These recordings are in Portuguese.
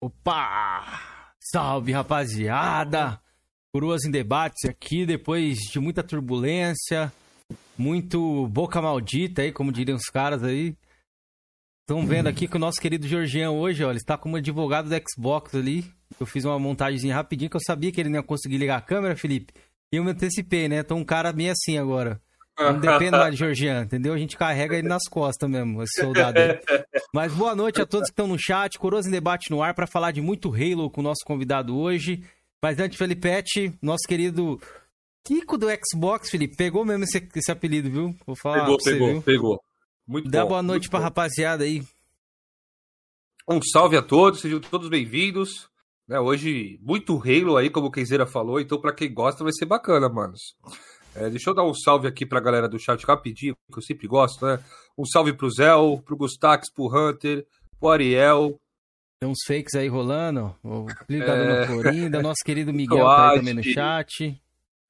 Opa! Salve, rapaziada! Coroas em debates aqui depois de muita turbulência, muito boca maldita aí, como diriam os caras aí. Estão vendo aqui que o nosso querido Georgian hoje, ó, ele está como advogado do Xbox ali. Eu fiz uma montagemzinha rapidinho que eu sabia que ele não ia conseguir ligar a câmera, Felipe. E eu me antecipei, né? Tô um cara meio assim agora. Não depende mais de Georgian, entendeu? A gente carrega ele nas costas mesmo, esse soldado aí. Mas boa noite a todos que estão no chat. Coroas em debate no ar para falar de muito Halo com o nosso convidado hoje. Mas antes, Felipete, nosso querido Kiko do Xbox, Felipe, pegou mesmo esse, esse apelido, viu? Vou falar pegou, você, pegou, viu? pegou. Muito Dá bom, boa noite pra bom. rapaziada aí. Um salve a todos, sejam todos bem-vindos. É, hoje, muito Halo aí, como o Kenzeira falou, então para quem gosta vai ser bacana, manos. É, deixa eu dar um salve aqui pra galera do chat rapidinho, que eu sempre gosto, né? Um salve pro Zé, pro Gustax, pro Hunter, pro Ariel. Tem uns fakes aí rolando. O filho da é... Dona Florinda, nosso querido Miguel tá aí também no chat.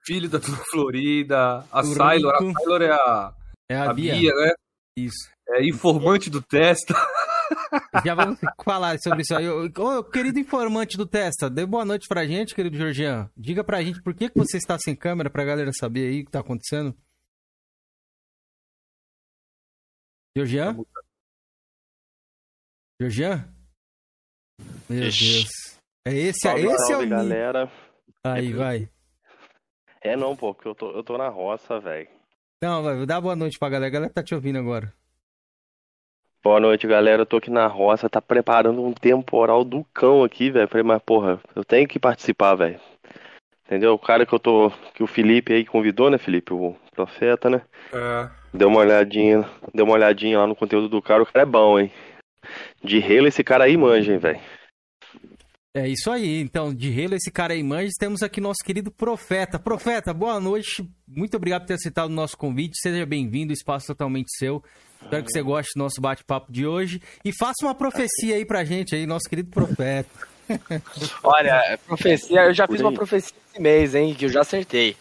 Filho da Dona Florinda, a Sailor. A Sailor é a, é a, a Bia. Bia, né? Isso. É informante do Testa. Já vamos falar sobre isso aí. Ô, querido informante do Testa, dê boa noite pra gente, querido Georgian. Diga pra gente por que, que você está sem câmera pra galera saber aí o que tá acontecendo. Georgian? Georgian? Meu Ixi. Deus. É esse, salve, esse salve, é o galera. Aí, vai. É não, pô, porque eu tô, eu tô na roça, velho. Não, vai, dá boa noite pra galera. A galera tá te ouvindo agora. Boa noite, galera. Eu tô aqui na roça, tá preparando um temporal do cão aqui, velho. Falei, mas porra, eu tenho que participar, velho. Entendeu? O cara que eu tô. Que o Felipe aí convidou, né, Felipe? O profeta, né? É. Deu uma olhadinha. Deu uma olhadinha lá no conteúdo do cara. O cara é bom, hein? De relo esse cara aí manja, hein, velho. É isso aí. Então, de relo esse cara aí manja, temos aqui nosso querido Profeta. Profeta, boa noite. Muito obrigado por ter aceitado o nosso convite. Seja bem-vindo, espaço é totalmente seu. Espero que você goste do nosso bate-papo de hoje. E faça uma profecia aí pra gente aí, nosso querido profeta. Olha, profecia, eu já fiz uma profecia esse mês, hein, que eu já acertei.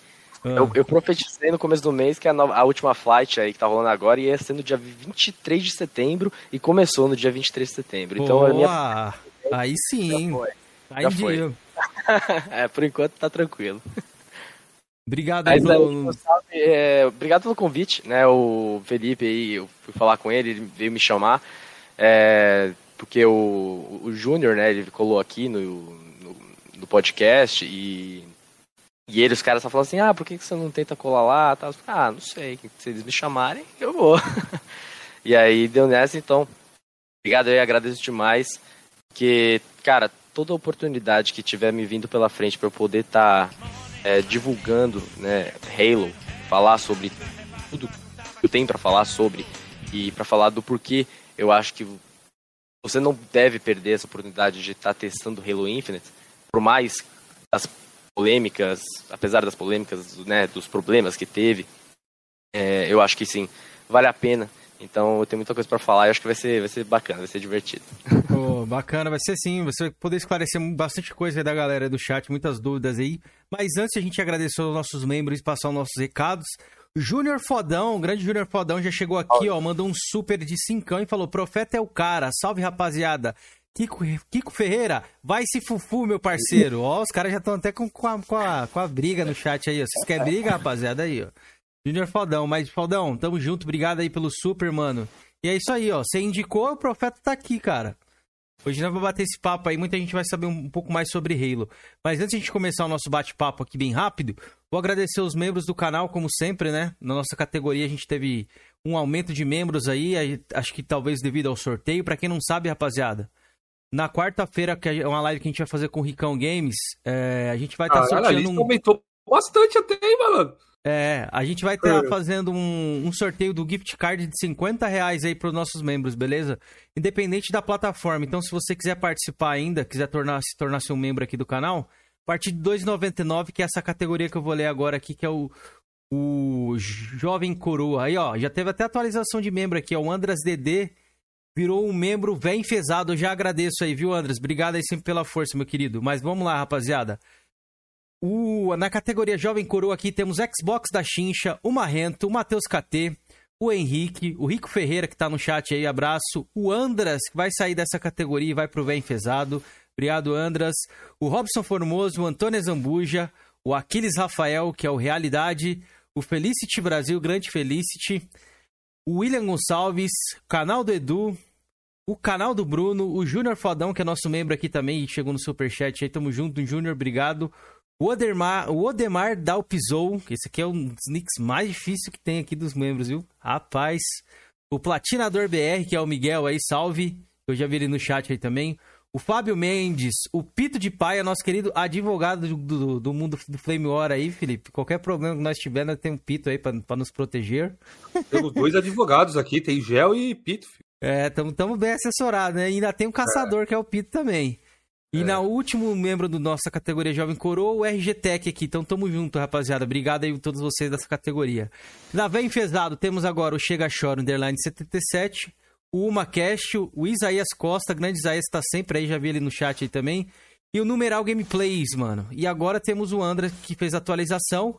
Ah. Eu, eu, profetizei no começo do mês que a, nova, a, última flight aí que tá rolando agora ia ser no dia 23 de setembro e começou no dia 23 de setembro. Então Boa. a minha. Aí sim. Já Aí já foi. é, por enquanto tá tranquilo. Obrigado Mas, pelo... é, obrigado pelo convite, né? O Felipe aí, eu fui falar com ele, ele veio me chamar. É, porque o, o Júnior, né, ele colou aqui no, no, no, podcast e, e ele, os caras só falaram assim, ah, por que você não tenta colar lá? Tal. Ah, não sei, se eles me chamarem, eu vou. e aí deu nessa, então, obrigado aí, agradeço demais, que, cara, toda oportunidade que tiver me vindo pela frente para eu poder estar... Tá é, divulgando né, Halo, falar sobre tudo que eu tenho para falar sobre e para falar do porquê eu acho que você não deve perder essa oportunidade de estar tá testando Halo Infinite, por mais as polêmicas, apesar das polêmicas, né, dos problemas que teve, é, eu acho que sim, vale a pena. Então eu tenho muita coisa para falar e acho que vai ser, vai ser bacana, vai ser divertido. Oh, bacana, vai ser sim. Você vai poder esclarecer bastante coisa aí da galera do chat, muitas dúvidas aí. Mas antes a gente agradecer aos nossos membros e passar os nossos recados. Júnior Fodão, o grande Júnior Fodão já chegou aqui, ó, mandou um super de cincão e falou: Profeta é o cara, salve rapaziada. Kiko, Kiko Ferreira, vai se fufu, meu parceiro. Ó, os caras já estão até com, com, a, com, a, com a briga no chat aí, ó. Vocês querem briga, rapaziada? Aí, ó. Júnior Fodão, mas Fodão, tamo junto, obrigado aí pelo super, mano. E é isso aí, ó. Você indicou, o profeta tá aqui, cara. Hoje nós vamos bater esse papo aí, muita gente vai saber um pouco mais sobre Halo. Mas antes de a gente começar o nosso bate-papo aqui bem rápido, vou agradecer os membros do canal, como sempre, né? Na nossa categoria a gente teve um aumento de membros aí, acho que talvez devido ao sorteio. Para quem não sabe, rapaziada, na quarta-feira, que é uma live que a gente vai fazer com o Ricão Games, é, a gente vai estar tá sorteando. Um... aumentou bastante até, hein, malandro? É, a gente vai estar é. fazendo um, um, sorteio do gift card de 50 reais aí para os nossos membros, beleza? Independente da plataforma. Então, se você quiser participar ainda, quiser tornar, se tornar seu membro aqui do canal, a partir de 2,99, que é essa categoria que eu vou ler agora aqui, que é o, o Jovem Coroa. Aí, ó, já teve até atualização de membro aqui, ó. O Andras DD virou um membro bem enfesado. Eu já agradeço aí, viu, Andras? Obrigado aí sempre pela força, meu querido. Mas vamos lá, rapaziada. O, na categoria Jovem Coroa aqui temos Xbox da Chincha, o Marrento, o Matheus KT, o Henrique, o Rico Ferreira que tá no chat aí, abraço. O Andras, que vai sair dessa categoria e vai pro Vem Fezado. Obrigado, Andras. O Robson Formoso, o Antônio Zambuja, o Aquiles Rafael, que é o Realidade, o Felicity Brasil, grande Felicity, o William Gonçalves, o canal do Edu, o canal do Bruno, o Júnior Fodão, que é nosso membro aqui também, e chegou no superchat aí, tamo junto, Júnior, obrigado. O Odemar, o Odemar Dalpizou, que esse aqui é um dos nicks mais difíceis que tem aqui dos membros, viu? Rapaz. O Platinador BR, que é o Miguel aí, salve. Eu já vi ele no chat aí também. O Fábio Mendes, o Pito de Paia, nosso querido advogado do, do, do mundo do Flame War aí, Felipe. Qualquer problema que nós tivermos, nós temos um Pito aí para nos proteger. Temos dois advogados aqui, tem Gel e Pito. Filho. É, estamos bem assessorados, né? E ainda tem um caçador, é. que é o Pito também. E é. na último membro da nossa categoria Jovem Coroa, o RG Tech aqui. Então tamo junto, rapaziada. Obrigado aí a todos vocês dessa categoria. Na Vem Enfesado, temos agora o Chega Chora Underline 77, o UmaCast, o Isaías Costa, grande Isaías tá sempre aí, já vi ele no chat aí também. E o Numeral Gameplays, mano. E agora temos o André que fez a atualização.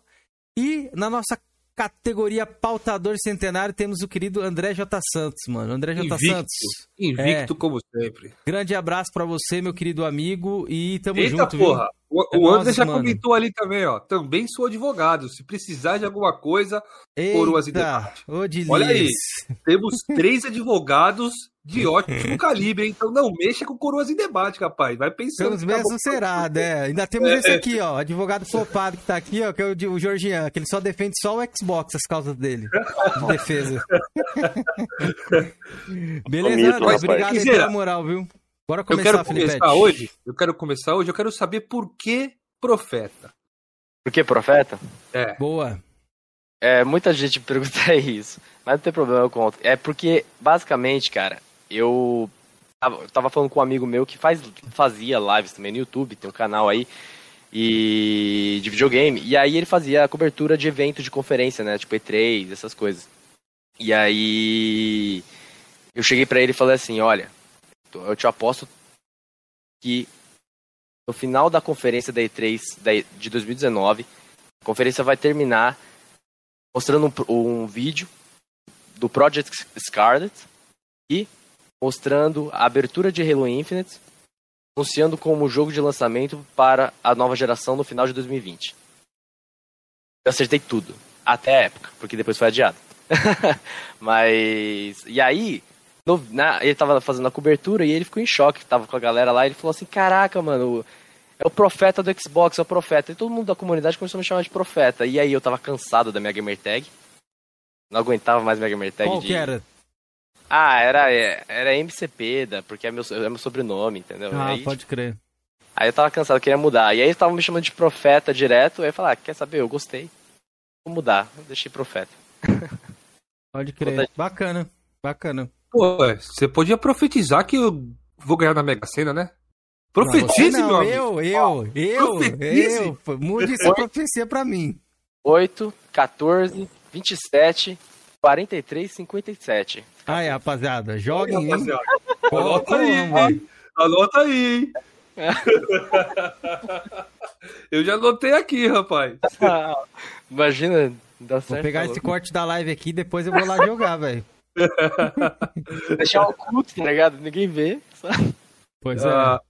E na nossa categoria pautador centenário, temos o querido André J. Santos, mano. André J. Invicto, Santos. Invicto é. como sempre. Grande abraço para você, meu querido amigo, e tamo Eita, junto, porra. Viu? O, é o André já mano. comentou ali também, ó. Também sou advogado. Se precisar de alguma coisa, coroas e debate. Olha aí, temos três advogados de ótimo calibre, hein? Então não mexa com coroas em debate, rapaz. Vai pensando. Pelos menos não será, né? Ainda temos é. esse aqui, ó. Advogado flopado que tá aqui, ó, que é o, o Georgian, que ele só defende só o Xbox, as causas dele. De defesa. Beleza, André? Obrigado aí pela moral, viu? Bora começar, eu quero começar hoje. Eu quero começar hoje. Eu quero saber por que profeta. Por que profeta? É. Boa. É, muita gente pergunta isso, mas não tem problema, eu conto. É porque, basicamente, cara, eu tava, tava falando com um amigo meu que faz, fazia lives também no YouTube, tem um canal aí, e de videogame, e aí ele fazia a cobertura de evento de conferência, né, tipo E3, essas coisas. E aí eu cheguei para ele e falei assim, olha, eu te aposto que no final da conferência da E3 de 2019, a conferência vai terminar mostrando um, um vídeo do Project Scarlet e mostrando a abertura de Halo Infinite, anunciando como jogo de lançamento para a nova geração no final de 2020. Eu acertei tudo, até a época, porque depois foi adiado. Mas. E aí, no, na, ele tava fazendo a cobertura e ele ficou em choque, tava com a galera lá, e ele falou assim, caraca, mano, é o profeta do Xbox, é o profeta. E todo mundo da comunidade começou a me chamar de profeta. E aí eu tava cansado da minha gamer tag. Não aguentava mais minha gamer tag Qual de... que era? Ah, era, era MCP, da, porque é meu, é meu sobrenome, entendeu? Ah, aí, pode crer. Aí eu tava cansado, queria mudar. E aí eles estavam me chamando de profeta direto, aí eu falei, ah, quer saber, eu gostei. Vou mudar, deixei profeta. Pode crer. Bacana, bacana. Pô, você podia profetizar que eu vou ganhar na Mega Sena, né? Profetize, não, meu amigo. Eu, eu, eu, Profetize. eu. Mude essa profecia pra mim. 8, 14, 27, 43, 57. Aí, rapaziada, joguem, hein? Rapaziada. Anota aí, Anota aí, hein? eu já anotei aqui, rapaz. Imagina, dá certo. Vou pegar esse corte da live aqui e depois eu vou lá jogar, velho. Deixar oculto, tá ligado? Ninguém vê. Pois é. Uh,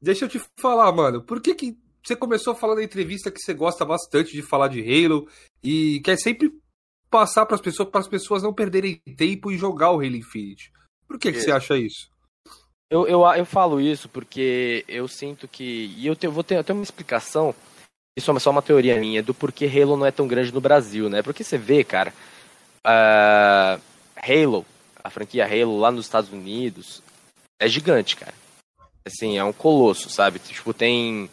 deixa eu te falar, mano. Por que, que você começou falando na entrevista que você gosta bastante de falar de Halo e quer sempre passar para as pessoas, para as pessoas não perderem tempo e jogar o Halo Infinite? Por que, que você acha isso? Eu, eu, eu falo isso porque eu sinto que. E eu, te, eu vou ter, eu tenho uma explicação. Isso é só uma teoria minha do porquê Halo não é tão grande no Brasil, né? Porque você vê, cara. Uh, Halo, a franquia Halo lá nos Estados Unidos, é gigante, cara. Assim, é um colosso, sabe? Tipo, tem.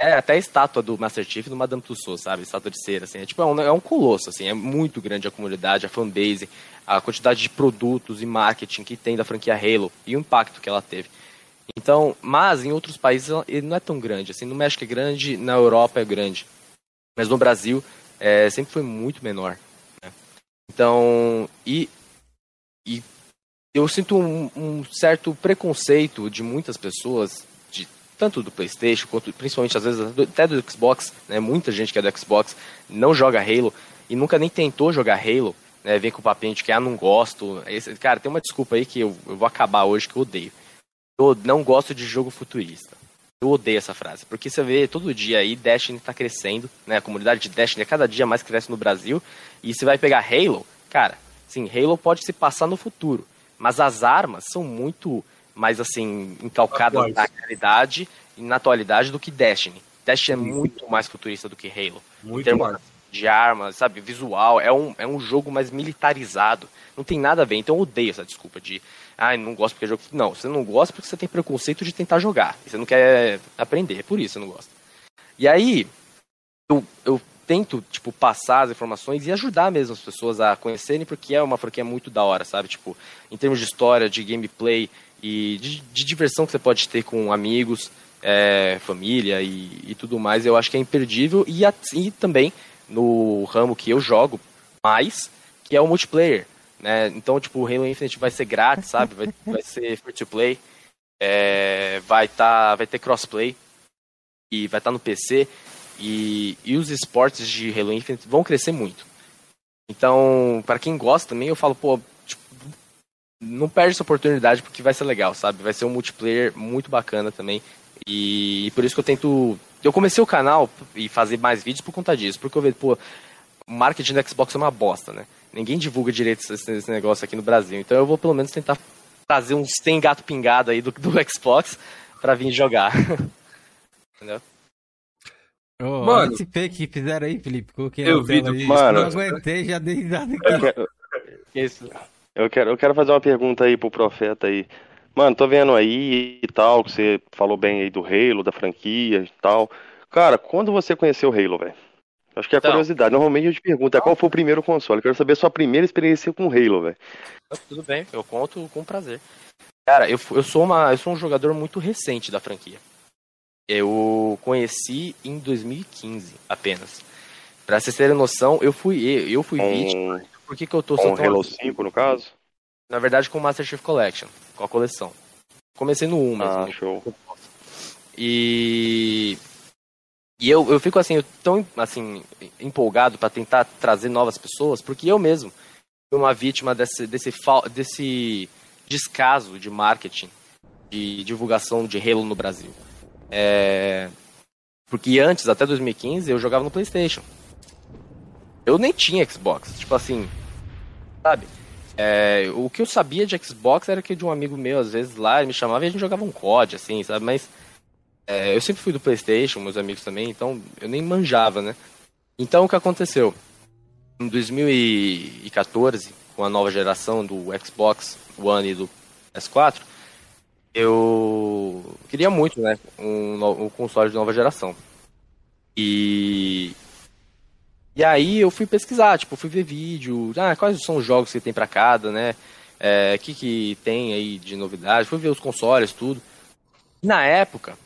É até a estátua do Master Chief do Madame Tussauds, sabe? Estátua de cera, assim. É, tipo, é um, é um colosso, assim. É muito grande a comunidade, a fanbase, a quantidade de produtos e marketing que tem da franquia Halo e o impacto que ela teve. Então, mas em outros países ele não é tão grande. Assim, no México é grande, na Europa é grande. Mas no Brasil é, sempre foi muito menor. Né? Então, e e eu sinto um, um, certo preconceito de muitas pessoas, de, tanto do PlayStation quanto principalmente às vezes até do Xbox, né? Muita gente que é do Xbox não joga Halo e nunca nem tentou jogar Halo, né? Vem com o papinho de que ah, não gosto. Esse, cara, tem uma desculpa aí que eu, eu vou acabar hoje que eu odeio. Eu não gosto de jogo futurista. Eu odeio essa frase, porque você vê todo dia aí Destiny tá crescendo, né? A comunidade de Destiny a cada dia mais cresce no Brasil. E você vai pegar Halo, cara, sim, Halo pode se passar no futuro, mas as armas são muito mais assim encalcadas Atuais. na realidade e na atualidade do que Destiny. Destiny é muito mais futurista do que Halo. Muito mais. de armas, sabe, visual, é um, é um jogo mais militarizado. Não tem nada a ver, então eu odeio essa desculpa de ah, não gosto porque é jogo. Não, você não gosta porque você tem preconceito de tentar jogar. Você não quer aprender, é por isso que você não gosta. E aí, eu, eu tento, tipo, passar as informações e ajudar mesmo as pessoas a conhecerem, porque é uma franquia muito da hora, sabe? Tipo, em termos de história, de gameplay e de, de diversão que você pode ter com amigos, é, família e, e tudo mais, eu acho que é imperdível. E, a- e também no ramo que eu jogo mais, que é o multiplayer. Né? Então, tipo, o Halo Infinite vai ser grátis, sabe? Vai, vai ser free to play. É, vai, tá, vai ter crossplay. E vai estar no PC. E, e os esportes de Halo Infinite vão crescer muito. Então, para quem gosta também, eu falo, pô, tipo, não perde essa oportunidade porque vai ser legal, sabe? Vai ser um multiplayer muito bacana também. E, por isso que eu tento. Eu comecei o canal e fazer mais vídeos por conta disso, porque eu vejo, pô, marketing da Xbox é uma bosta, né? Ninguém divulga direito esse, esse negócio aqui no Brasil. Então eu vou pelo menos tentar trazer uns 100 gato pingado aí do, do Xbox pra vir jogar. Entendeu? Ô, Mano. olha esse fake que fizeram aí, Felipe. Coloquei Eu vi do-. Mano. Não aguentei, já dei risada Eu quero, Isso. eu quero, eu quero fazer uma pergunta aí pro profeta aí. Mano, tô vendo aí e tal, que você falou bem aí do Halo, da franquia e tal. Cara, quando você conheceu o Halo, velho? Acho que é a Então. curiosidade. Normalmente eu te pergunto, é qual foi o primeiro console? Eu quero saber a sua primeira experiência com o Halo, velho. Tudo bem, eu conto com prazer. Cara, eu, eu, sou uma, eu sou um jogador muito recente da franquia. Eu conheci em 2015 apenas. Pra vocês terem noção, eu fui eu fui vítima. Por que, que eu tô com o Halo assim? 5, no caso? Na verdade, com o Master Chief Collection, com a coleção. Comecei no 1 mesmo. Ah, show. E e eu, eu fico assim, eu tão assim empolgado para tentar trazer novas pessoas, porque eu mesmo fui uma vítima desse desse desse descaso de marketing, de divulgação de Halo no Brasil. É, porque antes, até 2015, eu jogava no PlayStation. Eu nem tinha Xbox, tipo assim, sabe? É, o que eu sabia de Xbox era que de um amigo meu, às vezes lá, ele me chamava e a gente jogava um COD, assim, sabe? Mas é, eu sempre fui do PlayStation, meus amigos também, então eu nem manjava, né? Então o que aconteceu? Em 2014, com a nova geração do Xbox One e do PS4, eu queria muito, né? Um, um console de nova geração. E. E aí eu fui pesquisar, tipo, fui ver vídeo, ah, quais são os jogos que tem pra cada, né? É, que, que tem aí de novidade, fui ver os consoles, tudo. Na época,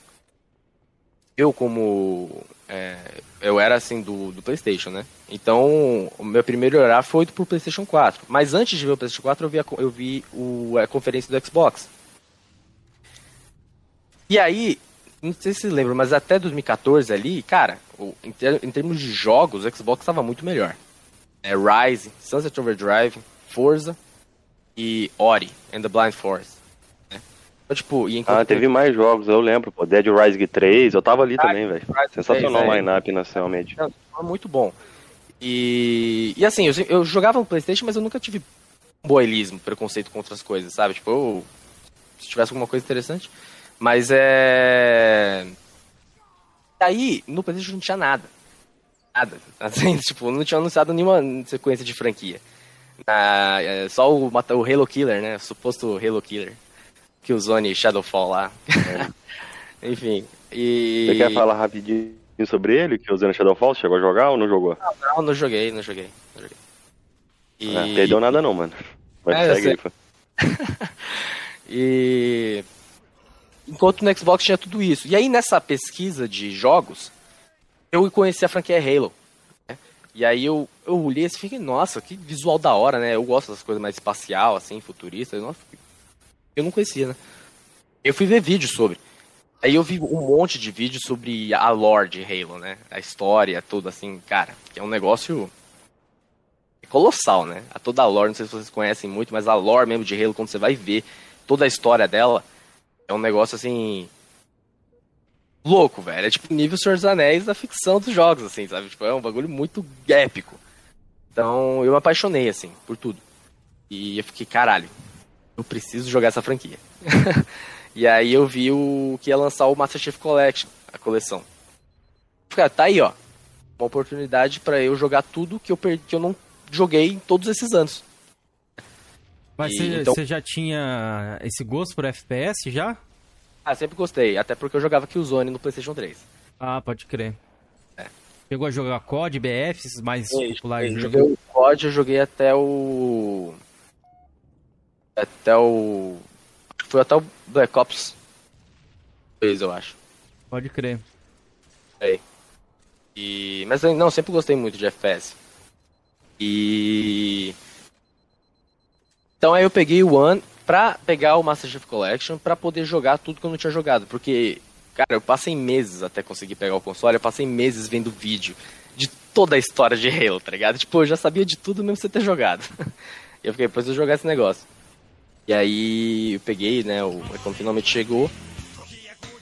eu como é, eu era assim do, do PlayStation, né? Então, o meu primeiro olhar foi pro PlayStation 4. Mas antes de ver o PlayStation 4, eu vi a, eu vi o, a conferência do Xbox. E aí, não sei se vocês lembram, mas até 2014 ali, cara, em, ter- em termos de jogos, o Xbox estava muito melhor. É, Rise, Sunset Overdrive, Forza e Ori and the Blind Forest. né? Então, tipo, e enquanto Ah, teve mais jogos, eu lembro, pô. Dead Rising 3, eu tava ali também, velho. Sensacional 3, o é. line-up nacionalmente. Não, foi muito bom. E, e assim, eu, eu jogava no Playstation, mas eu nunca tive boelismo, preconceito com outras coisas, sabe? Tipo, eu, se tivesse alguma coisa interessante. Mas é. Aí, no Playstation não tinha nada. Nada. Assim, tipo, não tinha anunciado nenhuma sequência de franquia. Ah, é, só o, o Halo Killer, né? O suposto Halo Killer. Que o Zone Shadowfall lá. Enfim. E. Você quer falar rapidinho sobre ele, que o Zeno Shadowfall chegou a jogar ou não jogou? Não, não joguei, não joguei. Não joguei. E... Ah, perdeu nada não, mano. Mas É, segue aí, pô. E enquanto no Xbox tinha tudo isso. E aí nessa pesquisa de jogos, eu conheci a franquia Halo. né? E aí eu, eu olhei assim e fiquei, nossa, que visual da hora, né? Eu gosto dessas coisas mais espacial, assim, futurista. Nossa, eu não conhecia, né? Eu fui ver vídeos sobre. Aí eu vi um monte de vídeos sobre a lore de Halo, né? A história, tudo assim, cara, é um negócio colossal, né? A toda a lore, não sei se vocês conhecem muito, mas a lore mesmo de Halo, quando você vai ver toda a história dela, é um negócio assim. louco, velho. É tipo nível Senhor dos Anéis da ficção dos jogos, assim, sabe? Tipo, é um bagulho muito épico. Então eu me apaixonei, assim, por tudo. E eu fiquei, caralho, eu preciso jogar essa franquia. e aí eu vi o que ia lançar o Master Chief Collection, a coleção. Cara, tá aí, ó. Uma oportunidade para eu jogar tudo que eu, perdi, que eu não joguei em todos esses anos. Mas você, então... já tinha esse gosto por FPS já? Ah, sempre gostei. Até porque eu jogava Killzone no PlayStation 3. Ah, pode crer. É. Chegou a jogar COD, BF, esses mais Sim, populares? Eu joguei o COD, eu joguei até o... Até o... Foi até o Black Ops 2, eu acho. Pode crer. É. E... Mas não, sempre gostei muito de FPS. E... Então aí eu peguei o One pra pegar o Master Chief Collection pra poder jogar tudo que eu não tinha jogado. Porque, cara, eu passei meses até conseguir pegar o console, eu passei meses vendo vídeo de toda a história de Halo, tá ligado? Tipo, eu já sabia de tudo mesmo sem ter jogado. e eu fiquei, depois eu jogar esse negócio. E aí eu peguei, né, o, quando finalmente chegou,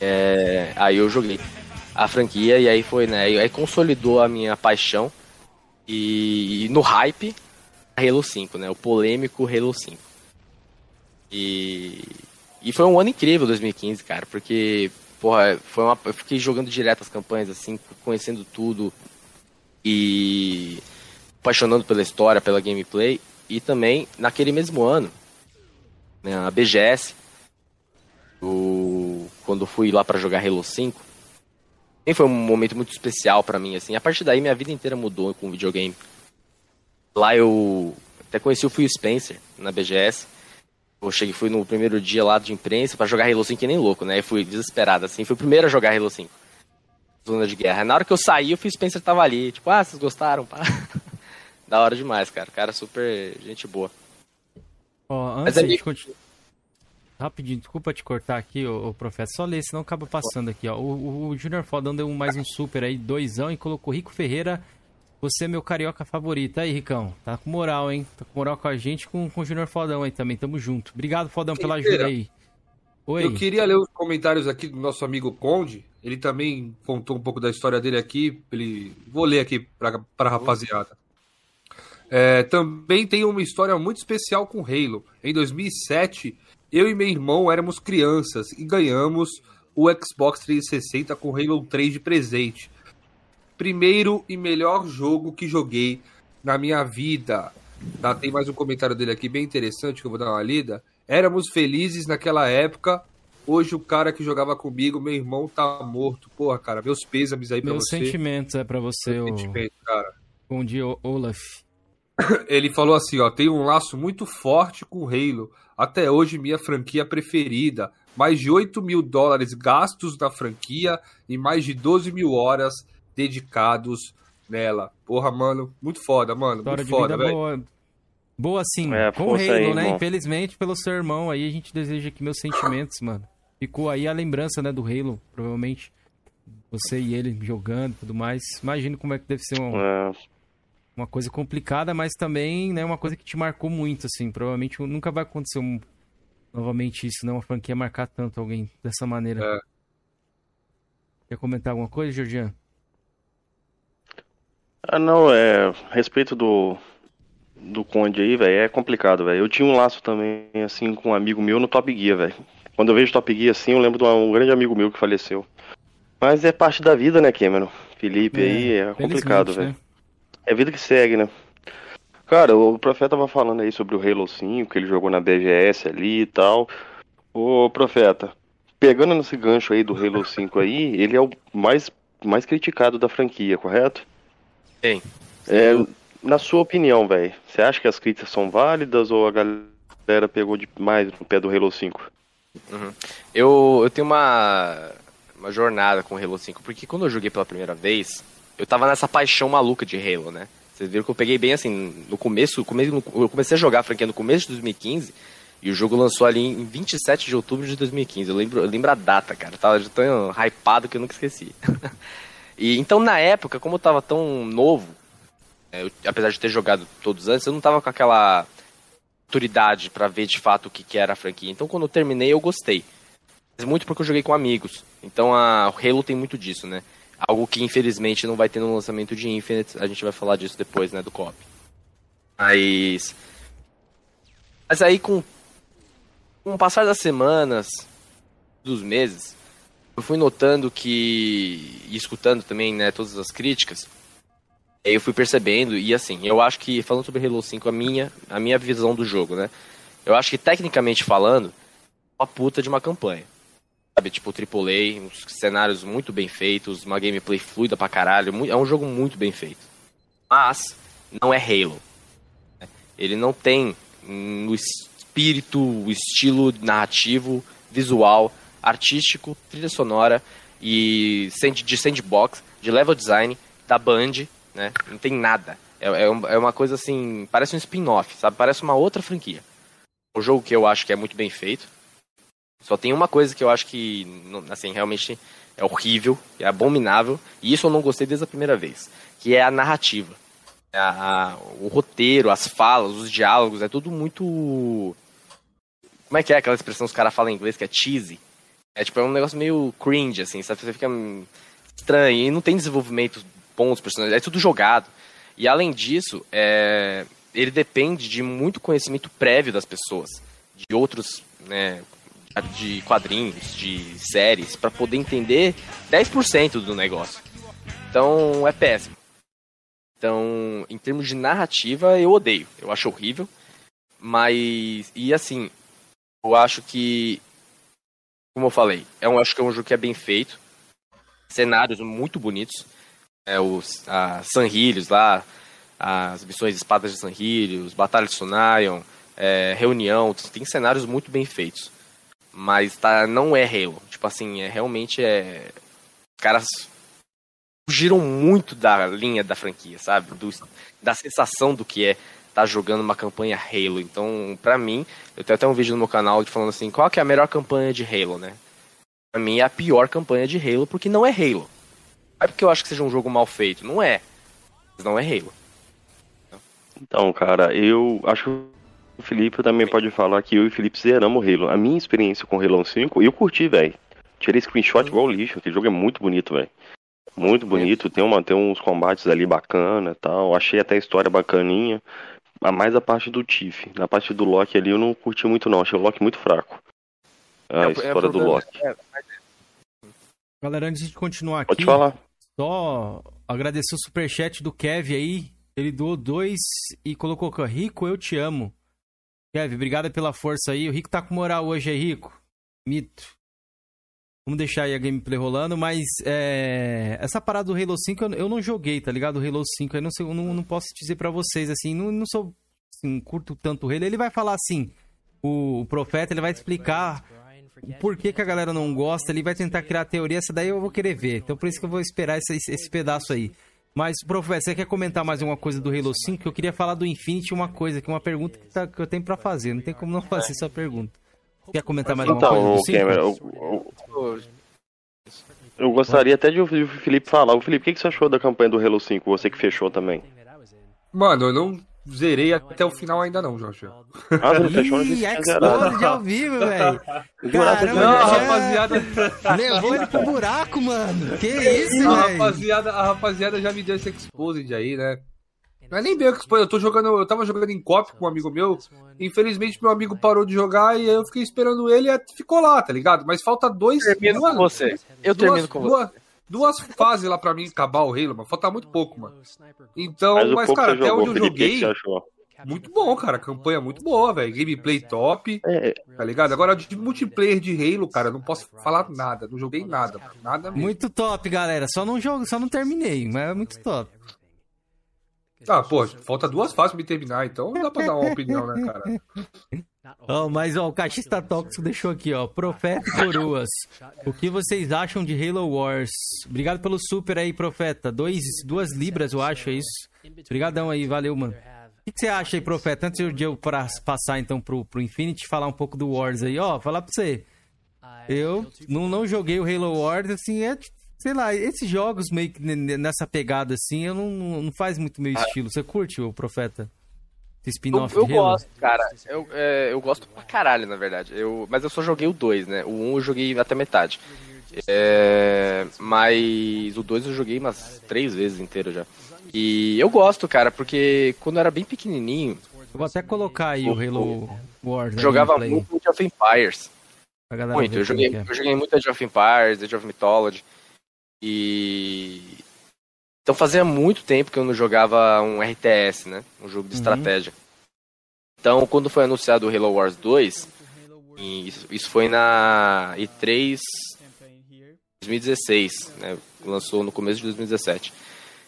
é, aí eu joguei a franquia e aí foi, né, aí consolidou a minha paixão e, e no hype Halo 5, né, o polêmico Halo 5. E, e foi um ano incrível 2015, cara, porque, porra, foi uma, eu fiquei jogando direto as campanhas, assim, conhecendo tudo e apaixonando pela história, pela gameplay. E também, naquele mesmo ano, né, a BGS, o, quando fui lá para jogar Halo 5, foi um momento muito especial para mim, assim. A partir daí, minha vida inteira mudou com videogame. Lá eu até conheci o Phil Spencer na BGS. Eu cheguei, fui no primeiro dia lá de imprensa para jogar Halo 5 que nem louco, né? Eu fui desesperado, assim. Fui o primeiro a jogar Halo 5. Zona de guerra. Na hora que eu saí, o Phil Spencer tava ali. Tipo, ah, vocês gostaram? Pá. da hora demais, cara. Cara super gente boa. Ó, antes Mas, de continuar... Rapidinho, desculpa te cortar aqui, o, o professor. Só ler, senão acaba passando aqui, ó. O, o, o Junior Fodão deu mais um super aí, doisão, e colocou Rico Ferreira. Você é meu carioca favorito. Aí, Ricão. Tá com moral, hein? Tá com moral com a gente com, com o Junior Fodão aí também. Tamo junto. Obrigado, Fodão, pela ajuda aí. Oi. Eu queria ler os comentários aqui do nosso amigo Conde. Ele também contou um pouco da história dele aqui. Ele... Vou ler aqui pra, pra rapaziada. É, também tem uma história muito especial com Halo. Em 2007, eu e meu irmão éramos crianças e ganhamos o Xbox 360 com Halo 3 de presente. Primeiro e melhor jogo que joguei na minha vida. Tá, tem mais um comentário dele aqui bem interessante que eu vou dar uma lida. Éramos felizes naquela época. Hoje o cara que jogava comigo, meu irmão, tá morto. Porra, cara, meus pêsames aí pra meus você. Meus sentimentos é pra você, Meus o... sentimentos, cara. Bom dia, Olaf. Ele falou assim, ó, tem um laço muito forte com o Halo. Até hoje, minha franquia preferida. Mais de 8 mil dólares gastos na franquia e mais de 12 mil horas dedicados nela. Porra, mano, muito foda, mano. História muito foda, velho. Boa. Boa sim, é, com o Halo, aí, né? Irmão. Infelizmente, pelo seu irmão aí, a gente deseja aqui meus sentimentos, mano. Ficou aí a lembrança, né, do Halo, provavelmente. Você e ele jogando e tudo mais. Imagino como é que deve ser um, é uma coisa complicada, mas também, né, uma coisa que te marcou muito, assim. Provavelmente nunca vai acontecer um, novamente isso, né? Uma franquia marcar tanto alguém dessa maneira. É. Quer comentar alguma coisa, Georgian? Ah, não, é. A respeito do. Do Conde aí, velho, é complicado, velho. Eu tinha um laço também, assim, com um amigo meu no Top Gear, velho. Quando eu vejo Top Gear assim, eu lembro de um grande amigo meu que faleceu. Mas é parte da vida, né, Cameron? Felipe é, aí, é complicado, velho. Né? É vida que segue, né? Cara, o Profeta tava falando aí sobre o Halo 5, que ele jogou na BGS ali e tal. Ô, Profeta, pegando nesse gancho aí do Halo 5 aí, ele é o mais, mais criticado da franquia, correto? Sim. É, na sua opinião, velho, você acha que as críticas são válidas ou a galera pegou demais no pé do Halo 5? Uhum. Eu, eu tenho uma, uma jornada com o Halo 5, porque quando eu joguei pela primeira vez, eu tava nessa paixão maluca de Halo, né? Vocês viram que eu peguei bem assim, no começo, eu comecei a jogar a franquia no começo de 2015 e o jogo lançou ali em 27 de outubro de 2015. Eu lembro, eu lembro a data, cara. Eu tava tão hypado que eu nunca esqueci. e então na época, como eu tava tão novo, é, eu, apesar de ter jogado todos antes, eu não tava com aquela autoridade para ver de fato o que, que era a franquia. Então quando eu terminei, eu gostei. Mas muito porque eu joguei com amigos. Então a Halo tem muito disso, né? Algo que infelizmente não vai ter no lançamento de Infinite. A gente vai falar disso depois, né, do COP. Mas. Mas aí com. Com o passar das semanas, dos meses, eu fui notando que. E escutando também, né, todas as críticas. Eu fui percebendo, e assim, eu acho que, falando sobre Halo 5, a minha, a minha visão do jogo, né? Eu acho que, tecnicamente falando, uma puta de uma campanha. Sabe, tipo, AAA, uns cenários muito bem feitos, uma gameplay fluida pra caralho, é um jogo muito bem feito. Mas, não é Halo. Ele não tem o espírito, o estilo narrativo, visual, artístico, trilha sonora e de sandbox, de level design da Band, né? Não tem nada. É, é, é uma coisa assim, parece um spin-off, sabe? Parece uma outra franquia. Um jogo que eu acho que é muito bem feito. Só tem uma coisa que eu acho que, assim, realmente é horrível, é abominável, e isso eu não gostei desde a primeira vez, que é a narrativa. A, a, o roteiro, as falas, os diálogos, é tudo muito. Como é que é aquela expressão que os caras falam em inglês que é cheesy? É tipo, é um negócio meio cringe, assim, sabe? Você fica estranho e não tem desenvolvimento bom dos personagens, é tudo jogado. E além disso, é, ele depende de muito conhecimento prévio das pessoas, de outros, né, de quadrinhos, de séries, para poder entender 10% do negócio. Então é péssimo. Então, em termos de narrativa, eu odeio. Eu acho horrível. Mas. E assim, eu acho que. Como eu falei, é um, acho que é um jogo que é bem feito. Cenários muito bonitos. É, os a Sanrilhos lá, as missões Espadas de Sanrilhos, Batalha de Sunayon, é, Reunião. Tem cenários muito bem feitos. Mas tá, não é Halo. Tipo assim, é realmente é. Os caras fugiram muito da linha da franquia, sabe? Do, da sensação do que é tá jogando uma campanha Halo. Então, pra mim, eu tenho até um vídeo no meu canal falando assim, qual que é a melhor campanha de Halo, né? Pra mim é a pior campanha de Halo, porque não é Halo. Não é porque eu acho que seja um jogo mal feito, não é. Mas não é Halo. Então, cara, eu acho que o Felipe também pode falar que eu e o Felipe zeramos o Halo. A minha experiência com o Halo 5, eu curti, velho. Tirei screenshot igual lixo, aquele jogo é muito bonito, velho. Muito bonito, tem, uma, tem uns combates ali bacana tal. Achei até a história bacaninha. A mais a parte do Tiff. Na parte do Loki ali eu não curti muito não, achei o Loki muito fraco. A é, é história é do Loki. É, Galera, antes de continuar aqui, Pode falar. só agradecer o superchat do Kev aí. Ele doou dois e colocou Rico, eu te amo. Kevin, obrigado pela força aí. O Rico tá com moral hoje aí, Rico. Mito. Vamos deixar aí a gameplay rolando, mas é... essa parada do Halo 5 eu, não joguei, tá ligado? O Halo 5, eu não, sei, eu não, não posso dizer para vocês, assim, não, não sou, assim, curto tanto o Halo. Ele vai falar assim, o, o profeta, ele vai explicar por que, que a galera não gosta, ele vai tentar criar teoria, essa daí eu vou querer ver. Então por isso que eu vou esperar esse, esse pedaço aí. Mas, professor, você quer comentar mais uma coisa do Halo 5? Eu queria falar do Infinity uma coisa, que é uma pergunta que, tá, que eu tenho para fazer. Não tem como não fazer essa pergunta. Quer comentar mais então, alguma coisa do 5? Cameron, eu, eu, eu, gostaria até de ouvir o Felipe falar. O Felipe, o que você achou da campanha do Halo 5? Você que fechou também. Mano, eu não zerei até o final ainda não, Jorge. Ah, você não fechou no Explode de ao vivo, velho. Caramba, não, rapaziada. Levou ele pro buraco, mano. Que isso, velho. A rapaziada, a rapaziada já me deu esse exposed aí, né? Não é nem bem exposed, eu tô jogando, eu tava jogando em cop com um amigo meu. Infelizmente meu amigo parou de jogar e eu fiquei esperando ele e ficou lá, tá ligado? Mas falta dois. Eu termino duas, com você. Eu duas, termino com duas, você duas fases lá pra mim acabar o Halo, mano. Falta muito pouco, mano. Então, mas, mas cara, até onde eu joguei. Muito bom, cara. Campanha muito boa, velho. Gameplay top. É. Tá ligado? Agora, de multiplayer de Halo, cara, não posso falar nada. Não joguei nada. Nada mesmo. Muito top, galera. Só não jogo, só não terminei, mas é muito top. Ah, pô, falta duas fases pra me terminar, então não dá pra dar uma opinião, né, cara? Oh, mas ó, o Cachista Tóxico deixou aqui, ó. Profeta Coroas. O que vocês acham de Halo Wars? Obrigado pelo super aí, Profeta. Dois, duas libras, eu acho, é isso. Obrigadão aí, valeu, mano. O que, você acha aí, Profeta? Antes de eu passar então pro, pro Infinity, falar um pouco do Wars aí, ó, falar pra você. Eu não, não joguei o Halo Wars, assim, é sei lá, esses jogos meio que nessa pegada assim, eu não, não faz muito meu estilo. Você curte o Profeta? Esse spin-off Eu, eu gosto, cara. Eu, é, eu gosto pra caralho, na verdade. Eu, mas eu só joguei o 2, né? O 1 eu joguei até metade. É, mas o 2 eu joguei umas três vezes inteiro já. E eu gosto, cara, porque quando eu era bem pequenininho, Eu vou até colocar aí o Halo Wars. jogava muito Age of Empires. Muito, eu joguei, é. eu joguei muito Age of Empires, Age of Mythology. E. Então fazia muito tempo que eu não jogava um RTS, né? Um jogo de Uhum. estratégia. Então, quando foi anunciado o Halo Wars 2, e isso, isso foi na E3 2016, né? Lançou no começo de 2017.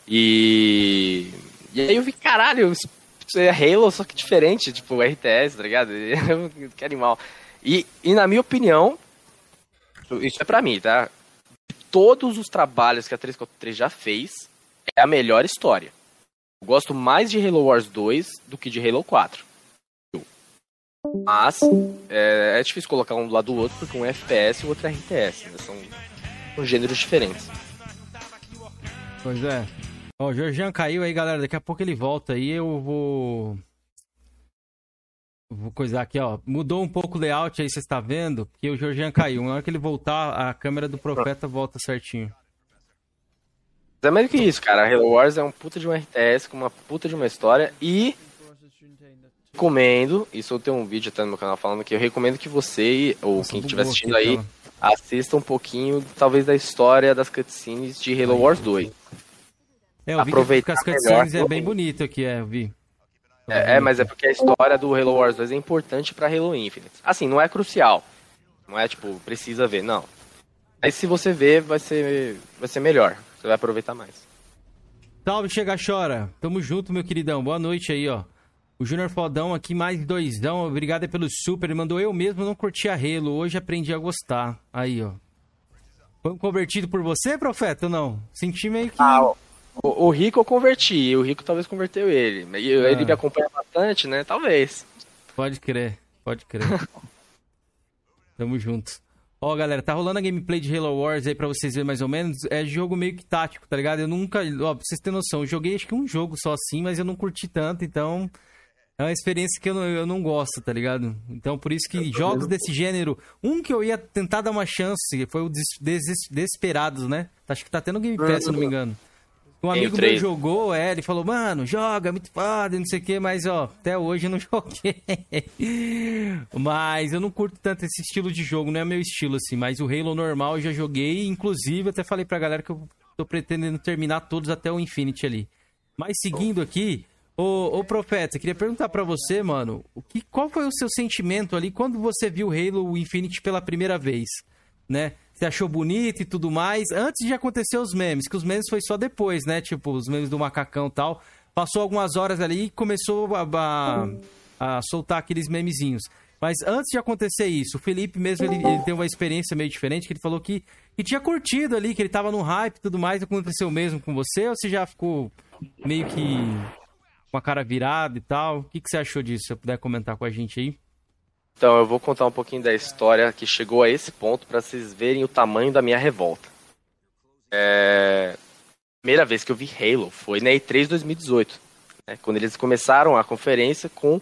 E. E aí eu vi, caralho, isso é Halo, só que diferente, tipo, RTS, tá ligado? que animal. E, e na minha opinião, isso é pra mim, tá? Todos os trabalhos que a 343 já fez, é a melhor história. Eu gosto mais de Halo Wars 2 do que de Halo 4. Mas é, é difícil colocar um do lado do outro, porque um é FPS e o outro é RTS. Né? São, são gêneros diferentes. Pois é. Ó, o Georgian caiu aí, galera. Daqui a pouco ele volta aí. Eu vou. Vou coisar aqui, ó. Mudou um pouco o layout aí, você está vendo? Porque o Georgian caiu. Na hora que ele voltar, a câmera do profeta volta certinho. Mas é mais do que isso, cara. Halo Wars é um puta de um RTS com uma puta de uma história e recomendo, isso eu tenho um vídeo até no meu canal falando que eu recomendo que você ou Nossa, quem estiver assistindo aqui, aí cara. assista um pouquinho, talvez, da história das cutscenes de Halo Wars 2. É, eu vi Aproveitar que as melhor cutscenes é bem bonito aqui, é, eu vi. É, é, mas é porque a história do Halo Wars 2 é importante pra Halo Infinite. Assim, não é crucial. Não é tipo, precisa ver, não. Mas se você ver, vai ser, vai ser melhor. Você vai aproveitar mais. Salve, Chega Chora. Tamo junto, meu queridão. Boa noite aí, ó. O Júnior Fodão aqui, mais doisão. Obrigado aí pelo super. Ele mandou eu mesmo, não curti a Halo. Hoje aprendi a gostar. Aí, ó. Foi convertido por você, profeta, ou não? Senti meio que... Ah, O, o Rico eu converti, o Rico talvez converteu ele. E Ele Ah. me acompanha bastante, né? Talvez. Pode crer, pode crer. Tamo junto. Ó, galera, tá rolando a gameplay de Halo Wars aí pra vocês verem mais ou menos. É jogo meio que tático, tá ligado? Eu nunca. Ó, pra vocês terem noção, eu joguei acho que um jogo só assim, mas eu não curti tanto, então. É uma experiência que eu não, eu não gosto, tá ligado? Então, por isso que jogos desse gênero. Um que eu ia tentar dar uma chance foi o Des- Des- Desperados, né? Acho que tá tendo Game Pass, se eu não me engano. Um o amigo meu jogou, é, ele falou, mano, joga, é muito foda, não sei o que, mas ó, até hoje eu não joguei. mas eu não curto tanto esse estilo de jogo, não é meu estilo, assim, mas o Halo normal eu já joguei, inclusive até falei pra galera que eu tô pretendendo terminar todos até o Infinity ali. Mas seguindo aqui, ô, ô Profeta, queria perguntar pra você, mano, o que, qual foi o seu sentimento ali quando você viu Halo Infinity pela primeira vez, né? Você achou bonito e tudo mais, antes de acontecer os memes, que os memes foi só depois, né? Tipo, os memes do macacão e tal. Passou algumas horas ali e começou a, a- a soltar aqueles memezinhos. Mas antes de acontecer isso, o Felipe mesmo, ele, ele tem uma experiência meio diferente, que ele falou que, que tinha curtido ali, que ele tava no hype e tudo mais. Aconteceu mesmo com você? Ou você já ficou meio que com a cara virada e tal? O que, que você achou disso? Se você puder comentar com a gente aí. Então, eu vou contar um pouquinho da história que chegou a esse ponto pra vocês verem o tamanho da minha revolta. É... Primeira vez que eu vi Halo foi na E3 2018, né, quando eles começaram a conferência com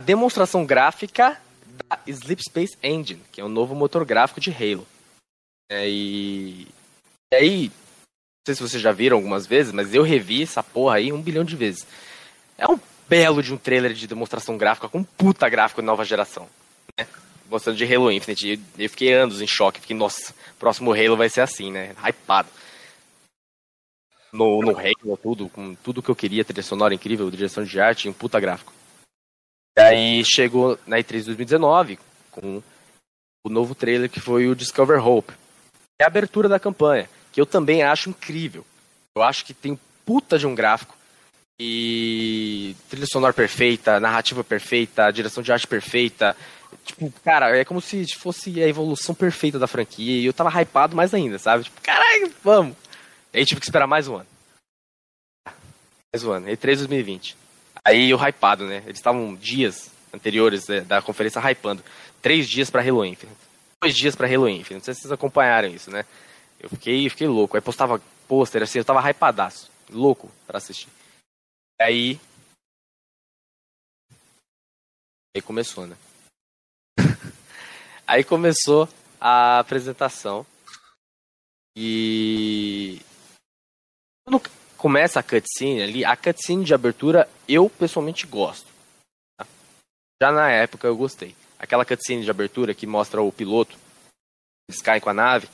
a demonstração gráfica da Sleep Space Engine, que é o novo motor gráfico de Halo. É, e... e aí, não sei se vocês já viram algumas vezes, mas eu revi essa porra aí um bilhão de vezes. É um belo de um trailer de demonstração gráfica com um puta gráfico de nova geração. Né? Mostrando de Halo Infinite. Eu fiquei anos em choque. Fiquei, nossa, próximo Halo vai ser assim, né? Hypado. No, no Halo, tudo, com tudo que eu queria, trilha sonora incrível, direção de arte um puta gráfico. E aí chegou na E3 2019 com o novo trailer que foi o Discover Hope. É a abertura da campanha, que eu também acho incrível. Eu acho que tem puta de um gráfico e trilha sonora perfeita, narrativa perfeita, direção de arte perfeita. Tipo, cara, é como se fosse a evolução perfeita da franquia e eu tava hypado mais ainda, sabe? Tipo, caralho, vamos! E aí tive que esperar mais um ano. Mais um ano, E3 2020. Aí eu hypado, né? Eles estavam dias anteriores né, da conferência hypando. Três dias pra Halo Infinite. Dois dias pra Halo Infinite. Não sei se vocês acompanharam isso, né? Eu fiquei, fiquei louco. Aí postava pôster assim, eu tava hypadaço. Louco pra assistir. Aí. Aí começou, né? Aí começou a apresentação. E. Quando começa a cutscene ali, a cutscene de abertura eu pessoalmente gosto. Tá? Já na época eu gostei. Aquela cutscene de abertura que mostra o piloto, eles caem com a nave,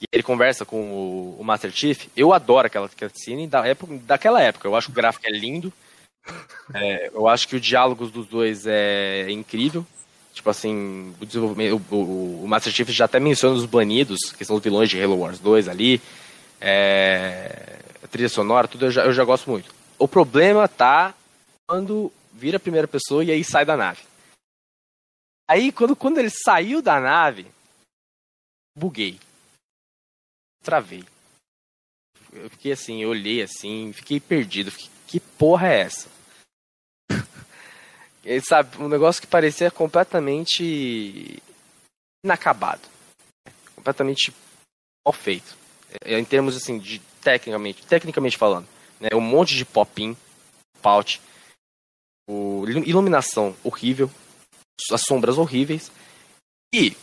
e ele conversa com o, o Master Chief. Eu adoro aquela cutscene da época, daquela época. Eu acho que o gráfico é lindo. É, eu acho que o diálogo dos dois é incrível. Tipo assim, o desenvolvimento. O, o, o Master Chief já até menciona os banidos, que são os vilões de Halo Wars 2 ali. É, trilha sonora, tudo eu já, eu já gosto muito. O problema tá quando vira a primeira pessoa e aí sai da nave. Aí, quando, quando ele saiu da nave, buguei. Travei. Eu fiquei assim, eu olhei assim, fiquei perdido. Fiquei, que porra é essa? e, sabe, um negócio que parecia completamente inacabado. Completamente mal feito. É, em termos assim, de tecnicamente, tecnicamente falando. Né, um monte de pop-in, pout, o, iluminação horrível, as sombras horríveis. E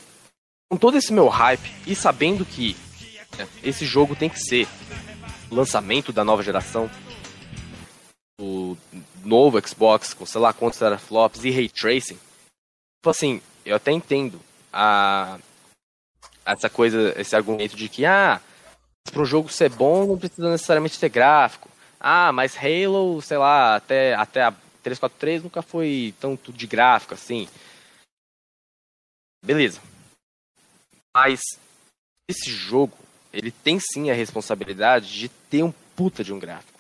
com todo esse meu hype e sabendo que esse jogo tem que ser lançamento da nova geração, o novo Xbox com sei lá quantos teraflops e ray tracing, tipo assim, eu até entendo a essa coisa, esse argumento de que ah, para o jogo ser bom não precisa necessariamente ter gráfico. Ah, mas Halo, sei lá, até até a 343 nunca foi tanto de gráfico assim. Beleza. Mas esse jogo, ele tem sim a responsabilidade de ter um puta de um gráfico.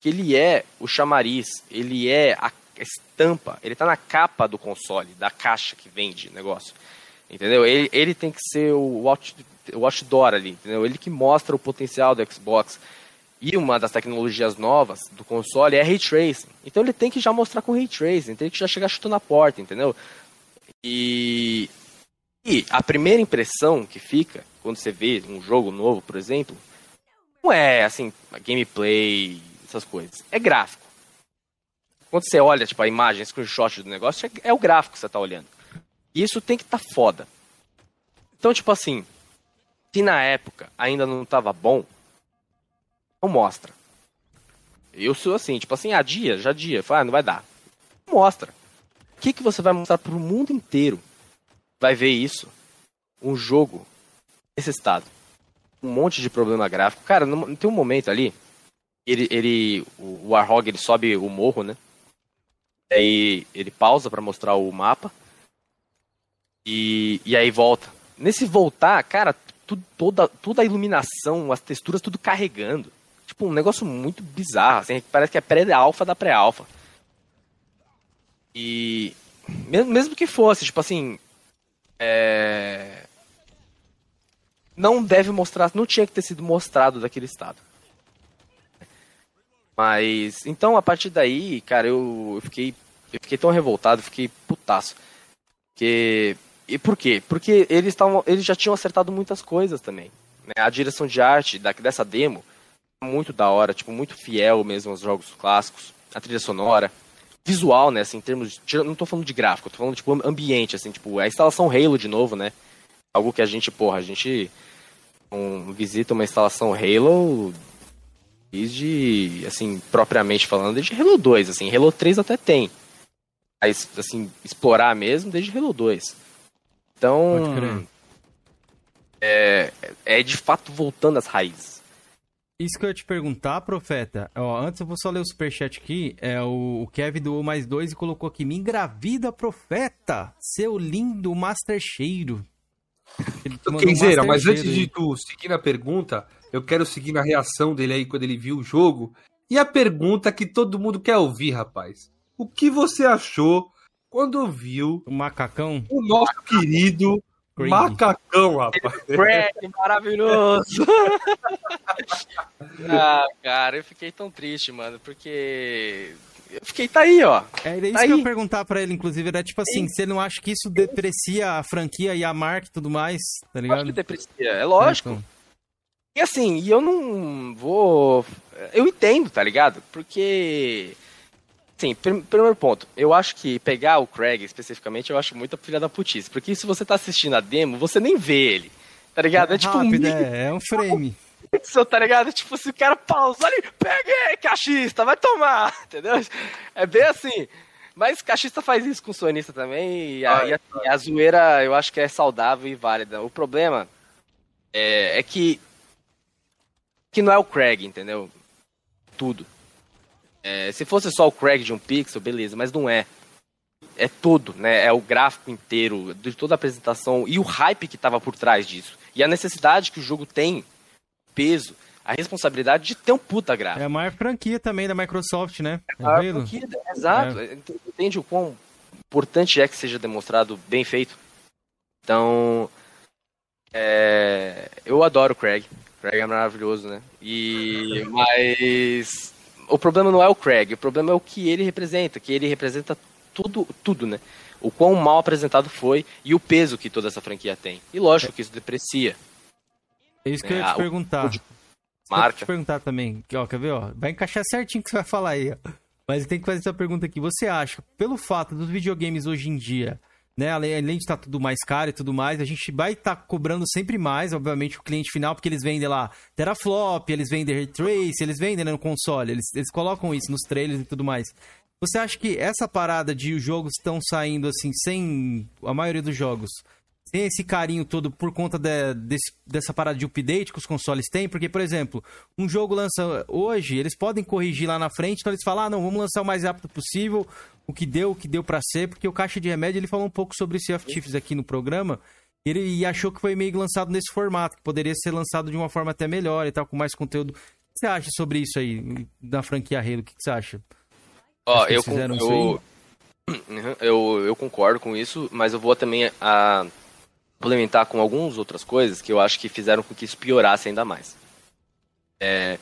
Que ele é o chamariz, ele é a estampa, ele tá na capa do console, da caixa que vende negócio. Entendeu? Ele, ele tem que ser o, watch, o ali, entendeu? Ele que mostra o potencial do Xbox. E uma das tecnologias novas do console é Ray Tracing. Então ele tem que já mostrar com Ray Tracing, tem que já chegar chutando na porta, entendeu? E e a primeira impressão que fica quando você vê um jogo novo, por exemplo, não é assim, gameplay, essas coisas. É gráfico. Quando você olha, tipo, a imagem, screenshot do negócio, é, é o gráfico que você tá olhando. E isso tem que estar tá foda. Então, tipo assim, se na época ainda não tava bom, não mostra. Eu sou assim, tipo assim, ah, dia, já dia, fala, ah, não vai dar. Mostra. O que, que você vai mostrar pro mundo inteiro? Vai ver isso. Um jogo nesse estado. Um monte de problema gráfico. Cara, não, tem um momento ali. Ele, ele, o Warhog ele sobe o morro, né? Aí ele pausa para mostrar o mapa. E, e aí volta. Nesse voltar, cara, toda, toda a iluminação, as texturas, tudo carregando. Tipo, um negócio muito bizarro. Assim, parece que é pré-alfa da pré-alfa. E mesmo que fosse, tipo assim, é... não deve mostrar, não tinha que ter sido mostrado daquele estado. Mas então a partir daí, cara, eu, eu fiquei eu fiquei tão revoltado, fiquei putaço. Que e por quê? Porque eles estavam, eles já tinham acertado muitas coisas também. Né? A direção de arte da, dessa demo muito da hora, tipo muito fiel mesmo aos jogos clássicos. A trilha sonora, visual, né, assim, em termos de, não tô falando de gráfico, tô falando tipo ambiente, assim, tipo a instalação Halo de novo, né? Algo que a gente, porra, a gente um, visita uma instalação Halo desde, assim, propriamente falando, desde Halo 2, assim, Halo 3 até tem. Mas, assim, explorar mesmo desde Halo 2. Então, é, é de fato voltando às raízes. Isso que eu ia te perguntar, profeta. Ó, antes eu vou só ler o superchat aqui. É o, o Kevin doou mais dois e colocou aqui: Me engravida, profeta! Seu lindo master cheiro. Kenzeira, mas antes de tu seguir na pergunta, eu quero seguir na reação dele aí quando ele viu o jogo. E a pergunta que todo mundo quer ouvir, rapaz. O que você achou quando viu o macacão? O nosso querido Craig. Macacão, rapaz. Craig, maravilhoso. ah, cara, eu fiquei tão triste, mano, porque eu fiquei, tá aí, ó. É, isso tá que aí. eu ia perguntar pra ele, inclusive, era tipo assim, se ele não acha que isso deprecia a franquia e a marca e tudo mais, tá ligado? Acho que deprecia, é lógico. É, então. E assim, e eu não vou... Eu entendo, tá ligado? Porque Sim, primeiro ponto. Eu acho que pegar o Craig especificamente, eu acho muita filha da putice. Porque se você tá assistindo a demo, você nem vê ele. Tá ligado? É, tipo um rápido, micro, é, é um frame. tá ligado? Tipo, se o cara pausa ali, peguei, cachista, vai tomar, entendeu? É bem assim. Mas cachista faz isso com sonista também. E, a, e assim, a zoeira eu acho que é saudável e válida. O problema é, é que. Que não é o Craig, entendeu? Tudo. É, se fosse só o Craig de um pixel, beleza, mas não é. É tudo, né? É o gráfico inteiro, de toda a apresentação e o hype que tava por trás disso. E a necessidade que o jogo tem, peso, a responsabilidade de ter um puta gráfico. É a maior franquia também da Microsoft, né? É Ah, Halo. porque- exato. Entende o quão importante é que seja demonstrado bem feito. Então, é, eu adoro o Craig. Craig é maravilhoso, né? E mas o problema não é o Craig, o problema é o que ele representa, que ele representa tudo, tudo, né? O quão mal apresentado foi e o peso que toda essa franquia tem. E lógico que isso deprecia. É isso que eu ia É, te o- perguntar. o de- que eu ia Marca. te perguntar também. Ó, quer ver, ó? Vai encaixar certinho o que você vai falar aí, ó. Mas tem que fazer essa pergunta aqui. Você acha, pelo fato dos videogames hoje em dia, né? Além, além de estar tudo mais caro e tudo mais, a gente vai estar cobrando sempre mais, obviamente, o cliente final, porque eles vendem lá teraflop, eles vendem ray trace, eles vendem né, no console, eles, eles colocam isso nos trailers e tudo mais. Você acha que essa parada de os jogos estão saindo assim, sem a maioria dos jogos, sem esse carinho todo por conta de- desse- dessa parada de update que os consoles têm? Porque, por exemplo, um jogo lança hoje, eles podem corrigir lá na frente, então eles falam, ah, não, vamos lançar o mais rápido possível, o que deu, o que deu pra ser, porque o Caixa de Remédio ele falou um pouco sobre Sea of Thieves aqui no programa, e ele e achou que foi meio lançado nesse formato, que poderia ser lançado de uma forma até melhor e tal, com mais conteúdo. O que você acha sobre isso aí, da franquia Halo? O que você acha? Ó, eu, eu, eu, eu concordo com isso, mas eu vou também a, complementar com algumas outras coisas que eu acho que fizeram com que isso piorasse ainda mais. É,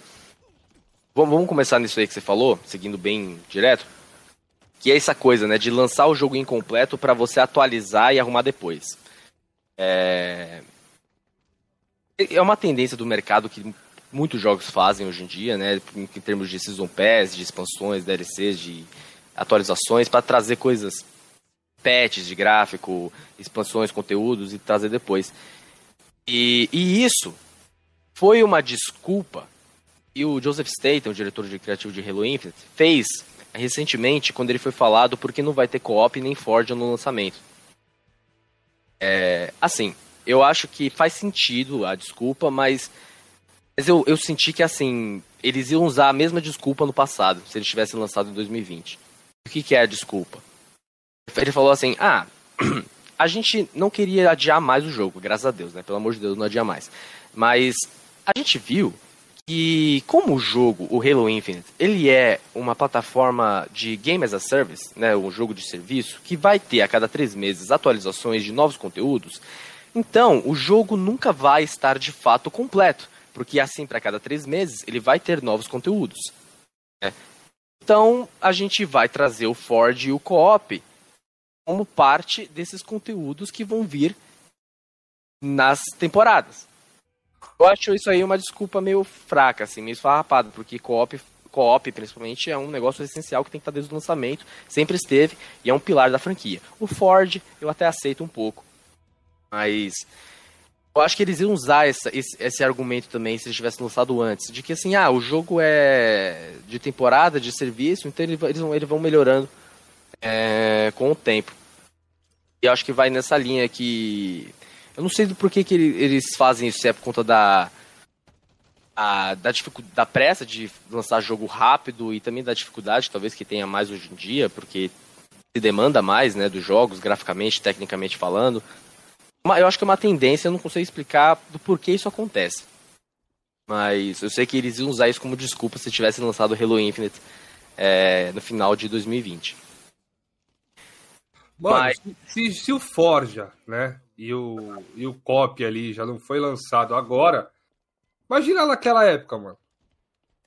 vamos, vamos começar nisso aí que você falou, seguindo bem direto, que é essa coisa, né, de lançar o jogo incompleto para você atualizar e arrumar depois. É, é uma tendência do mercado que muitos jogos fazem hoje em dia, né, em, termos de season pass, de expansões, DLCs, de atualizações para trazer coisas patches de gráfico, expansões, conteúdos e trazer depois. E, e isso foi uma desculpa e o Joseph Staten, o diretor de criativo de Halo Infinite, fez recentemente quando ele foi falado porque não vai ter co-op nem Forge no lançamento. É, assim, eu acho que faz sentido a desculpa, mas, mas eu, eu senti que assim eles iam usar a mesma desculpa no passado, se eles tivessem lançado em 2020. O que, que é a desculpa? Ele falou assim: ah, a gente não queria adiar mais o jogo, graças a Deus, né? Pelo amor de Deus, não adia mais. Mas a gente viu que, como o jogo, o Halo Infinite, ele é uma plataforma de Game as a Service, né? Um jogo de serviço, que vai ter a cada três meses atualizações de novos conteúdos. Então, o jogo nunca vai estar de fato completo, porque assim, para cada três meses, ele vai ter novos conteúdos. né? Então, a gente vai trazer o Ford e o Co-op como parte desses conteúdos que vão vir nas temporadas. Eu acho isso aí uma desculpa meio fraca, assim, meio esfarrapada, porque co-op, co-op principalmente, é um negócio essencial que tem que estar desde o lançamento, sempre esteve, e é um pilar da franquia. O Ford, eu até aceito um pouco, mas eu acho que eles iam usar essa, esse, esse argumento também se eles tivessem lançado antes, de que assim, ah, o jogo é de temporada, de serviço, então ele- eles vão, eles vão melhorando é, com o tempo. E acho que vai nessa linha que. Eu não sei do porquê que ele- eles fazem isso, se é por conta da. A, da, da pressa de lançar jogo rápido e também da dificuldade, talvez, que tenha mais hoje em dia, porque se demanda mais né, dos jogos, graficamente, tecnicamente falando. Eu acho que é uma tendência, eu não consigo explicar do porquê isso acontece. Mas eu sei que eles iam usar isso como desculpa se tivessem lançado Halo Infinite é, no final de 2020. Mano, Mas- se, se o Forja, né, e o, e o Copy ali já não foi lançado agora, imagina naquela época, mano.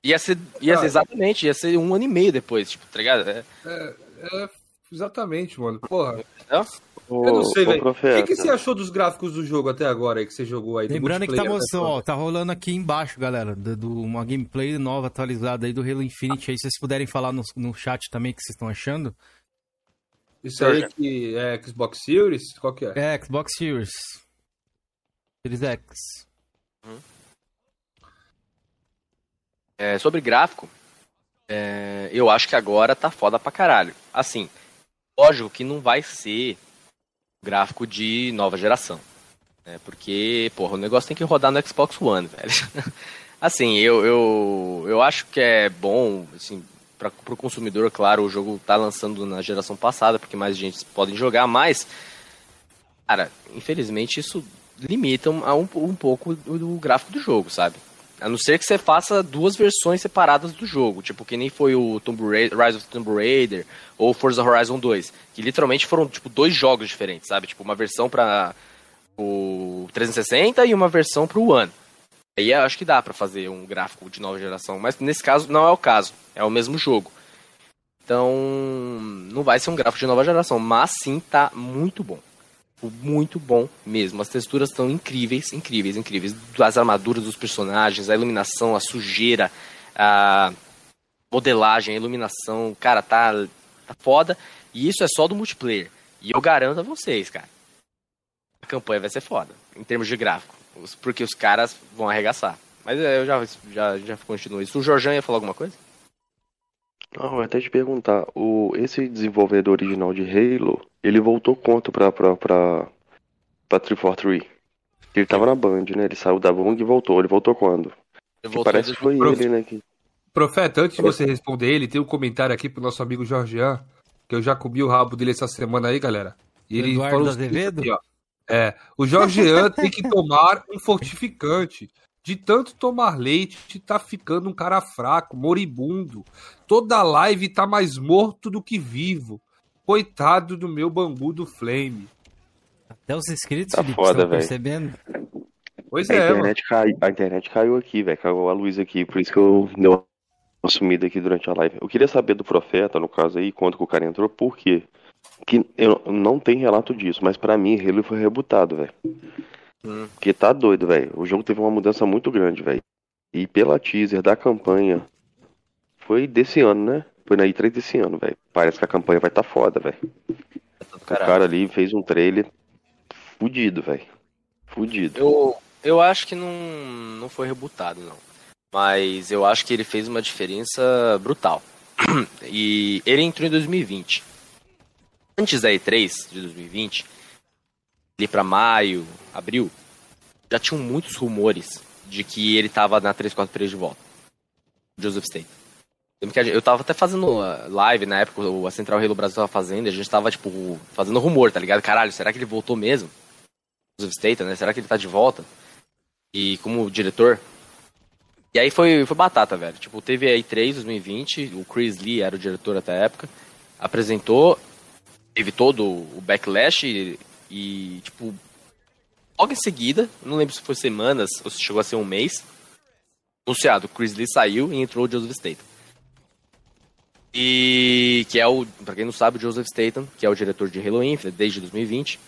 Ia ser, ia ser Ah. exatamente, ia ser um ano e meio depois, tipo, tá ligado? É, É, Exatamente, mano. Porra. Ô, Eu não sei, velho. O que, que você achou dos gráficos do jogo até agora aí que você jogou aí? do Lembrando que tá mostrando, ó, tá rolando aqui embaixo, galera, do, do- uma gameplay nova atualizada aí do Halo Infinite aí, se vocês puderem falar no, no chat também o que vocês estão achando. Isso aí que é Xbox Series? Qual que é? É, Xbox Series. Series X. É, sobre gráfico, é, eu acho que agora tá foda pra caralho. Assim, lógico que não vai ser gráfico de nova geração. Né? Porque, porra, o negócio tem que rodar no Xbox One, velho. assim, eu, eu, eu acho que é bom, assim, pra, pro consumidor, claro, o jogo tá lançando na geração passada, porque mais gente podem jogar, mas, cara, infelizmente isso limita um, um, pouco o, o gráfico do jogo, sabe? A não ser que você faça duas versões separadas do jogo, tipo que nem foi o Tomb Raider, Rise of Tomb Raider ou Forza Horizon 2, que literalmente foram tipo dois jogos diferentes, sabe? Tipo uma versão para o 360 e uma versão para o One. Aí acho que dá pra fazer um gráfico de nova geração, mas nesse caso não é o caso, é o mesmo jogo. Então, não vai ser um gráfico de nova geração, mas sim tá muito bom. Muito bom mesmo. As texturas estão incríveis, incríveis, incríveis. As armaduras dos personagens, a iluminação, a sujeira, a modelagem, a iluminação, cara, tá, tá foda. E isso é só do multiplayer. E eu garanto a vocês, cara. A campanha vai ser foda, em termos de gráfico. Porque os caras vão arregaçar. Mas é, eu já, já, já continuo isso. O Jorjan ia falar alguma coisa? Não, eu ia até te perguntar, o, esse desenvolvedor original de Halo, ele voltou quanto pra, pra, pra, pra 343? Ele tava na Band, né? Ele saiu da Band e voltou. Ele voltou quando? Eu Que voltei parece que foi Prof. ele, né? Que... Profeta, antes de você responder ele, tem um comentário aqui pro nosso amigo Jorgean, que eu já comi o rabo dele essa semana aí, galera. E ele Eduardo falou Azevedo? aqui, ó. É, o Jorgean tem que tomar um fortificante. De tanto tomar leite, tá ficando um cara fraco, moribundo. Toda live tá mais morto do que vivo. Coitado do meu bambu do Flame. Até os inscritos, Tá Felipe, foda, estão velho. percebendo. Pois a, é, internet cai, a internet caiu aqui, velho. Caiu a luz aqui, por isso que eu dei uma sumida aqui durante a live. Eu queria saber do profeta, no caso aí, quando que o cara entrou, por quê? Que eu não tem relato disso, mas pra mim Halo foi rebutado, velho. Hum. Porque tá doido, velho. O jogo teve uma mudança muito grande, velho. E pela teaser da campanha, foi desse ano, né? Foi na E3 desse ano, velho. Parece que a campanha vai tá foda, velho. O Caralho. cara ali fez um trailer fudido, velho. Fudido. Eu, eu acho que não, não foi rebutado, não. Mas eu acho que ele fez uma diferença brutal. E ele entrou em 2020. Antes da E3 de 2020, ali pra maio, abril, já tinham muitos rumores de que ele tava na 343 de volta. Joseph State. Eu tava até fazendo uh, live na época, a Central Halo Brasil tava fazendo, a gente tava, tipo, fazendo rumor, tá ligado? Caralho, será que ele voltou mesmo? Joseph Statham, né? Será que ele tá de volta? E como diretor? E aí foi, foi batata, velho. Tipo, teve a E3 2020, o Chris Lee era o diretor até a época, apresentou, teve todo o backlash e, e, tipo, logo em seguida, não lembro se foi semanas ou se chegou a ser um mês, anunciado, o Chris Lee saiu e entrou o Joseph Statham. E que é o, pra quem não sabe, o Joseph Statham, que é o diretor de Halo Infinite desde 2020,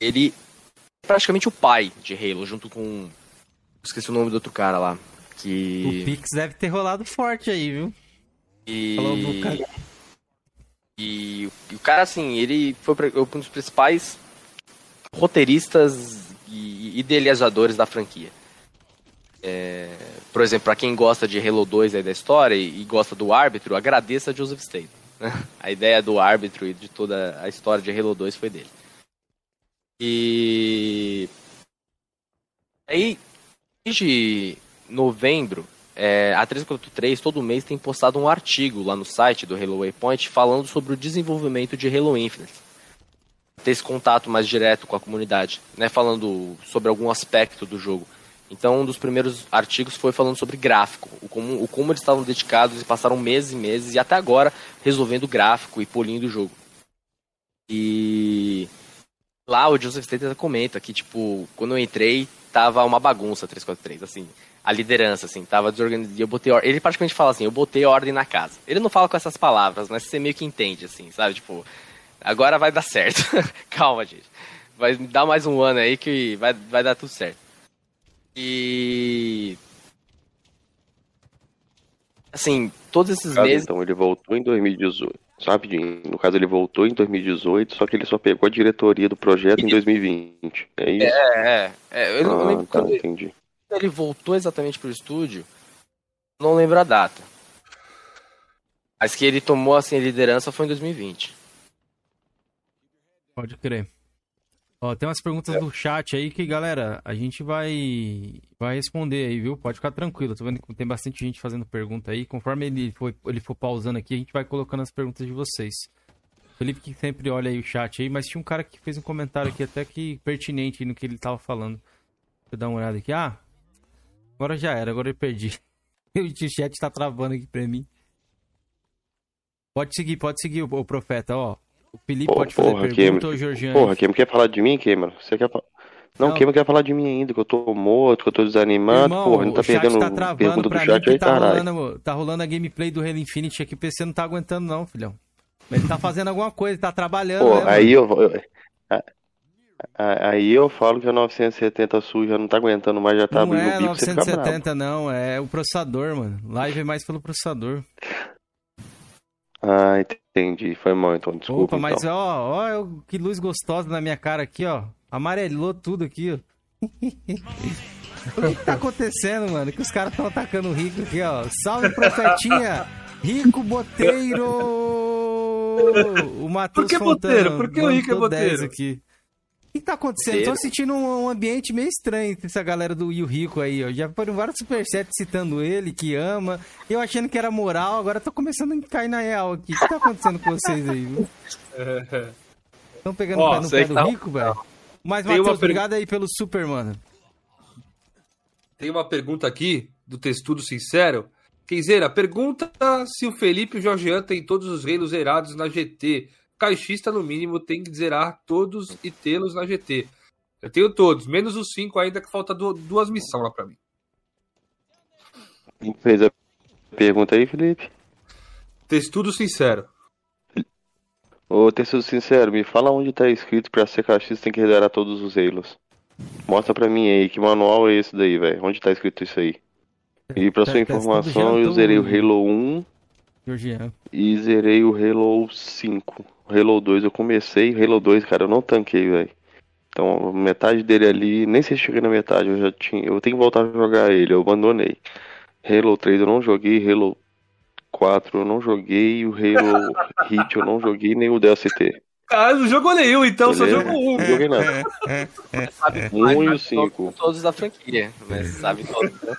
ele é praticamente o pai de Halo, junto com. Esqueci o nome do outro cara lá. O Que. Pix deve ter rolado forte aí, viu? E, Falou. E, o- cara, assim, ele foi um dos principais roteiristas e idealizadores da franquia. É, por exemplo, pra quem gosta de Halo 2 aí da história e, gosta do árbitro, agradeça a Joseph Statham. né? A ideia do árbitro e de toda a história de Halo 2 foi dele. E aí, desde novembro, é, a 343 todo mês tem postado um artigo lá no site do Halo Waypoint falando sobre o desenvolvimento de Halo Infinite. Ter esse contato mais direto com a comunidade, né, falando sobre algum aspecto do jogo. Então, um dos primeiros artigos foi falando sobre gráfico, o como, o como eles estavam dedicados e passaram meses e meses e até agora resolvendo gráfico e polindo o jogo. E lá o Joseph Statham comenta que, tipo, quando eu entrei, tava uma bagunça 343, assim, a liderança, assim, tava desorganizada. Eu botei or- Ele praticamente fala assim, eu botei ordem na casa. Ele não fala com essas palavras, mas você meio que entende, assim, sabe? Tipo, Agora vai dar certo. Calma, gente. Vai dar mais um ano aí que vai, vai dar tudo certo. E. Assim, todos esses Caso, meses. Então ele voltou em 2018. Rapidinho. No caso, ele voltou em 2018, só que ele só pegou a diretoria do projeto em 2020. É isso? É, é. é eu não ah, tá, quando entendi. Ele voltou exatamente pro estúdio. Não lembro a data. Mas que ele tomou assim a liderança foi em 2020. Pode crer. Ó, tem umas perguntas do chat aí que, galera, a gente vai vai responder aí, viu? Pode ficar tranquilo. Tô vendo que tem bastante gente fazendo pergunta aí. Conforme ele for, ele for pausando aqui, a gente vai colocando as perguntas de vocês. Felipe que sempre olha aí o chat aí, mas tinha um cara que fez um comentário aqui até que pertinente no que ele tava falando. Deixa eu dar uma olhada aqui. Ah, agora já era, agora eu perdi. O chat tá travando aqui pra mim. Pode seguir, pode seguir, o, profeta, ó. O Felipe pode fazer porra, pergunta Cameron. ou Georgiano? Porra, Cameron quer falar de mim, Cameron? Você quer falar. Não, Não. Cameron quer falar de mim ainda, que eu tô morto, que eu tô desanimado. Irmão, porra, não tá perdendo tá travando pergunta do chat aí, tá caralho. rolando, tá rolando a gameplay do Halo Infinite aqui, o PC não tá aguentando não, filhão. Ele tá fazendo alguma coisa, tá trabalhando, Pô, né, aí mano? eu, eu- aí eu falo que a 970 Sul já não tá aguentando mais, já tá Não abrindo é o bico, você fica bravo. 970 não, é o processador, mano. Live é mais pelo processador. Ah, entendi. Foi mal, então, desculpa. Opa, mas então. ó, ó, que luz gostosa na minha cara aqui, ó. Amarelou tudo aqui, ó. o que, que tá acontecendo, mano? Que os caras estão atacando o Rico aqui, ó. Salve, profetinha! Rico Boteiro! O Matheus Por que Fontana Boteiro? Por que o Rico é mandou 10 Boteiro? aqui. O que tá acontecendo? Tô sentindo um, um ambiente meio estranho entre essa galera do Rio Rico aí, ó. Já foram vários superchats citando ele, que ama. Eu achando que era moral, agora tô começando a cair na real aqui. O que tá acontecendo com vocês aí, viu? Estão pegando Ó, pé no pé que do tá- Rico, velho? Mas, Tem Matheus, per- obrigado aí pelo super, mano. Tem uma pergunta aqui do Testudo Sincero. Quinzeira, pergunta se o Felipe e o Jorgean têm todos os reinos zerados na GT. Caixista, no mínimo, tem que zerar todos e tê-los na GT. Eu tenho todos, menos os cinco ainda, que falta du- duas missões lá pra mim. Quem fez a pergunta aí, Felipe? Testudo Sincero. Ô, ter sido sincero, me fala onde tá escrito pra ser caixista tem que zerar todos os Halos. Mostra pra mim aí, que manual é esse daí, velho? Onde tá escrito isso aí? E pra Tá- sua tá escrito informação, já eu zerei o Halo 1 Georgiano. e zerei o Halo 5. O Halo 2 eu comecei, o Halo 2, cara, eu não tanquei, velho. Então, metade dele ali, nem sei se cheguei na metade, eu já tinha. Eu tenho que voltar a jogar ele, eu abandonei. Halo 3 eu não joguei, Halo 4 eu não joguei, o Halo Hit eu não joguei, nem o DLCT. Ah, não jogou nenhum, então, só Beleza? jogou um. Não joguei nada. Sabe Um mais e o cinco. Todos da franquia, mas sabe todos. né?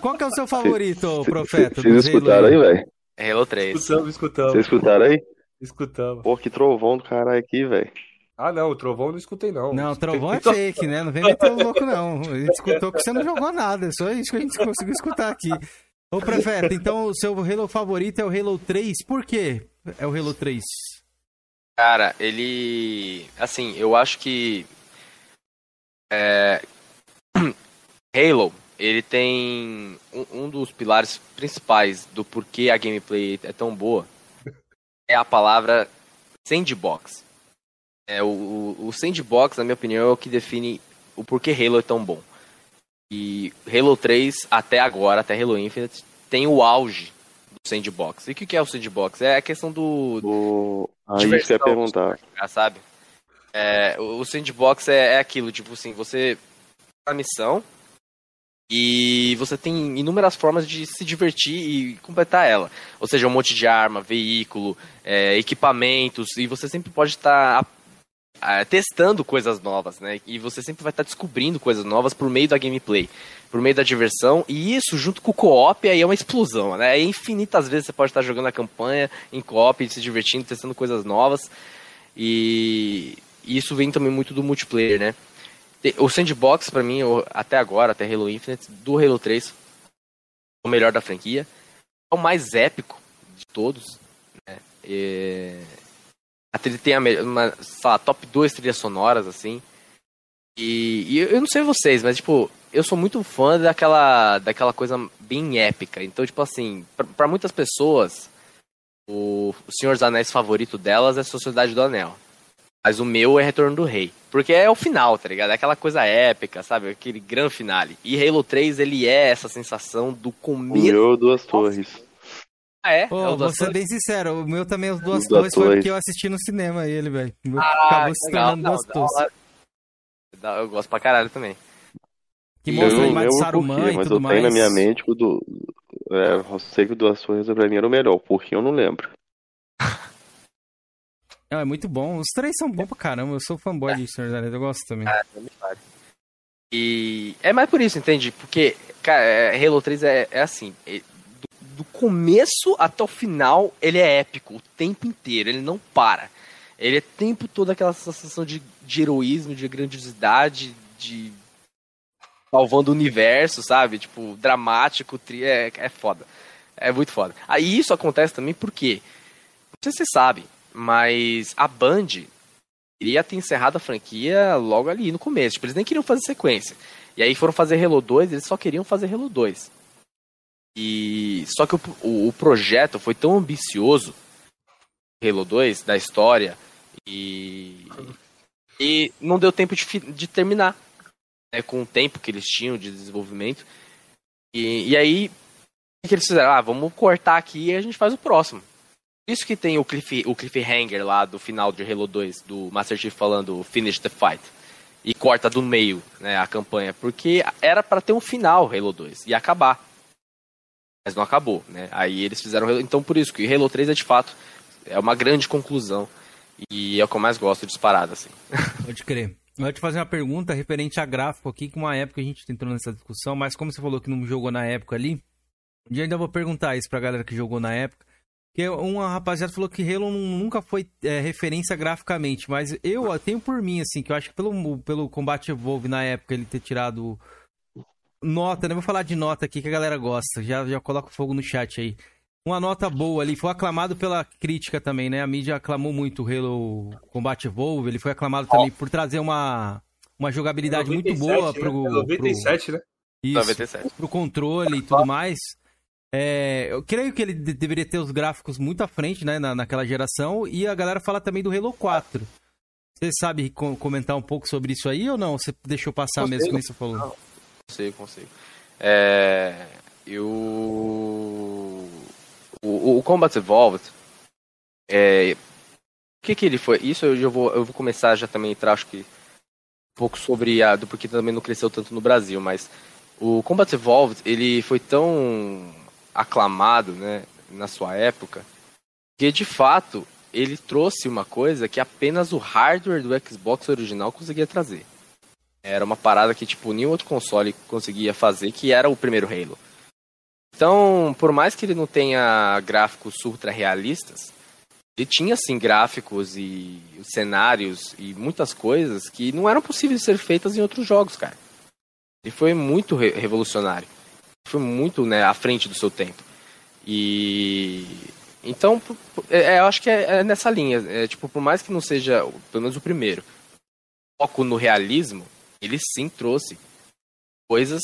Qual que é o seu favorito, Cê- profeta? Vocês escutaram aí, velho? É Halo 3. Escutamos, escutamos. Vocês escutaram aí? Escutamos. Pô, que trovão do caralho aqui, velho. Ah, não, o Trovão eu não escutei, não. Não, trovão é fake, né? Não vem meter o louco, não. A gente escutou que você não jogou nada. É só isso que a gente conseguiu escutar aqui. Ô, Prefeta, então o seu Halo favorito é o Halo 3. Por quê é o Halo 3? Cara, ele. Assim, eu acho que. É... Halo, ele tem. Um, um dos pilares principais do porquê a gameplay é tão boa é a palavra sandbox. É, o, o, sandbox, na minha opinião, é o que define o porquê Halo é tão bom. E Halo 3, até agora, até Halo Infinite, tem o auge do sandbox. E o que é o sandbox? É a questão do, O... Aí que eu ia perguntar. jogar, sabe? É, o o sandbox é, é aquilo, tipo assim, você a missão e você tem inúmeras formas de se divertir e completar ela. Ou seja, um monte de arma, veículo, é, equipamentos, e você sempre pode estar ah, testando coisas novas, né? E você sempre vai estar descobrindo coisas novas por meio da gameplay, por meio da diversão, e isso junto com o co-op aí é uma explosão, né? É infinitas vezes você pode estar jogando a campanha em co-op, se divertindo, testando coisas novas. E isso vem também muito do multiplayer, né? O Sandbox, pra mim, até agora, até Halo Infinite, do Halo 3, é o melhor da franquia. É o mais épico de todos. Né? É... A trilha tem a uma, lá, top 2 trilhas sonoras, assim. E, e eu não sei vocês, mas, tipo, eu sou muito fã daquela, daquela coisa bem épica. Então, tipo assim, pra muitas pessoas, o, o Senhor dos Anéis favorito delas é Sociedade do Anel. Mas o meu é Retorno do Rei. Porque é o final, tá ligado? É aquela coisa épica, sabe? Aquele grande finale. E Halo 3, ele é essa sensação do O começo. meu Duas Torres. Ah, é? Pô, é o vou ser bem sincero, o meu também, os duas Os Duas torres, foi porque eu assisti no cinema ele, velho. O meu Ah, Acabou se tornando Não, duas torres. Eu gosto pra caralho também. Que Eu mostra a de Saruman por quê, e mas tudo eu mais. tenho na minha mente que o do. É, eu sei que o Duas Torres pra mim era o melhor, porque eu não lembro. Não, é muito bom. Os três são bons pra caramba. Eu sou fanboy de Senhor dos Anéis, eu gosto também. É, E é mais por isso, entende? Porque, cara, é, Halo 3 é, é assim. é- do, do começo até o final, ele é épico o tempo inteiro, ele não para. Ele é o tempo todo aquela sensação de, de heroísmo, de grandiosidade, de salvando o universo, sabe? Tipo, dramático, tri, é, é foda. É muito foda. Aí isso acontece também porque, não sei se vocês sabem, mas a Band queria ter encerrado a franquia logo ali no começo. Tipo, eles nem queriam fazer sequência. E aí foram fazer Halo 2, eles só queriam fazer Halo 2. E só que o, o, o projeto foi tão ambicioso, Halo 2, da história, e, e não deu tempo de, de terminar né, com o tempo que eles tinham de desenvolvimento. E, e aí, o que eles fizeram? Ah, vamos cortar aqui e a gente faz o próximo. Isso que tem o, cliff, o cliffhanger lá do final de Halo 2, do Master Chief falando Finish the Fight. E corta do meio né, a campanha. Porque era para ter um final Halo 2 e acabar. Mas não acabou, né? Aí eles fizeram. Então por isso que Halo 3 é de fato é uma grande conclusão. E é o que eu mais gosto disparado, assim. Pode crer. Eu vou te fazer uma pergunta referente a gráfico aqui, que uma época a gente entrou nessa discussão, mas como você falou que não jogou na época ali, um dia ainda vou perguntar isso pra galera que jogou na época. Porque uma rapaziada falou que Halo nu- nunca foi é, referência graficamente, mas eu ó, tenho por mim, assim, que eu acho que pelo, pelo combate Evolve na época ele ter tirado nota, né? Vou falar de nota aqui que a galera gosta, já, já coloca fogo no chat aí. Uma nota boa ali, foi aclamado pela crítica também, né? A mídia aclamou muito o Halo Combat Evolve, ele foi aclamado também por trazer uma, uma jogabilidade muito 97, boa né? pro, É 97, né? pro, isso, 97. pro controle e tudo mais. É, eu creio que ele de- deveria ter os gráficos muito à frente, né, na, naquela geração, e a galera fala também do Halo 4. Você sabe co- comentar um pouco sobre isso aí ou não? Você deixou passar mesmo, Consigo. como você falou? Consigo, consigo. É, eu. O, o Combat Evolved. É, o que que ele foi? Isso eu já vou, eu vou começar já também a entrar, acho que. Um pouco sobre a. do também não cresceu tanto no Brasil, mas. O Combat Evolved, ele foi tão aclamado, né, na sua época, que de fato ele trouxe uma coisa que apenas o hardware do Xbox original conseguia trazer. Era uma parada que, tipo, nenhum outro console conseguia fazer, que era o primeiro Halo. Então, por mais que ele não tenha gráficos ultra realistas, ele tinha, sim, gráficos e cenários e muitas coisas que não eram possíveis de ser feitas em outros jogos, cara. Ele foi muito re- revolucionário. Foi muito, né, à frente do seu tempo. E... Então, p- é, eu acho que é, é nessa linha. É, tipo, por mais que não seja, pelo menos o primeiro, foco no realismo, ele sim trouxe coisas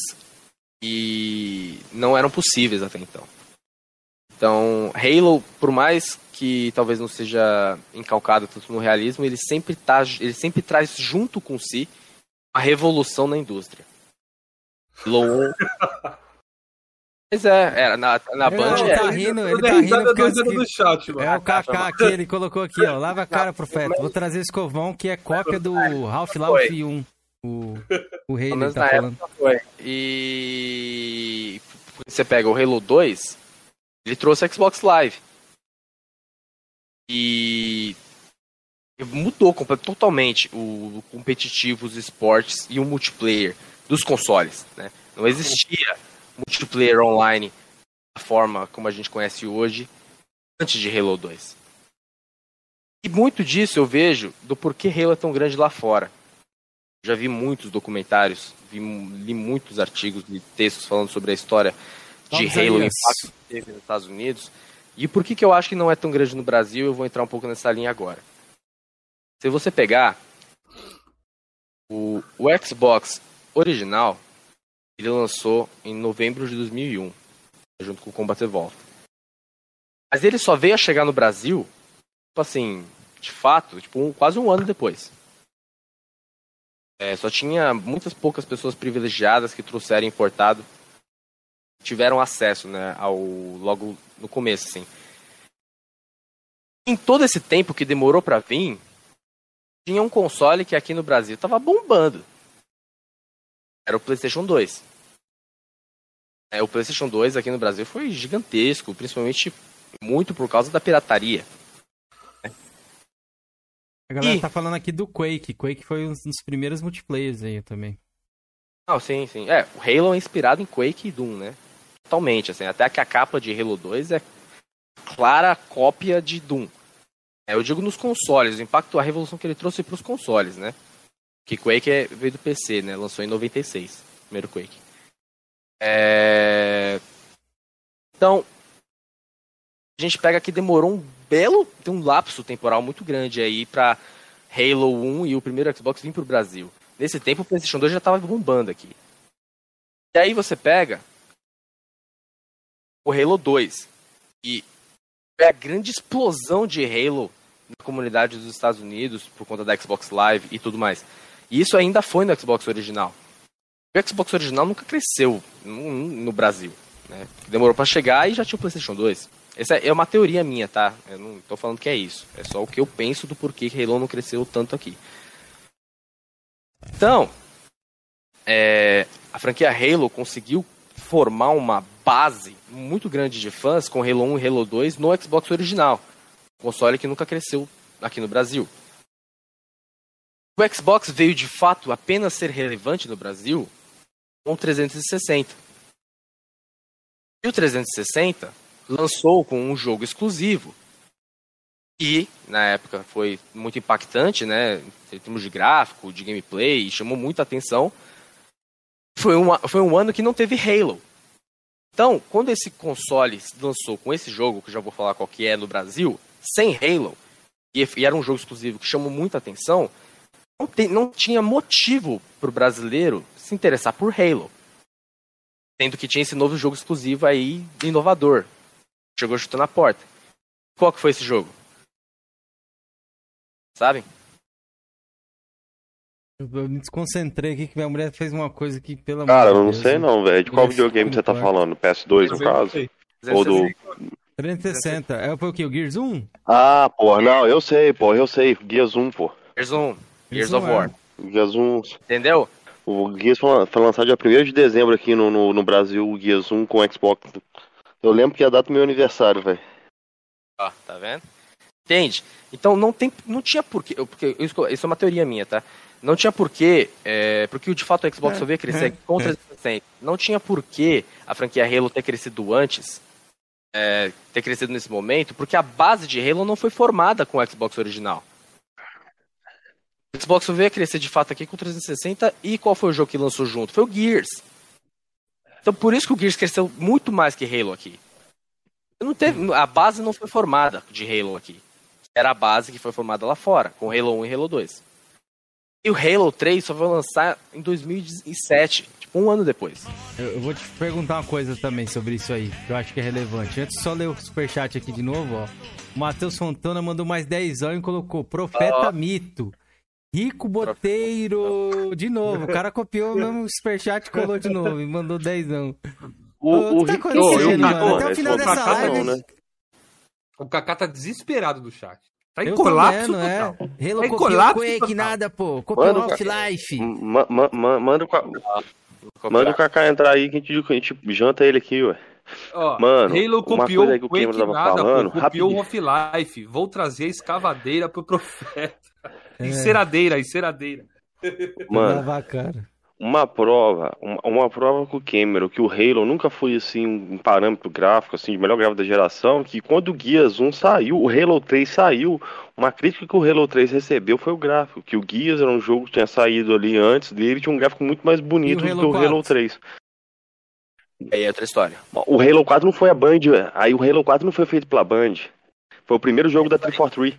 que não eram possíveis até então. Então, Halo, por mais que talvez não seja encalcado tanto no realismo, ele sempre, tá, ele sempre traz junto com si a revolução na indústria. Halo 1. Pois é, era na, na Ele Band. tá é. rindo, Eu ele tá rindo porque do eu dedo do chat, mano. É o Kaká aqui, ele colocou aqui, ó. Lava a cara, profeta. Vou trazer o escovão, que é cópia do Half-Life 1. O, o rei ele tá na falando. época foi. E você pega o Halo 2, ele trouxe Xbox Live. E mudou totalmente o competitivo, os esportes e o multiplayer dos consoles. Né? Não existia multiplayer online da forma como a gente conhece hoje antes de Halo 2. E muito disso eu vejo do porquê Halo é tão grande lá fora. Já vi muitos documentários, vi, li muitos artigos e textos falando sobre a história de Vamos Halo e o impacto que teve nos Estados Unidos. E por que, que eu acho que não é tão grande no Brasil, eu vou entrar um pouco nessa linha agora. Se você pegar o, o Xbox original, ele lançou em novembro de 2001, junto com o Combat Evolved. Mas ele só veio a chegar no Brasil, tipo assim, de fato, tipo, um, quase um ano depois. É, só tinha muitas poucas pessoas privilegiadas que trouxeram importado, tiveram acesso, né, ao logo no começo, assim. Em todo esse tempo que demorou para vir, tinha um console que aqui no Brasil tava bombando. Era o PlayStation 2. É, o PlayStation 2 aqui no Brasil foi gigantesco, principalmente muito por causa da pirataria. A galera E- tá falando aqui do Quake. Quake foi um dos primeiros multiplayers aí também. Não, sim, sim. É, o Halo é inspirado em Quake e Doom, né? Totalmente, assim. Até que a capa de Halo 2 é clara cópia de Doom. É, eu digo nos consoles, o impacto, a revolução que ele trouxe para os consoles, né? Que Quake é- veio do PC, né? Lançou em 96, primeiro Quake. É... Então, a gente pega que demorou um belo, tem um lapso temporal muito grande aí para Halo 1 e o primeiro Xbox vir pro Brasil. Nesse tempo o PlayStation 2 já tava bombando aqui. E aí você pega o Halo 2 e é a grande explosão de Halo na comunidade dos Estados Unidos por conta da Xbox Live e tudo mais. E isso ainda foi no Xbox original. O Xbox original nunca cresceu no, Brasil. Né? Demorou para chegar e já tinha o PlayStation 2. Essa é uma teoria minha, tá? Eu não tô falando que é isso. É só o que eu penso do porquê que Halo não cresceu tanto aqui. Então, é, a franquia Halo conseguiu formar uma base muito grande de fãs com Halo 1 e Halo 2 no Xbox original. Console que nunca cresceu aqui no Brasil. O Xbox veio de fato apenas ser relevante no Brasil com o 360. E o 360 lançou com um jogo exclusivo. E, na época, foi muito impactante, né? Em termos de gráfico, de gameplay, chamou muita atenção. Foi, uma, foi um ano que não teve Halo. Então, quando esse console se lançou com esse jogo, que já vou falar qual que é no Brasil, sem Halo, e, e era um jogo exclusivo que chamou muita atenção, não, tem- não tinha motivo para o brasileiro se interessar por Halo. Sendo que tinha esse novo jogo exclusivo aí, inovador. Chegou chutando a porta. Qual que foi esse jogo? Sabem? Eu, me desconcentrei aqui que minha mulher fez uma coisa que, pelo Cara, eu não de Deus, sei não, velho. De qual videogame você tá falando? PS2, no caso? Ou do... 360. É, foi o quê? O Gears 1? Ah, porra, não, eu sei, porra, eu sei. Gears 1, pô. Gears 1, Gears of é. War. Gears 1. Entendeu? O Gears foi lançado dia 1 de dezembro aqui no, no, no Brasil, o Gears 1 com Xbox. Eu lembro que ia dar do meu aniversário, velho. Ó, tá vendo? Entende? Então não tem, não tinha porquê, porque isso, isso é uma teoria minha, tá? Não tinha porquê, é, porque de fato o Xbox É, só veio crescer é, com o 360. Não tinha porquê a franquia Halo ter crescido antes, é, ter crescido nesse momento, porque a base de Halo não foi formada com o Xbox original. O Xbox veio a crescer de fato aqui com o 360 e qual foi o jogo que lançou junto? Foi o Gears. Então por isso que o Gears cresceu muito mais que Halo aqui. Não teve, a base não foi formada de Halo aqui. Era a base que foi formada lá fora, com Halo 1 e Halo 2. E o Halo 3 só vai lançar em 2007, tipo um ano depois. Eu, eu vou te perguntar uma coisa também sobre isso aí, que eu acho que é relevante. Antes, só ler o superchat aqui de novo, ó. O Matheus Fontana mandou mais 10 anos e colocou Profeta Mito. Rico Boteiro, de novo. O cara copiou o mesmo superchat e colou de novo e mandou 10 anos. O, o que tá Rico- acontecendo, Até o final foi dessa live- não, né? O Kaká tá desesperado do chat. Tá em Eu colapso vendo, é. total. Halo Tá em copiou colapso Quake, total. nada, pô. Copiou Mano, Half-Life. Ma- ma- ma- manda, o Ca- manda o Kaká entrar aí que a gente, a gente janta ele aqui, ué. Ó, Mano, Halo uma copiou coisa que o o Quake tava nada, falando, pô. Copiou o. Off-Life. Vou trazer a escavadeira pro profeta. É. Enceradeira, enceradeira. Mano, Lavar a cara. uma prova, uma, uma prova com o Cameron, que o Halo nunca foi assim um parâmetro gráfico, assim, de melhor gráfico da geração, que quando o Gears 1 saiu, o Halo 3 saiu, uma crítica que o Halo 3 recebeu foi o gráfico, que o Gears era um jogo que tinha saído ali antes dele, tinha um gráfico muito mais bonito do que o Halo 4? 3. Aí é outra história. O Halo 4 não foi a Band, aí o Halo 4 não foi feito pela Band. Foi o primeiro jogo da 343.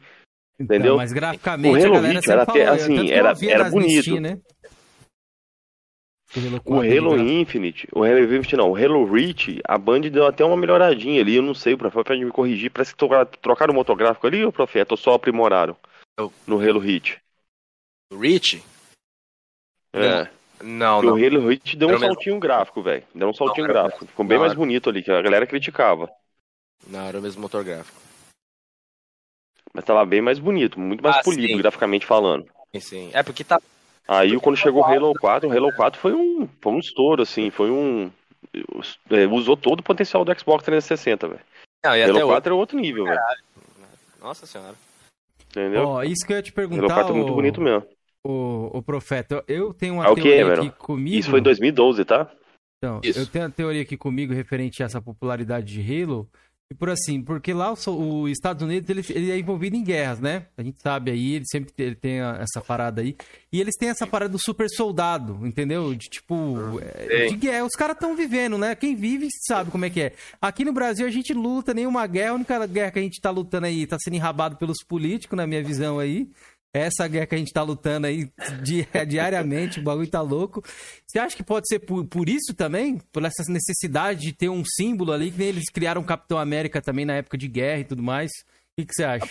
Então, Entendeu? mas graficamente O Halo a galera Reach era até, falou, assim, era- era bonito. né? O Halo Infinite, o Halo Infinite não, o Halo Reach, a Band deu até uma melhoradinha ali, eu não sei, o Profeta pode me corrigir, parece que trocaram o motográfico ali, o Profeta, ou só aprimoraram no Halo Reach? O Reach? É. Não, não. O Halo Reach deu um saltinho mesmo. gráfico, velho. Deu um saltinho não, gráfico. Ficou bem mais bonito ali, que a galera criticava. Não, era o mesmo motor gráfico. Mas tava bem mais bonito, muito mais ah, polido, sim. graficamente falando. Sim, sim. É porque tá. Aí quando chegou o Halo 4, o Halo 4 foi um, foi um estouro, assim, foi um. É, usou todo o potencial do Xbox 360, velho. Halo 4 é outro nível, velho. Nossa senhora. Entendeu? Ó, isso que eu ia te perguntar. Halo 4 é muito bonito mesmo. O, o Profeta, eu tenho uma é teoria aqui comigo. Isso foi em 2012, tá? Então, isso. eu tenho uma teoria aqui comigo referente a essa popularidade de Halo. E por assim, porque lá o, o Estados Unidos ele, ele, é envolvido em guerras, né? A gente sabe aí, ele sempre ele tem essa parada aí. E eles têm essa parada do super soldado, entendeu? De tipo, é, de guerra. Os caras estão vivendo, né? Quem vive sabe como é que é. Aqui no Brasil a gente luta nenhuma guerra, a única guerra que a gente tá lutando aí tá sendo enrabado pelos políticos, na minha visão aí. Essa guerra que a gente tá lutando aí di diariamente, o bagulho tá louco. Você acha que pode ser por, por isso também? Por essa necessidade de ter um símbolo ali, que nem eles criaram o Capitão América também na época de guerra e tudo mais? O que, que você acha?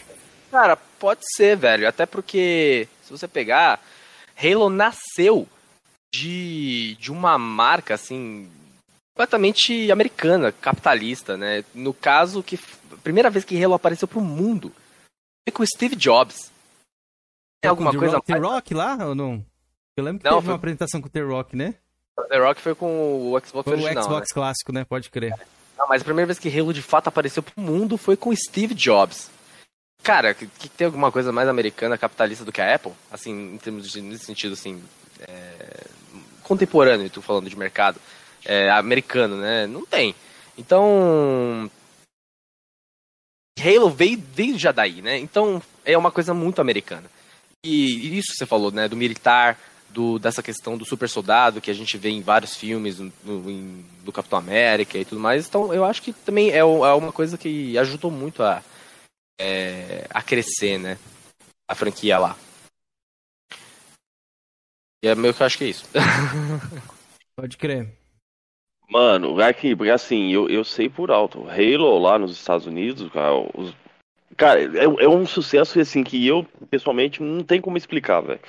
Cara, pode ser, velho. Até porque, se você pegar, Halo nasceu de, de uma marca, assim, completamente americana, capitalista, né? No caso, que primeira vez que Halo apareceu pro mundo foi com o Steve Jobs. Tem alguma coisa Rock, mais? Rock lá ou não? Eu lembro que não, teve foi... uma apresentação com o The Rock, né? O The Rock foi com o Xbox foi original, o Xbox né? clássico, né? Pode crer. Não, mas a primeira vez que Halo de fato apareceu pro mundo foi com Steve Jobs. Cara, que, que tem alguma coisa mais americana, capitalista do que a Apple? Assim, em termos de, nesse sentido, assim, é, contemporâneo, tu falando de mercado, é, americano, né? Não tem. Então, Halo veio, veio já daí, né? Então, é uma coisa muito americana. E isso que você falou, né, do militar, do, dessa questão do super soldado que a gente vê em vários filmes no, no, do Capitão América e tudo mais. Então eu acho que também é, é uma coisa que ajudou muito a, é, a crescer, né? A franquia lá. E é meio que eu acho que é isso. Pode crer. Mano, aqui, porque assim, eu, eu sei por alto. Halo lá nos Estados Unidos, cara, os, Cara, é, é um sucesso assim que eu, pessoalmente, não tem como explicar, velho.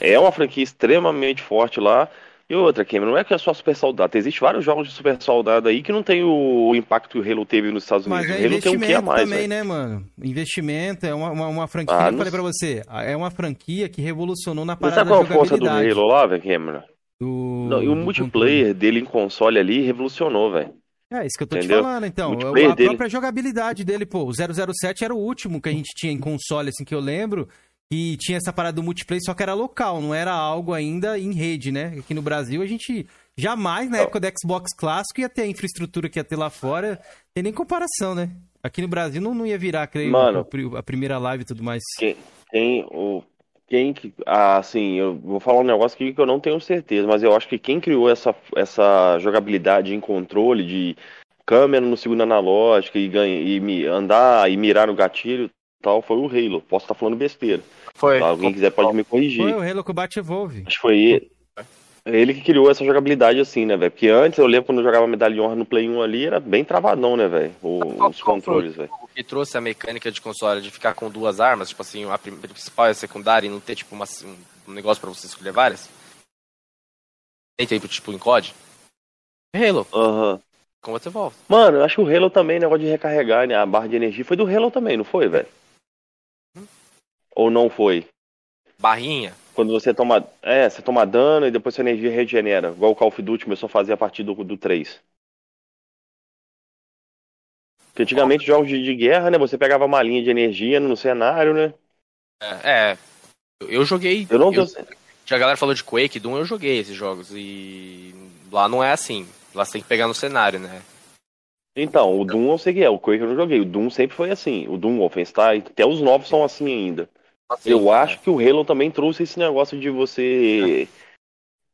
É uma franquia extremamente forte lá. E outra, Cameron, não é que é só Super Soldado. Existem vários jogos de Super Soldado aí que não tem o, impacto que o Halo teve nos Estados Unidos. Mas é o Halo tem um que a mais, também, véio. né, mano? Investimento é uma, uma, uma franquia, ah, eu falei pra você, é uma franquia que revolucionou na parada Mas sabe qual a força do Halo lá, velho, Cameron? Do... Não, e o multiplayer controle. dele em console ali revolucionou, velho. É, isso que eu tô Entendeu? te falando, então. A dele... própria jogabilidade dele, pô, o 007 era o último que a gente tinha em console, assim, que eu lembro. E tinha essa parada do multiplayer, só que era local, não era algo ainda em rede, né? Aqui no Brasil a gente jamais, na época do Xbox clássico, ia ter a infraestrutura que ia ter lá fora. Tem nem comparação, né? Aqui no Brasil não, não ia virar, creio, Mano, a primeira live e tudo mais. Quem, quem, o, quem ah, assim, eu vou falar um negócio aqui que eu não tenho certeza, mas eu acho que quem criou essa, essa jogabilidade em controle de câmera no segundo analógico e, ganha, e andar e mirar no gatilho tal foi o Halo. Posso estar falando besteira. Foi. Se alguém quiser pode me corrigir. Foi o Halo que o Bat Evolve. Acho que foi ele. Ele que criou essa jogabilidade assim, né, velho? Porque antes eu lembro quando eu jogava Medalha de Honra no Play 1 ali, era bem travadão, né, velho? Os controles, velho. O que trouxe a mecânica de console de ficar com duas armas, tipo assim, a principal e a secundária e não ter, tipo, uma, um negócio pra você escolher várias? Tem tempo, tipo, em COD? Halo. Aham. Uhum. Como você volta. Mano, eu acho que o Halo também, negócio de recarregar né, a barra de energia, foi do Halo também, não foi, velho? Hum? Ou não foi? Barrinha? Quando você toma. É, você toma dano e depois sua energia regenera. Igual o Call of Duty começou a fazer a partir do, do 3. Porque antigamente oh. jogos de, de, guerra, né? Você pegava uma linha de energia no cenário, né? É. é eu joguei. Eu não eu, A galera falou de Quake, Doom, eu joguei esses jogos. E lá não é assim. Lá você tem que pegar no cenário, né? Então, o Doom eu sei que é, o Quake eu não joguei. O Doom sempre foi assim. O Doom, o Wolfenstein, até os novos são assim ainda. Assim, eu é. acho que o Halo também trouxe esse negócio de você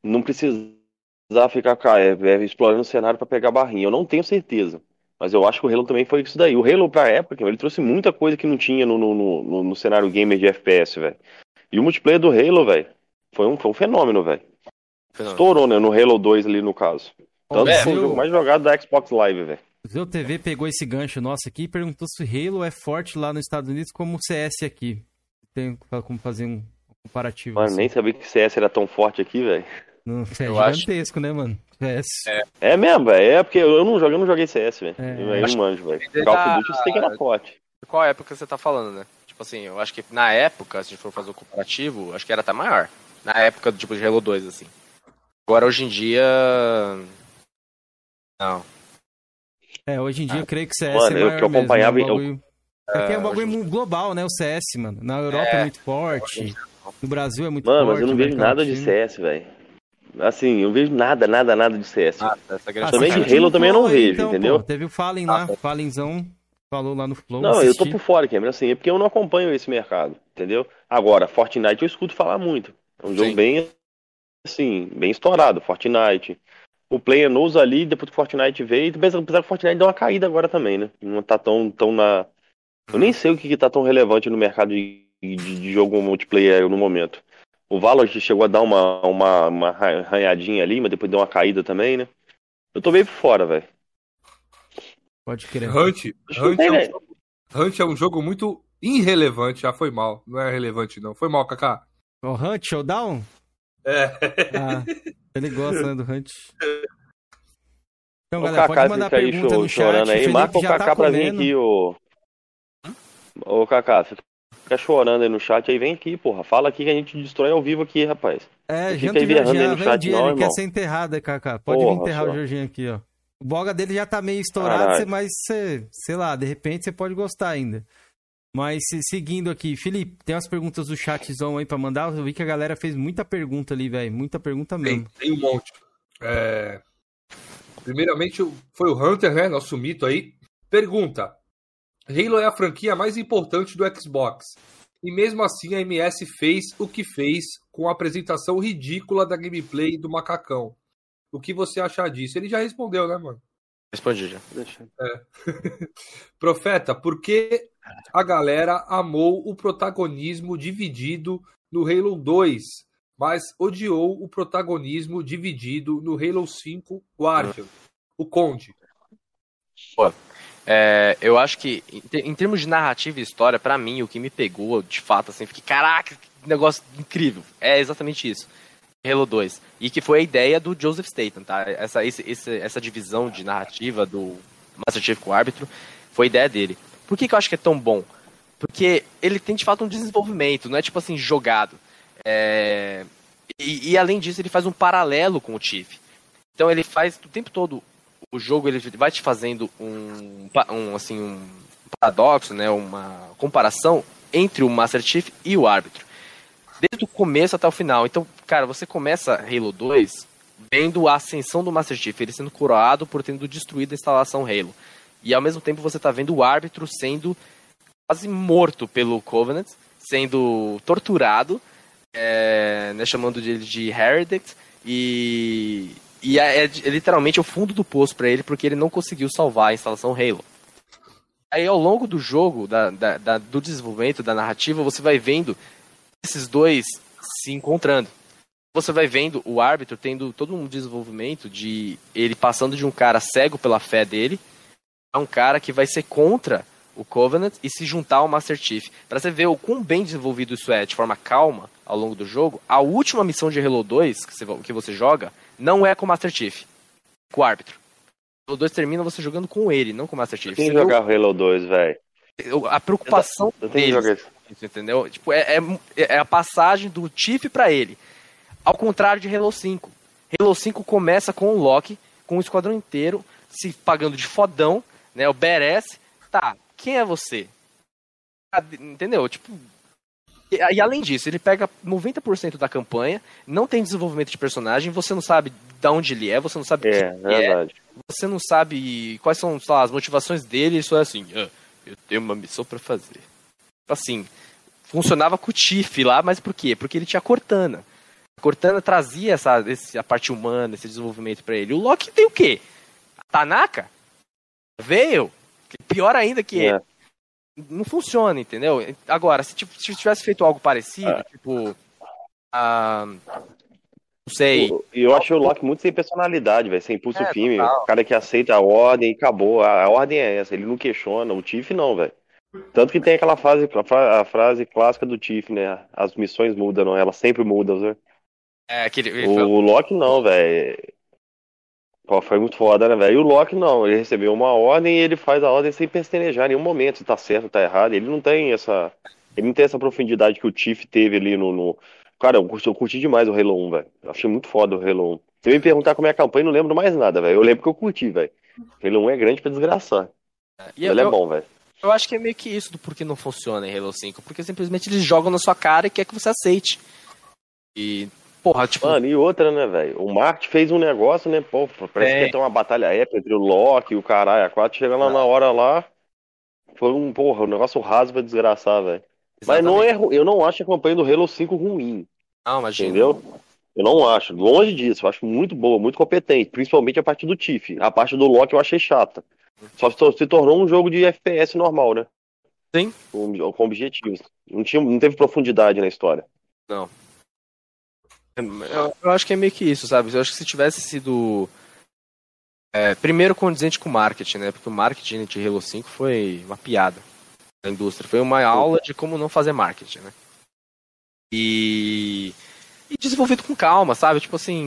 não precisar ficar é, é, explorando o cenário para pegar barrinha. Eu não tenho certeza. Mas eu acho que o Halo também foi isso daí. O Halo, pra época, ele trouxe muita coisa que não tinha no, no, no, no cenário gamer de FPS, velho. E o multiplayer do Halo, velho, foi um, foi um fenômeno, velho. Estourou, né? No Halo 2 ali, no caso. Tanto é, que foi o jogo mais jogado da Xbox Live, velho. Zeu TV pegou esse gancho nosso aqui e perguntou se Halo é forte lá nos Estados Unidos como o CS aqui. Tem como fazer um comparativo. Mano, assim. nem sabia que CS era tão forte aqui, velho. Não, é Eu acho- gigantesco, né, mano? CS. É mesmo, velho. É porque eu não joguei, eu não joguei CS, velho. É. eu não manjo, velho. Call of Duty eu sei que era forte. Qual época você tá falando, né? Tipo assim, eu acho que na época, se a gente for fazer o comparativo, acho que era até maior. Na época, tipo, de Halo 2, assim. Agora, hoje em dia... Não. É, hoje em dia eu creio que CS Mano, é eu maior que eu mesmo, acompanhava é um em- eu-. É que é um bagulho global, né? O CS, mano. Na Europa é, É. muito forte. No Brasil é muito Mano, forte. mas eu não vejo nada de. CS, velho. Assim, eu não vejo nada, nada, nada de CS. Ah, Também de. Halo também eu não vejo, então, entendeu? pô. Teve o Fallen lá, Ah. Fallenzão falou lá no Flow. Não, eu tô assisti. por fora, Cameron, assim, é porque eu não acompanho esse mercado, entendeu? Agora, Fortnite eu escuto falar muito. É um jogo Sim. bem, assim, bem estourado, Fortnite. O Player knows ali, depois que o Fortnite veio, apesar apesar que o Fortnite deu uma caída agora também, né? Não tá tão, tão na... Eu nem sei o que, que tá tão relevante no mercado de, de, de jogo multiplayer no momento. O Valorant chegou a dar uma, uma, uma arranhadinha ali, mas depois deu uma caída também, né? Eu tô meio por fora, velho. Pode crer. Hunt, Hunt, é um né? jogo, Hunt é um jogo muito irrelevante. Já foi mal. Não é relevante, não. Foi mal, Kaká. O Hunt Showdown? É. Ah, ele gosta, né, do Hunt. Então, O galera, Kaká pode mandar fica aí pergunta cho- no chat. chorando aí. Marca o já Kaká tá pra vir aqui, ô. Ô, Kaká, você fica chorando aí no chat aí, vem aqui, porra. Fala aqui que a gente destrói ao vivo aqui, rapaz. É, Fica Janto aí berrando aí Jorginho, no chat, dia, não, ele quer irmão. ser enterrado aí, Kaká. Pode vir Porra, enterrar o só. Jorginho aqui, ó. O boga dele já tá meio estourado, cê- mas você, sei lá, de repente você pode gostar ainda. Mas se- seguindo aqui, Felipe, tem umas perguntas do chatzão aí pra mandar. Eu vi que a galera fez muita pergunta ali, velho. Muita pergunta Tem, mesmo. tem um monte. É, Primeiramente, o- foi o Hunter, né? Nosso mito aí. Pergunta: Halo é a franquia mais importante do Xbox. E mesmo assim a MS fez o que fez com a apresentação ridícula da gameplay do macacão. O que você acha disso? Ele já respondeu, né, mano? Respondi já. Deixa. Profeta, por que a galera amou o protagonismo dividido no Halo 2, mas odiou o protagonismo dividido no Halo 5 Guardian? O Conde. É, eu acho que, em, te- em termos de narrativa e história, pra mim, o que me pegou, de fato, assim, fiquei, caraca, que negócio incrível. É exatamente isso. Halo 2. E que foi a ideia do Joseph Staten, tá? Essa, esse- esse- essa divisão de narrativa do Master Chief com o árbitro foi a ideia dele. Por que, que eu acho que é tão bom? Porque ele tem, de fato, um desenvolvimento, não é tipo assim, jogado. É, E, e, além disso, ele faz um paralelo com o Chief. Então ele faz o tempo todo o jogo ele vai te fazendo um, um assim um paradoxo, né, uma comparação entre o Master Chief e o árbitro. Desde o começo até o final. Então, cara, você começa Halo 2 vendo a ascensão do Master Chief, ele sendo coroado por tendo destruído a instalação Halo. E ao mesmo tempo você tá vendo o árbitro sendo quase morto pelo Covenant, sendo torturado, é, né, chamando ele de Heretic, e, e é, é literalmente o fundo do poço para ele, porque ele não conseguiu salvar a instalação Halo. Aí ao longo do jogo, da, da- da- do desenvolvimento, da narrativa, você vai vendo esses dois se encontrando. Você vai vendo o árbitro tendo todo um desenvolvimento de ele passando de um cara cego pela fé dele a um cara que vai ser contra o Covenant e se juntar ao Master Chief. Pra você ver o quão bem desenvolvido isso é de forma calma ao longo do jogo, a última missão de Halo 2 que você, que você joga não é com o Master Chief, com o árbitro. Halo 2 termina você jogando com ele, não com o Master Chief. Tem que jogar o Halo 2, velho. a preocupação Eu tenho que deles, jogar isso. entendeu? Tipo, é, é, é a passagem do Chief pra ele. Ao contrário de Halo 5. Halo 5 começa com o Loki, com o esquadrão inteiro, se pagando de fodão, né? O Beres. Tá, quem é você? Entendeu? Tipo. E, e além disso, ele pega 90% da campanha, não tem desenvolvimento de personagem, você não sabe de onde ele é, você não sabe É, quem é, verdade. você não sabe quais são lá, as motivações dele, isso é assim, "Ah, eu tenho uma missão pra fazer. Assim, funcionava com o Tiff lá, mas por quê? Porque ele tinha a Cortana. A Cortana trazia essa, esse, a parte humana, esse desenvolvimento pra ele. O Loki tem o quê? A Tanaka? Veio? Pior ainda que É. Não funciona, entendeu? Agora, se, tipo, se tivesse feito algo parecido, É. tipo. ah, o sei. E eu achei o Loki muito sem personalidade, velho, sem pulso É, firme. total. O cara que aceita a ordem e acabou. A, a ordem é essa, ele não questiona. O Tiff não, velho. Tanto que tem aquela frase, a, fra- a frase clássica do Tiff, né? As missões mudam, não, elas sempre mudam, né? É, aquele. O Loki não, velho. Pô, foi muito foda, né, velho? E o Loki não, ele recebeu uma ordem e ele faz a ordem sem pestanejar em nenhum momento, se tá certo ou tá errado. Ele não tem essa. Ele não tem essa profundidade que o Tiff teve ali no. no- Cara, eu curti, eu curti demais o Halo 1, velho. Achei muito foda o Halo 1. Se eu me perguntar como é a campanha, não lembro mais nada, velho. Eu lembro que eu curti, velho. Halo 1 é grande pra desgraçar. E eu, Ele é eu- bom, velho. eu acho que é meio que isso do porquê não funciona em Halo 5. Porque simplesmente eles jogam na sua cara e quer que você aceite. E, porra, tipo. Mano, e outra, né, velho? O Mark fez um negócio, né? Pô, parece É. que ia ter uma batalha épica entre o Loki e o caralho. A 4 chega lá na hora lá. Foi um, porra, um negócio raso pra desgraçar, velho. Mas não é, eu não acho a campanha do Halo 5 ruim, Não, imagina. entendeu? Eu não acho, longe disso, eu acho muito boa, muito competente, principalmente a parte do Tiff. A parte do Loki eu achei chata. Só se, tor- se tornou um jogo de FPS normal, né? Sim. Com, com objetivos. Não, tinha, não teve profundidade na história. Eu, eu acho que é meio que isso, sabe? Eu acho que se tivesse sido. é, primeiro condizente com o marketing, né? Porque o marketing de Halo 5 foi uma piada da indústria. Foi uma aula de como não fazer marketing, né? E. E desenvolvido com calma, sabe? Tipo assim.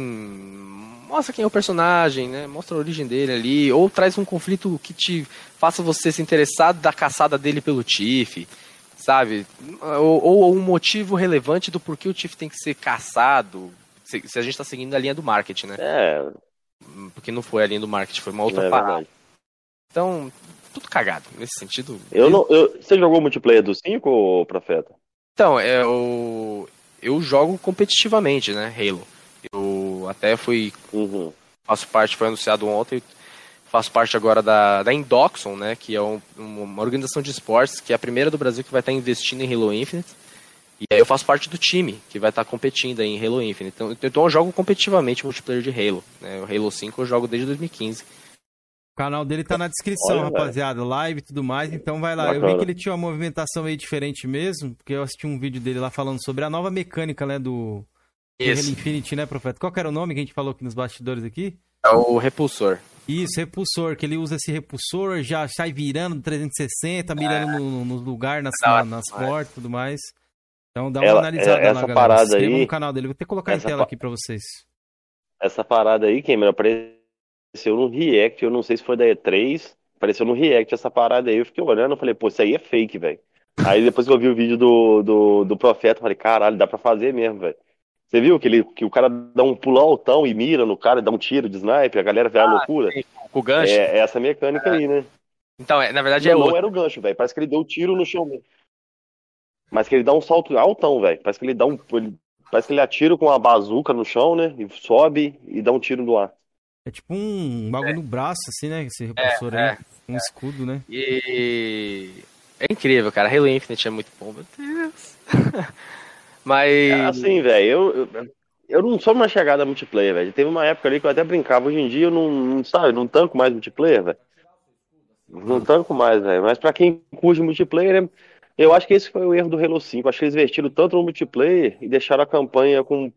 Mostra quem é o personagem, né? Mostra a origem dele ali. Ou traz um conflito que te faça você se interessar da caçada dele pelo Tiff sabe? Ou, ou um motivo relevante do porquê o Tiff tem que ser caçado. Se, se a gente tá seguindo a linha do marketing, né? É, Porque não foi a linha do marketing, foi uma outra é parada. verdade. Então, tudo cagado nesse sentido. Eu não, eu- você jogou multiplayer do 5, ô Profeta? Então, é, eu, eu jogo competitivamente, né? Halo. Eu até fui. Uhum. Faço parte, foi anunciado ontem. Faço parte agora da, da Indoxon, né? Que é um- uma organização de esportes, que é a primeira do Brasil que vai estar investindo em Halo Infinite. E aí eu faço parte do time que vai estar competindo aí em Halo Infinite. Então, então eu jogo competitivamente multiplayer de Halo. Né? O Halo 5 eu jogo desde 2015. O canal dele tá na descrição, Olha, velho. rapaziada. Live e tudo mais, então vai lá. Eu vi Bacana. que ele tinha uma movimentação meio diferente mesmo, porque eu assisti um vídeo dele lá falando sobre a nova mecânica, né, do, Halo Esse Infinity, né, Profeta? Qual que era o nome que a gente falou aqui nos bastidores aqui? é o Repulsor. Isso, repulsor, que ele usa esse repulsor, já sai virando 360, mirando no, no lugar, nas, na- nas portas e tudo mais. Então dá uma Ela- analisada é- lá, essa galera. parada aí- no canal dele. Vou até colocar em tela aqui pra vocês. Essa parada aí, Cameron, apareceu no React, eu não sei se foi da E3, apareceu no React essa parada aí, eu fiquei olhando, eu falei, pô, isso aí é fake, velho. Aí depois que eu vi o vídeo do, do, do Profeta, eu falei, caralho, dá pra fazer mesmo, velho. Você viu que, ele, que o cara dá um pulão altão e mira no cara, dá um tiro de sniper, a galera vê a loucura? Com o gancho. É, é essa mecânica aí, né? Então, é, na verdade é não, não outro. era o gancho, velho, parece que ele deu um tiro no chão mesmo. Mas que ele dá um salto altão, velho, parece que ele dá um... ele- parece que ele atira com uma bazuca no chão, né, e sobe e dá um tiro no ar. É tipo um bagulho no braço, assim, né? Esse repulsor aí. é, um escudo, né? E é incrível, cara. Halo Infinite é muito bom, meu Deus. Mas. Assim, velho, eu, eu, eu não sou uma chegada a multiplayer, velho. Teve uma época ali que eu até brincava. Hoje em dia eu não, não sabe, não tanco mais multiplayer, velho. Não tanco mais, velho. Mas pra quem curte multiplayer, né, eu acho que esse foi o erro do Halo 5. Acho que eles investiram tanto no multiplayer e deixaram a campanha com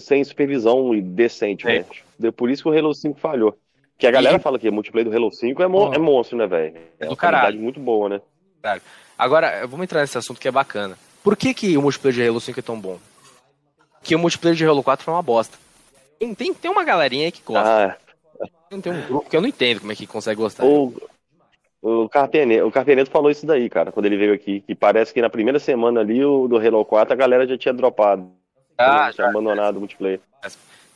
sem supervisão e decente, É. velho. É por isso que o Halo 5 falhou. Que a galera E- fala que o multiplayer do Halo 5 é, mon Ó. é monstro, né, velho? É É do caralho. muito boa, né? Agora, vamos entrar nesse assunto que é bacana. Por que, que o multiplayer de Halo 5 é tão bom? Que o multiplayer de Halo 4 foi uma bosta. Tem, tem, tem uma galerinha aí que gosta. Ah, Tem um grupo que eu não entendo como é que consegue gostar. O, o, o Carpenedo falou isso daí, cara, quando ele veio aqui. Que parece que na primeira semana ali, o do Halo 4, a galera já tinha dropado. Ah, tinha abandonado o multiplayer.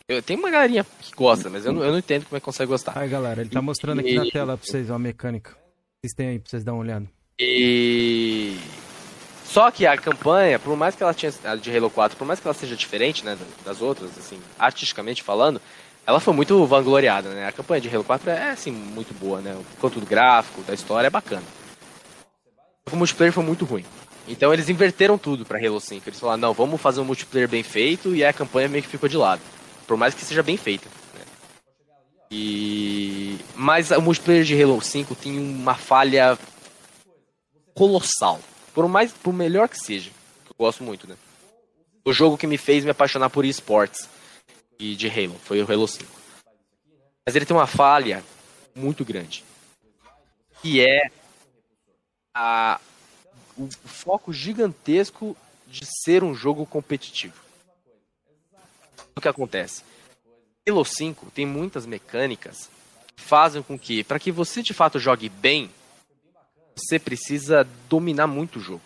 Eu, tem uma galerinha que gosta, mas eu não, eu não entendo como é que consegue gostar. Aí, galera, ele tá mostrando aqui na tela pra vocês ó, a mecânica. Vocês têm aí pra vocês dar uma olhada. E. Só que a campanha, por mais que ela tinha. A de Halo 4, por mais que ela seja diferente, né, das outras, assim, artisticamente falando, ela foi muito vangloriada, né? A campanha de Halo 4 é, assim, muito boa, né? Quanto do gráfico, da história, é bacana. O multiplayer foi muito ruim. Então eles inverteram tudo pra Halo 5. Eles falaram, não, vamos fazer um multiplayer bem feito e a campanha meio que ficou de lado. Por mais que seja bem feita. né? E. Mas o multiplayer de Halo 5 tem uma falha colossal. Por mais, por melhor que seja. que Eu gosto muito, né? O jogo que me fez me apaixonar por esportes. de Halo, foi o Halo 5. Mas ele tem uma falha muito grande. Que é a, o foco gigantesco de ser um jogo competitivo. O que acontece? Halo 5 tem muitas mecânicas que fazem com que, para que você de fato jogue bem, você precisa dominar muito o jogo.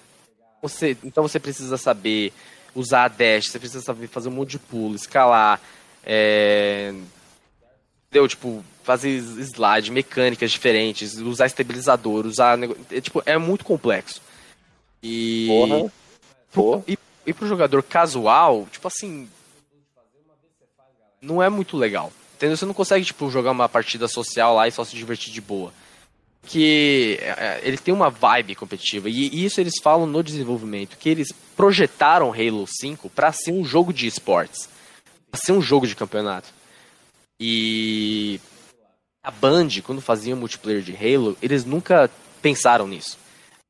Você, então você precisa saber usar a dash, você precisa saber fazer um monte de pulo, escalar, é, entendeu? Tipo, fazer slide, mecânicas diferentes, usar estabilizador, usar. É, tipo, é muito complexo. E. Porra. Pro, e, e pro jogador casual, tipo assim. Não é muito legal. Entendeu? Você não consegue, tipo, jogar uma partida social lá e só se divertir de boa. Que é, ele tem uma vibe competitiva. E, isso eles falam no desenvolvimento. Que eles projetaram Halo 5 para ser um jogo de esportes. Pra ser um jogo de campeonato. E a Band, quando fazia multiplayer de Halo, eles nunca pensaram nisso.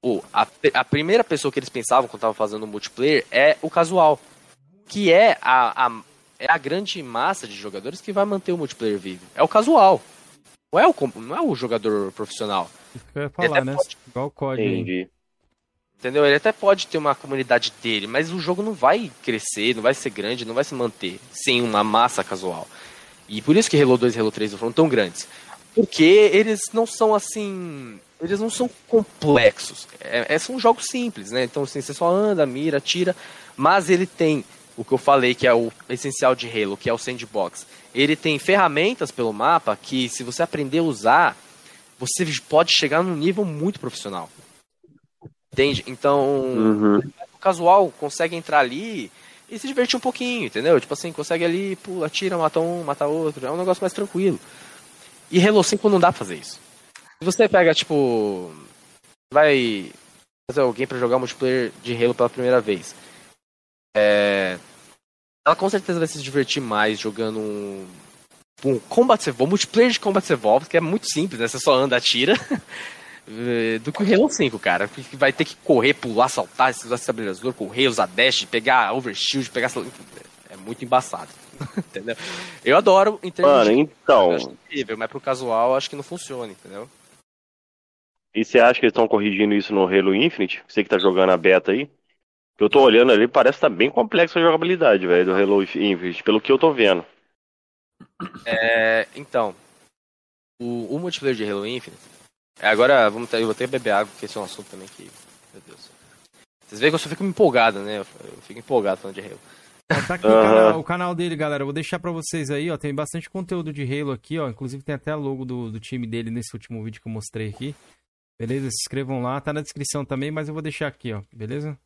O, a, a primeira pessoa que eles pensavam quando estavam fazendo multiplayer é o casual, que é a, a, é a grande massa de jogadores que vai manter o multiplayer vivo. É o casual. Não é o, não é o jogador profissional. Isso que eu ia falar, né? Pode... Igual o COD. Entendi. Entendeu? Ele até pode ter uma comunidade dele, mas o jogo não vai crescer, não vai ser grande, não vai se manter sem uma massa casual. E por isso que Halo 2 e Halo 3 foram tão grandes. Porque eles não são assim. Eles não são complexos. É, é, são jogos simples, né? Então assim, você só anda, mira, tira. Mas ele tem o que eu falei que é o essencial de Halo, que é o sandbox. Ele tem ferramentas pelo mapa que, se você aprender a usar, você pode chegar num nível muito profissional. Entende? Então, uhum. o casual consegue entrar ali e se divertir um pouquinho, entendeu? Tipo assim, consegue ali, pula, tira, mata um, mata outro. É um negócio mais tranquilo. E Halo 5 não dá pra fazer isso. Se você pega, tipo. Vai fazer alguém para jogar multiplayer de Halo pela primeira vez. É, ela com certeza vai se divertir mais jogando um, um Combat Evolved, multiplayer de Combat Evolved, que é muito simples, né? Você só anda, atira. Do que o Halo 5, cara. Porque vai ter que correr, pular, saltar, usar estabilizador, correr, usar dash, pegar overshield, pegar. É muito embaçado. entendeu? Eu adoro em termos Mano, de... então. Incrível, mas pro casual acho que não funciona, entendeu? E você acha que eles estão corrigindo isso no Halo Infinite? Você que tá jogando a beta aí? Eu tô olhando ali, parece que tá bem complexa a jogabilidade, velho, do Halo Infinite, pelo que eu tô vendo. É, então, o, o multiplayer de Halo Infinite agora, vamos ter, eu vou ter que beber água, porque esse é um assunto também que. Meu Deus. Vocês veem que eu só fico empolgado, né? Eu, fico empolgado falando de Halo. Tá aqui uhum. o, canal, o, canal, dele, galera. Eu vou deixar pra vocês aí, ó. Tem bastante conteúdo de Halo aqui, ó. Inclusive tem até a logo do, do time dele nesse último vídeo que eu mostrei aqui. Beleza? Se inscrevam lá. Tá na descrição também, mas eu vou deixar aqui, ó. Beleza?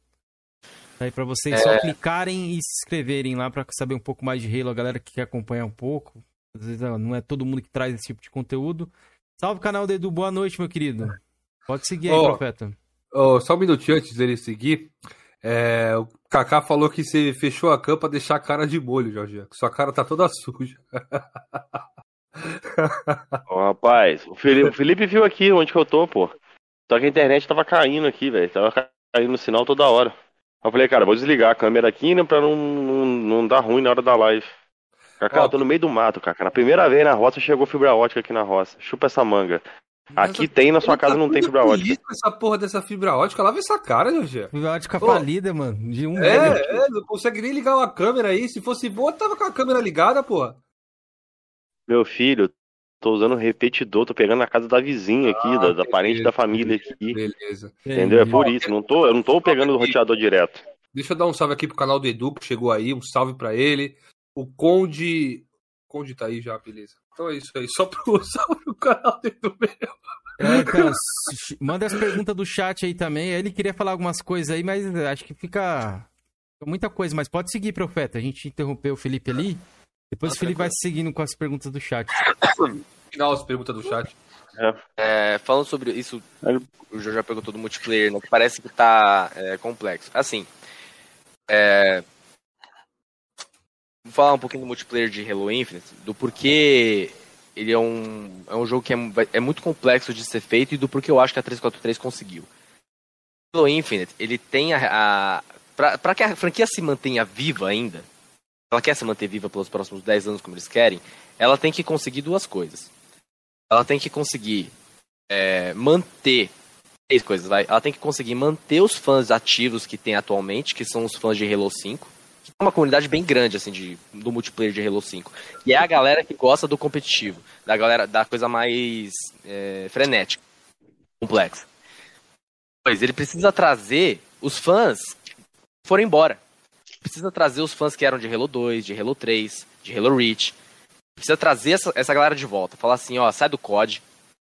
Tá aí pra vocês é... só clicarem e se inscreverem lá pra saber um pouco mais de Halo. A galera que quer acompanhar um pouco. Às vezes não é todo mundo que traz esse tipo de conteúdo. Salve canal do Edu, boa noite, meu querido. Pode seguir aí, oh, profeta. Oh, só um minutinho antes dele seguir. É, o Kaká falou que você fechou a cama pra deixar a cara de molho, Jorge. Que sua cara tá toda suja. oh, rapaz, o Felipe, o Felipe, viu aqui onde que eu tô, pô. Só que a internet tava caindo aqui, velho. Tava caindo o sinal toda hora. Eu falei, cara, vou desligar a câmera aqui né, pra não, não, não dar ruim na hora da live. Cacá, eu tô no meio do mato, Cacá. Na primeira vez na roça chegou fibra ótica aqui na roça. Chupa essa manga. Aqui Mas tem, na sua casa tá não tem fibra ótica. essa porra dessa fibra ótica, lava essa cara, Jorge. Fibra ótica Pô. falida, mano. De um É, é, não consegue nem ligar uma câmera aí. Se fosse boa, tava com a câmera ligada, porra. Meu filho, tô usando repetidor, tô pegando na casa da vizinha aqui, ah, da, da parente da família aqui. Beleza. Entendeu? É por isso, não tô, eu não tô pegando o roteador direto. Deixa eu dar um salve aqui pro canal do Edu, que chegou aí, um salve para ele. O Conde. O Conde tá aí já, beleza. Então é isso aí. Só pro, só pro canal do meu. É, cara, manda as perguntas do chat aí também. Ele queria falar algumas coisas aí, mas acho que fica muita coisa. Mas pode seguir, profeta. A gente interrompeu o Felipe ali. Depois o Felipe vai seguindo com as perguntas do chat. Final, as perguntas do chat. É, falando sobre isso, o Jorge já perguntou do multiplayer, né, que parece que tá é, complexo. Assim, é, Vou falar um pouquinho do multiplayer de Halo Infinite, do porquê ele é um, é um jogo que é, é muito complexo de ser feito e do porquê eu acho que a 343 conseguiu. Halo Infinite, ele tem a. a para que a franquia se mantenha viva ainda, ela quer se manter viva pelos próximos 10 anos como eles querem, ela tem que conseguir duas coisas. Ela tem que conseguir é, manter três coisas, vai. Ela tem que conseguir manter os fãs ativos que tem atualmente, que são os fãs de Halo 5, que é uma comunidade bem grande assim de do multiplayer de Halo 5, e é a galera que gosta do competitivo, da galera da coisa mais é, frenética, complexa. Pois ele precisa trazer os fãs que foram embora. Precisa trazer os fãs que eram de Halo 2, de Halo 3, de Halo Reach. Precisa trazer essa, essa galera de volta. Falar assim, ó, sai do COD,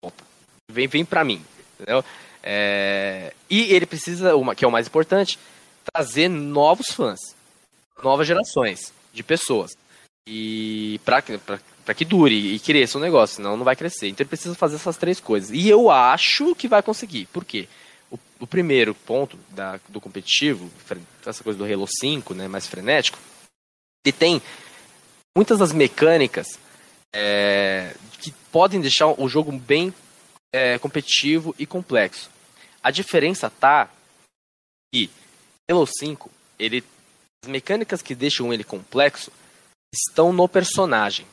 volta. Vem, vem pra mim. Entendeu? É... E ele precisa, uma, que é o mais importante, trazer novos fãs. Novas gerações de pessoas. E pra, pra, pra que dure e cresça o negócio, senão não vai crescer. Então ele precisa fazer essas três coisas. E eu acho que vai conseguir. Por quê? O, primeiro ponto da, do competitivo, essa coisa do Halo 5, né, mais frenético, ele tem muitas das mecânicas é, que podem deixar o jogo bem é, competitivo e complexo. A diferença tá que Halo 5, ele, as mecânicas que deixam ele complexo estão no personagem.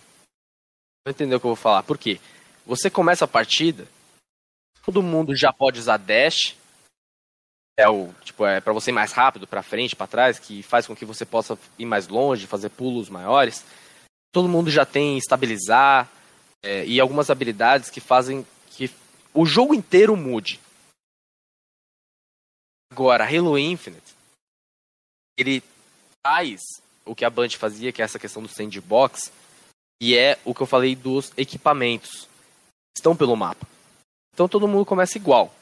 Não entendeu o que eu vou falar? Por quê? Você começa a partida, todo mundo já pode usar dash, é o tipo é para você ir mais rápido para frente, para trás, que faz com que você possa ir mais longe, fazer pulos maiores. Todo mundo já tem estabilizar é, e algumas habilidades que fazem que o jogo inteiro mude. Agora, Halo Infinite, ele traz o que a Band fazia, que é essa questão do sandbox, e é o que eu falei dos equipamentos. Estão pelo mapa. Então todo mundo começa igual.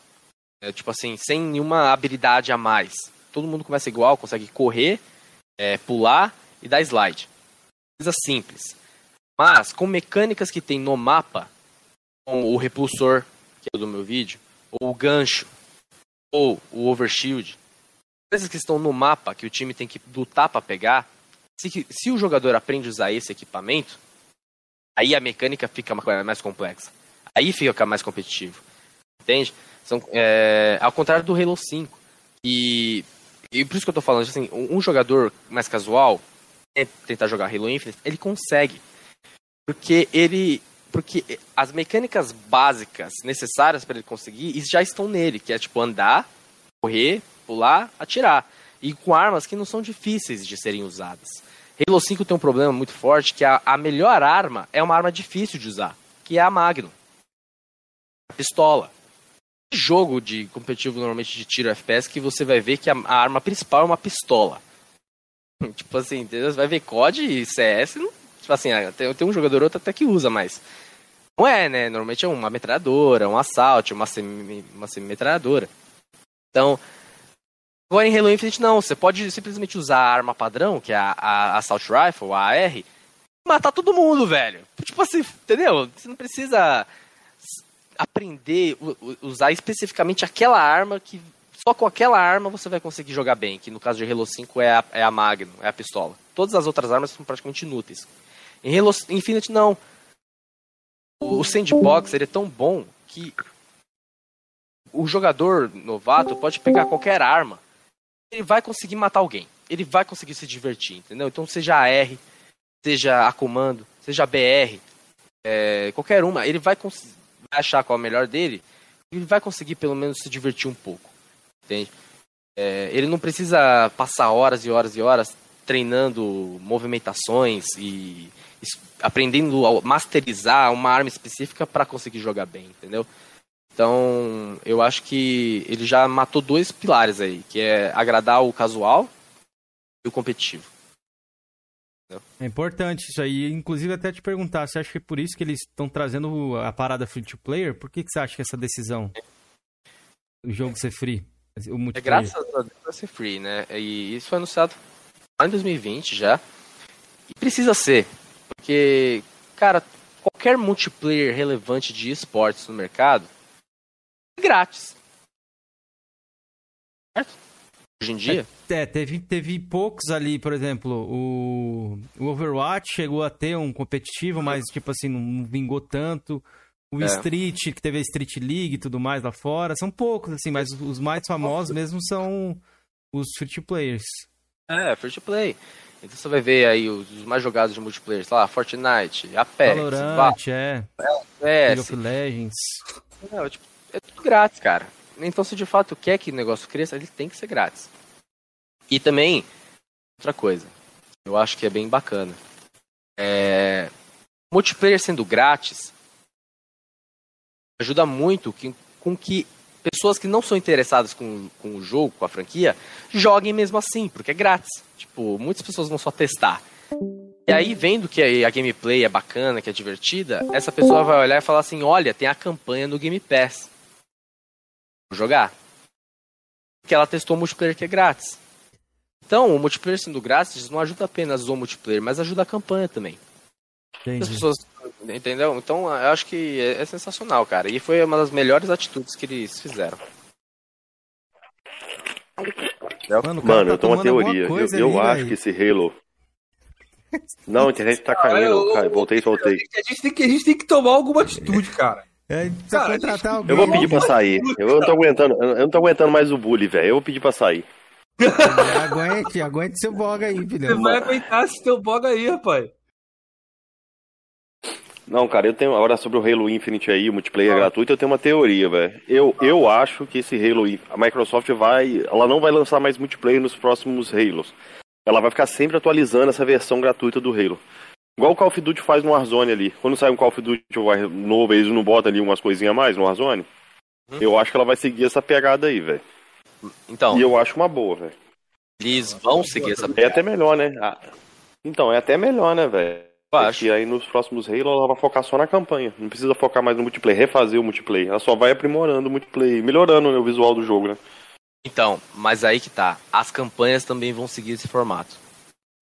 É, tipo assim, sem nenhuma habilidade a mais. Todo mundo começa igual, consegue correr, é, pular e dar slide. Coisa simples. Mas com mecânicas que tem no mapa, como o repulsor, que é do meu vídeo, ou o gancho, ou o overshield, coisas que estão no mapa que o time tem que lutar para pegar, se, se o jogador aprende a usar esse equipamento, aí a mecânica fica mais complexa. Aí fica mais competitivo. Entende? São, é, ao contrário do Halo 5. E, e por isso que eu tô falando, assim, um, jogador mais casual, tentar jogar Halo Infinite, ele consegue. Porque ele. Porque as mecânicas básicas necessárias para ele conseguir já estão nele, que é tipo andar, correr, pular, atirar. E com armas que não são difíceis de serem usadas. Halo 5 tem um problema muito forte, que a, a melhor arma é uma arma difícil de usar, que é a Magnum. A pistola jogo de competitivo normalmente de tiro FPS que você vai ver que a, a arma principal é uma pistola. tipo assim, entendeu? Você vai ver COD e CS, não, tipo assim, ah, tem, tem um jogador outro até que usa, mas não é, né? Normalmente é uma metralhadora, um assalto, uma semi, uma semi-metralhadora. Então, agora em Halo Infinite não, você pode simplesmente usar a arma padrão, que é a, a Assault Rifle, a AR, matar todo mundo, velho. Tipo assim, entendeu? Você não precisa aprender, usar especificamente aquela arma que só com aquela arma você vai conseguir jogar bem, que no caso de Halo 5 é a, é a Magnum, é a pistola. Todas as outras armas são praticamente inúteis. Em Halo Infinite, não. O, sandbox ele é tão bom que o jogador novato pode pegar qualquer arma, ele vai conseguir matar alguém, ele vai conseguir se divertir, entendeu? Então seja a R, seja a comando, seja a BR, é, qualquer uma, ele vai conseguir achar qual é o melhor dele, ele vai conseguir pelo menos se divertir um pouco. Entende? É, ele não precisa passar horas e horas e horas treinando movimentações e aprendendo a masterizar uma arma específica para conseguir jogar bem, entendeu? Então, eu acho que ele já matou dois pilares aí, que é agradar o casual e o competitivo. É importante isso aí. Inclusive, até te perguntar, você acha que é por isso que eles estão trazendo a parada free to player? Por que, que você acha que essa decisão o jogo ser free? O é graças a Deus vai ser free, né? E isso foi anunciado lá em 2020 já. E precisa ser. Porque, cara, qualquer multiplayer relevante de esportes no mercado é grátis. Certo? Hoje em dia? É, teve, teve poucos ali, por exemplo, o, o Overwatch chegou a ter um competitivo, mas tipo assim, não vingou tanto. O é. Street, que teve a Street League e tudo mais lá fora, são poucos, assim, mas os mais famosos mesmo são os free to players. É, free to play. Então você vai ver aí os, os mais jogados de multiplayer, sei lá, Fortnite, Apex, Valorant, é. League of. Legends. Não, tipo, é tudo grátis, cara. Então se de fato quer que o negócio cresça, ele tem que ser grátis. E também, outra coisa, eu acho que é bem bacana. É, multiplayer sendo grátis ajuda muito que- com que pessoas que não são interessadas com, com o jogo, com a franquia, joguem mesmo assim, porque é grátis. Tipo, muitas pessoas vão só testar. E aí, vendo que a gameplay é bacana, que é divertida, essa pessoa vai olhar e falar assim: olha, tem a campanha no Game Pass. Jogar. Porque ela testou o multiplayer que é grátis. Então, o multiplayer sendo grátis não ajuda apenas o multiplayer, mas ajuda a campanha também. As Entendi. pessoas. Entendeu? Então, eu acho que é, é sensacional, cara. E foi uma das melhores atitudes que eles fizeram. Mano, cara Mano, tá eu tenho uma teoria. Eu, coisa eu ali, acho que esse Halo. Não, a internet tá caindo. Cai, voltei, voltei. A gente, tem que, a gente tem que tomar alguma atitude, cara. É, Cara, contratar alguém. Eu vou pedir pra sair. Eu não tô aguentando, eu não tô aguentando mais o bully, velho. Eu vou pedir pra sair. Aguente, aguente seu boga aí, Você filhão. vai aguentar esse teu boga aí, rapaz. Não, cara, eu tenho. Agora sobre o Halo Infinite aí, o multiplayer gratuito, eu tenho uma teoria, velho. Eu, eu acho que esse Halo. A Microsoft vai. Ela não vai lançar mais multiplayer nos próximos Halos. Ela vai ficar sempre atualizando essa versão gratuita do Halo. Igual o Call of Duty faz no Warzone ali. Quando sai um Call of Duty novo, eles não botam ali umas coisinhas a mais no Warzone. Eu acho que ela vai seguir essa pegada aí, velho. Então, E eu acho uma boa, velho. eles vão seguir essa É até melhor, né? Ah, Então, é até melhor, né, velho? Eu acho. Porque aí nos próximos Halo ela vai focar só na campanha. Não precisa focar mais no multiplayer, refazer o multiplayer. Ela só vai aprimorando o multiplayer, melhorando né, o visual do jogo, né? Então, mas aí que tá. As campanhas também vão seguir esse formato.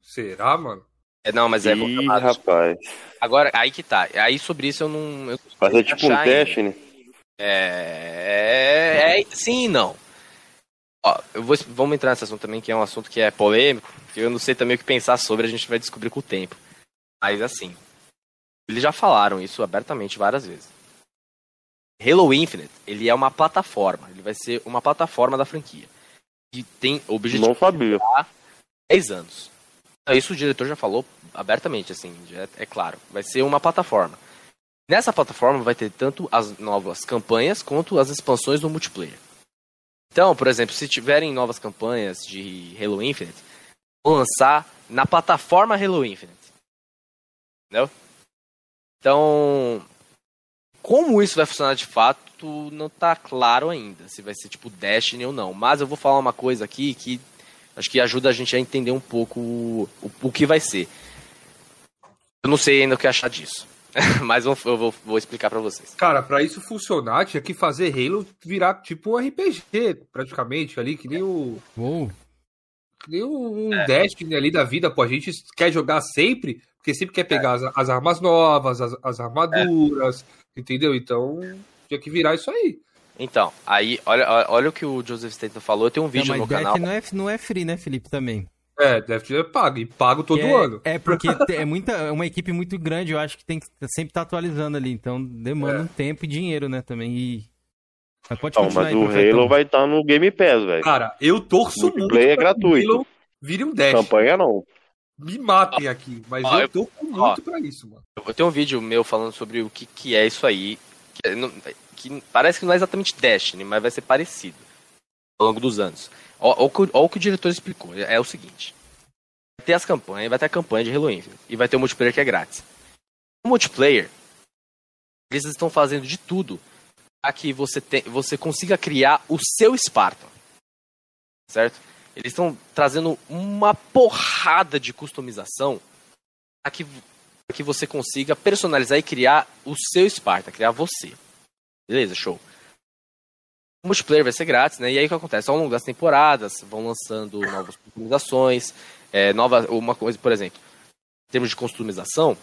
Será, mano? É, não, mas é Ih, formato. rapaz. Agora, aí que tá. Aí sobre isso eu não. Eu Vai ser tipo um achar ainda. teste, né? É, é, sim e não. Ó, eu vou, vamos entrar nesse assunto também, que é um assunto que é polêmico, que eu não sei também o que pensar sobre, a gente vai descobrir com o tempo. Mas assim, eles já falaram isso abertamente várias vezes. Halo Infinite, ele é uma plataforma, ele vai ser uma plataforma da franquia. E tem objetivo Não sabia. 10 anos. Isso o diretor já falou abertamente, assim, é, é claro. Vai ser uma plataforma. Nessa plataforma vai ter tanto as novas campanhas quanto as expansões do multiplayer. Então, por exemplo, se tiverem novas campanhas de Halo Infinite, vão lançar na plataforma Halo Infinite. Entendeu? Então, como isso vai funcionar de fato, não tá claro ainda. Se vai ser tipo Destiny ou não. Mas eu vou falar uma coisa aqui que acho que ajuda a gente a entender um pouco o, o, o que vai ser. Eu não sei ainda o que achar disso. Mas eu vou, vou, vou explicar pra vocês. Cara, pra isso funcionar, tinha que fazer Halo virar tipo um RPG, praticamente, ali, que nem o. Uou. Que nem um É. Destiny ali da vida, pô. A gente quer jogar sempre, porque sempre quer pegar as, as armas novas, as, as armaduras, entendeu? Então, tinha que virar isso aí. Então, aí, olha, olha o que o Joseph Stanton falou. Eu tenho um Não, vídeo mas no Death canal. não é, não é free, né, Felipe, também. É, Destiny é pago, e pago todo é, ano. É, porque é muita, é uma equipe muito grande, eu acho que tem que sempre estar atualizando ali, então demanda É. um tempo e dinheiro, né, também. E... Mas pode Não, continuar mas aí, o. Halo vai estar no Game Pass, velho. Cara, eu torço muito Multiplayer é pra que o gratuito. Halo vire um Destiny. Campanha não. Me matem aqui, mas Ó, eu eu- torço muito pra isso, mano. Eu tenho um vídeo meu falando sobre o que, que é isso aí. Que, parece que não é exatamente Destiny, mas vai ser parecido ao longo dos anos. Ó o que o- diretor explicou. É, é o seguinte. Vai ter as campanhas, vai ter a campanha de Halo. E vai ter o multiplayer que é grátis. O multiplayer, eles estão fazendo de tudo para que você, te, você consiga criar o seu Spartan. Certo? Eles estão trazendo uma porrada de customização para que que você consiga personalizar e criar o seu Sparta, criar você. Beleza, show. O multiplayer vai ser grátis, né? E aí o que acontece? Ao longo das temporadas, vão lançando novas customizações, é, nova, uma coisa, por exemplo, em termos de customização,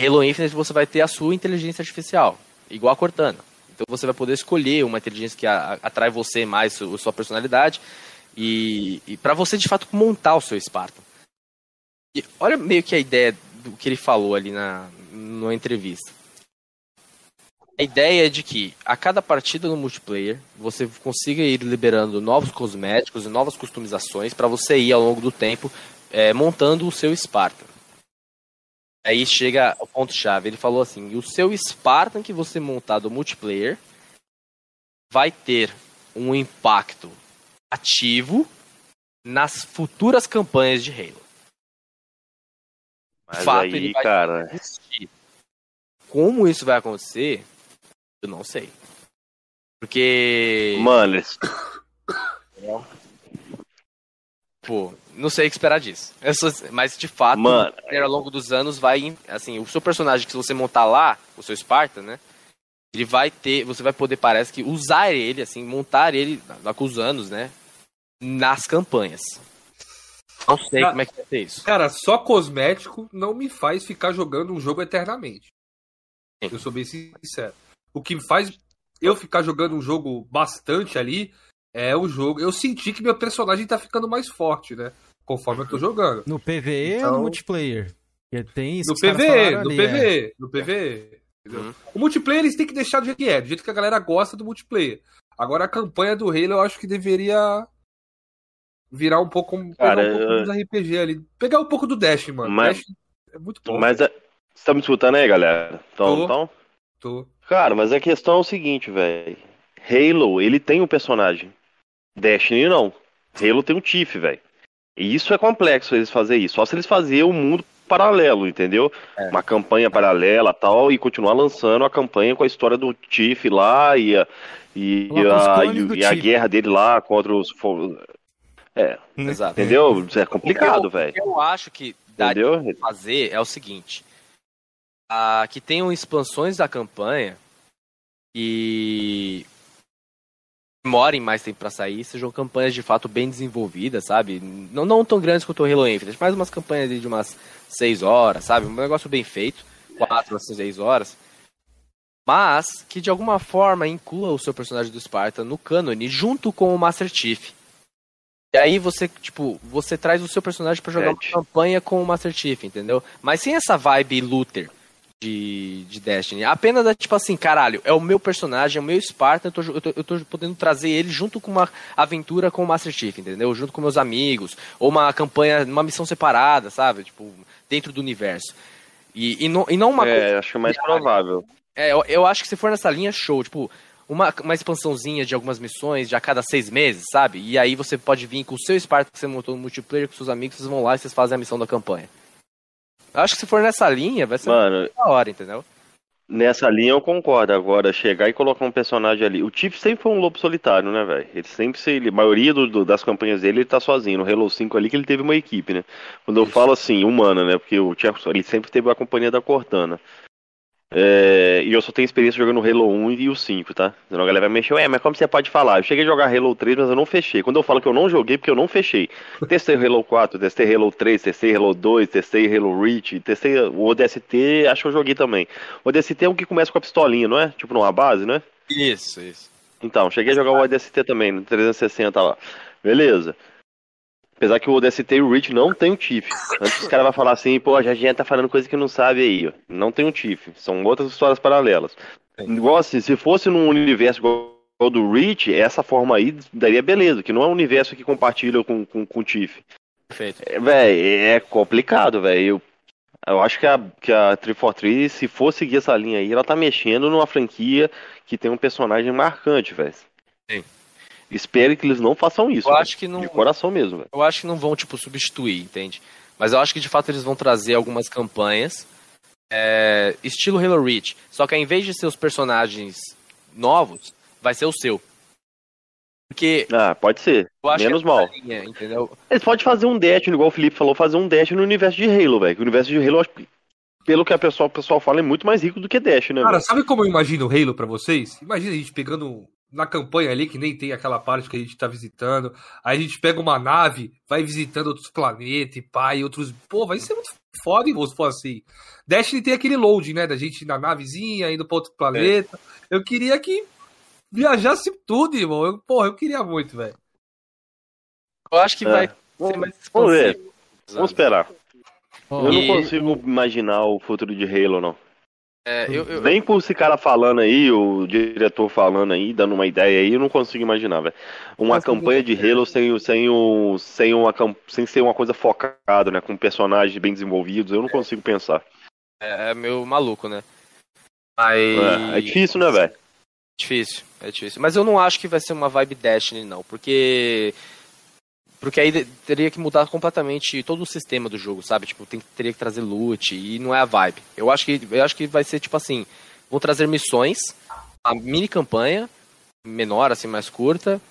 Halo Infinite você vai ter a sua inteligência artificial, igual a Cortana. Então você vai poder escolher uma inteligência que a- atrai você mais, su- sua personalidade, e, e para você de fato montar o seu Spartan. E olha meio que a ideia do que ele falou ali na, na entrevista. A ideia é de que a cada partida no multiplayer você consiga ir liberando novos cosméticos e novas customizações para você ir ao longo do tempo é, montando o seu Spartan. Aí chega o ponto-chave. Ele falou assim: o seu Spartan que você montar do multiplayer vai ter um impacto ativo nas futuras campanhas de Halo. Mas fato, aí, cara. existir. Como isso vai acontecer, eu não sei. Porque. Mano, Pô, não sei o que esperar disso. Eu sou- mas de fato, Mano. ao longo dos anos vai. Assim, o seu personagem que se você montar lá, o seu Sparta, né? Ele vai ter. Você vai poder, parece que, usar ele, assim, montar ele lá com os anos, né? Nas campanhas. Não sei Ah. como é que vai ser isso. Cara, só cosmético não me faz ficar jogando um jogo eternamente. Sim. Eu sou bem sincero. O que faz eu ficar jogando um jogo bastante ali é o jogo. Eu senti que meu personagem tá ficando mais forte, né? Conforme eu tô jogando. No PVE ou Então- no multiplayer? Porque tem isso No PVE, no ali, é. PVE, no PVE. Uhum. O multiplayer eles têm que deixar do jeito que é, do jeito que a galera gosta do multiplayer. Agora a campanha do Halo eu acho que deveria virar um pouco, Cara, pegar um pouco eu- dos RPG ali. Pegar um pouco do Dash, mano. Mas- Dash é muito bom. Mas é... Você tá me escutando aí, galera? Então, Tô. então... Tô. Cara, mas a questão é o seguinte, velho. Halo, ele tem um personagem. Destiny não. Halo tem um Tiff, velho. E isso é complexo eles fazer isso. Só se eles fazerem um mundo paralelo, entendeu? É. Uma campanha paralela tal, e continuar lançando a campanha com a história do Tiff lá e a, e, a, e- e a guerra dele lá contra os. É, Exato. entendeu? É complicado, O velho. que eu acho que daria Entendeu? pra fazer é o seguinte: ah, que tenham expansões da campanha e demorem mais tempo pra sair, sejam campanhas de fato bem desenvolvidas, sabe? Não, não tão grandes quanto o Halo Infinite, mas umas campanhas de umas 6 horas, sabe? Um negócio bem feito, 4 a 6 horas. Mas que de alguma forma inclua o seu personagem do Sparta no cânone junto com o Master Chief. E aí você, tipo, você traz o seu personagem pra jogar uma Sete. campanha com o Master Chief, entendeu? Mas sem essa vibe looter de, de Destiny. Apenas é tipo assim, caralho, é o meu personagem, é o meu Spartan, eu tô, eu, tô, eu tô podendo trazer ele junto com uma aventura com o Master Chief, entendeu? Junto com meus amigos. Ou uma campanha, uma missão separada, sabe? Tipo, dentro do universo. E, e, não, e não uma coisa É, acho mais provável. é, eu, eu acho que se for nessa linha, show. Tipo, uma, uma expansãozinha de algumas missões de a cada seis meses, sabe? E aí você pode vir com o seu Sparta que você montou no multiplayer com seus amigos, vocês vão lá e vocês fazem a missão da campanha. Acho que se for nessa linha, vai ser Mano, da hora, entendeu? Nessa linha eu concordo. Agora, chegar e colocar um personagem ali. O Tiff sempre foi um lobo solitário, né, velho? Ele sempre, se, ele, a maioria do- do- das campanhas dele, ele tá sozinho. No Halo 5 ali que ele teve uma equipe, né? Quando eu falo assim, humana, né? Porque o Tiff, ele sempre teve a companhia da Cortana. É, e eu só tenho experiência jogando o Halo 1 e o 5, tá? Senão a galera vai mexer, ué, mas como você pode falar? Eu cheguei a jogar Halo 3, mas eu não fechei. Quando eu falo que eu não joguei, porque eu não fechei. Testei o Halo 4, testei Halo 3, testei Halo 2, testei Halo Reach, testei o ODST, acho que eu joguei também. O ODST é um que começa com a pistolinha, não é? Tipo numa base, não é? Isso, isso. Então, cheguei a jogar o ODST também, no 360 lá. Beleza. Apesar que o ODST e o Reach não tem o Tiff. Antes os caras vão falar assim, pô, a gente tá falando coisa que não sabe aí, ó. Não tem o Tiff. São outras histórias paralelas. Igual assim, se fosse num universo igual ao do Reach, essa forma aí daria beleza, que não é um universo que compartilha com, com, com o Tiff. Perfeito. É, véi, é complicado, velho. Eu, eu acho que a, que a 343, se for seguir essa linha aí, ela tá mexendo numa franquia que tem um personagem marcante, velho. Sim. Espero que eles não façam isso. Eu velho. acho que não. De coração mesmo, velho. Eu acho que não vão, tipo, substituir, entende? Mas eu acho que de fato eles vão trazer algumas campanhas. é, estilo Halo Reach. Só que ao invés de ser os personagens novos, vai ser o seu. Porque Ah, pode ser. eu acho Menos que é mal. linha, entendeu? Eles podem fazer um dash, igual o Felipe falou, fazer um dash no universo de Halo, velho. O universo de Halo, acho que, pelo que a pessoa, o pessoal fala, é muito mais rico do que dash, né, Cara, sabe como eu imagino o Halo pra vocês? Imagina a gente pegando na campanha ali, que nem tem aquela parte que a gente tá visitando. Aí a gente pega uma nave, vai visitando outros planetas e pá, e outros. Pô, vai ser muito foda, hein, se for assim. Destiny tem aquele load, né? Da gente ir na navezinha, indo pra outro planeta. Eu queria que viajasse tudo, irmão. Eu, porra, eu queria muito, velho. Eu acho que É. vai ser mais Vamos ver. Vamos esperar. Eu não consigo imaginar o futuro de Halo, não. É, eu, eu, Nem com esse cara falando aí, o diretor falando aí, dando uma ideia aí, eu não consigo imaginar, velho. Uma Mas campanha de Halo sem, sem, o, sem, uma, sem ser uma coisa focada, né? Com personagens bem desenvolvidos, eu não consigo pensar. é, é meio maluco, né? Mas. É, é difícil, né, velho? Difícil, é difícil. Mas eu não acho que vai ser uma vibe Destiny, não. Porque. Porque aí teria que mudar completamente todo o sistema do jogo, sabe? Tipo, tem, teria que trazer loot e não é a vibe. Eu acho que, eu acho que vai ser tipo assim: vão trazer missões, a mini campanha, menor, assim, mais curta,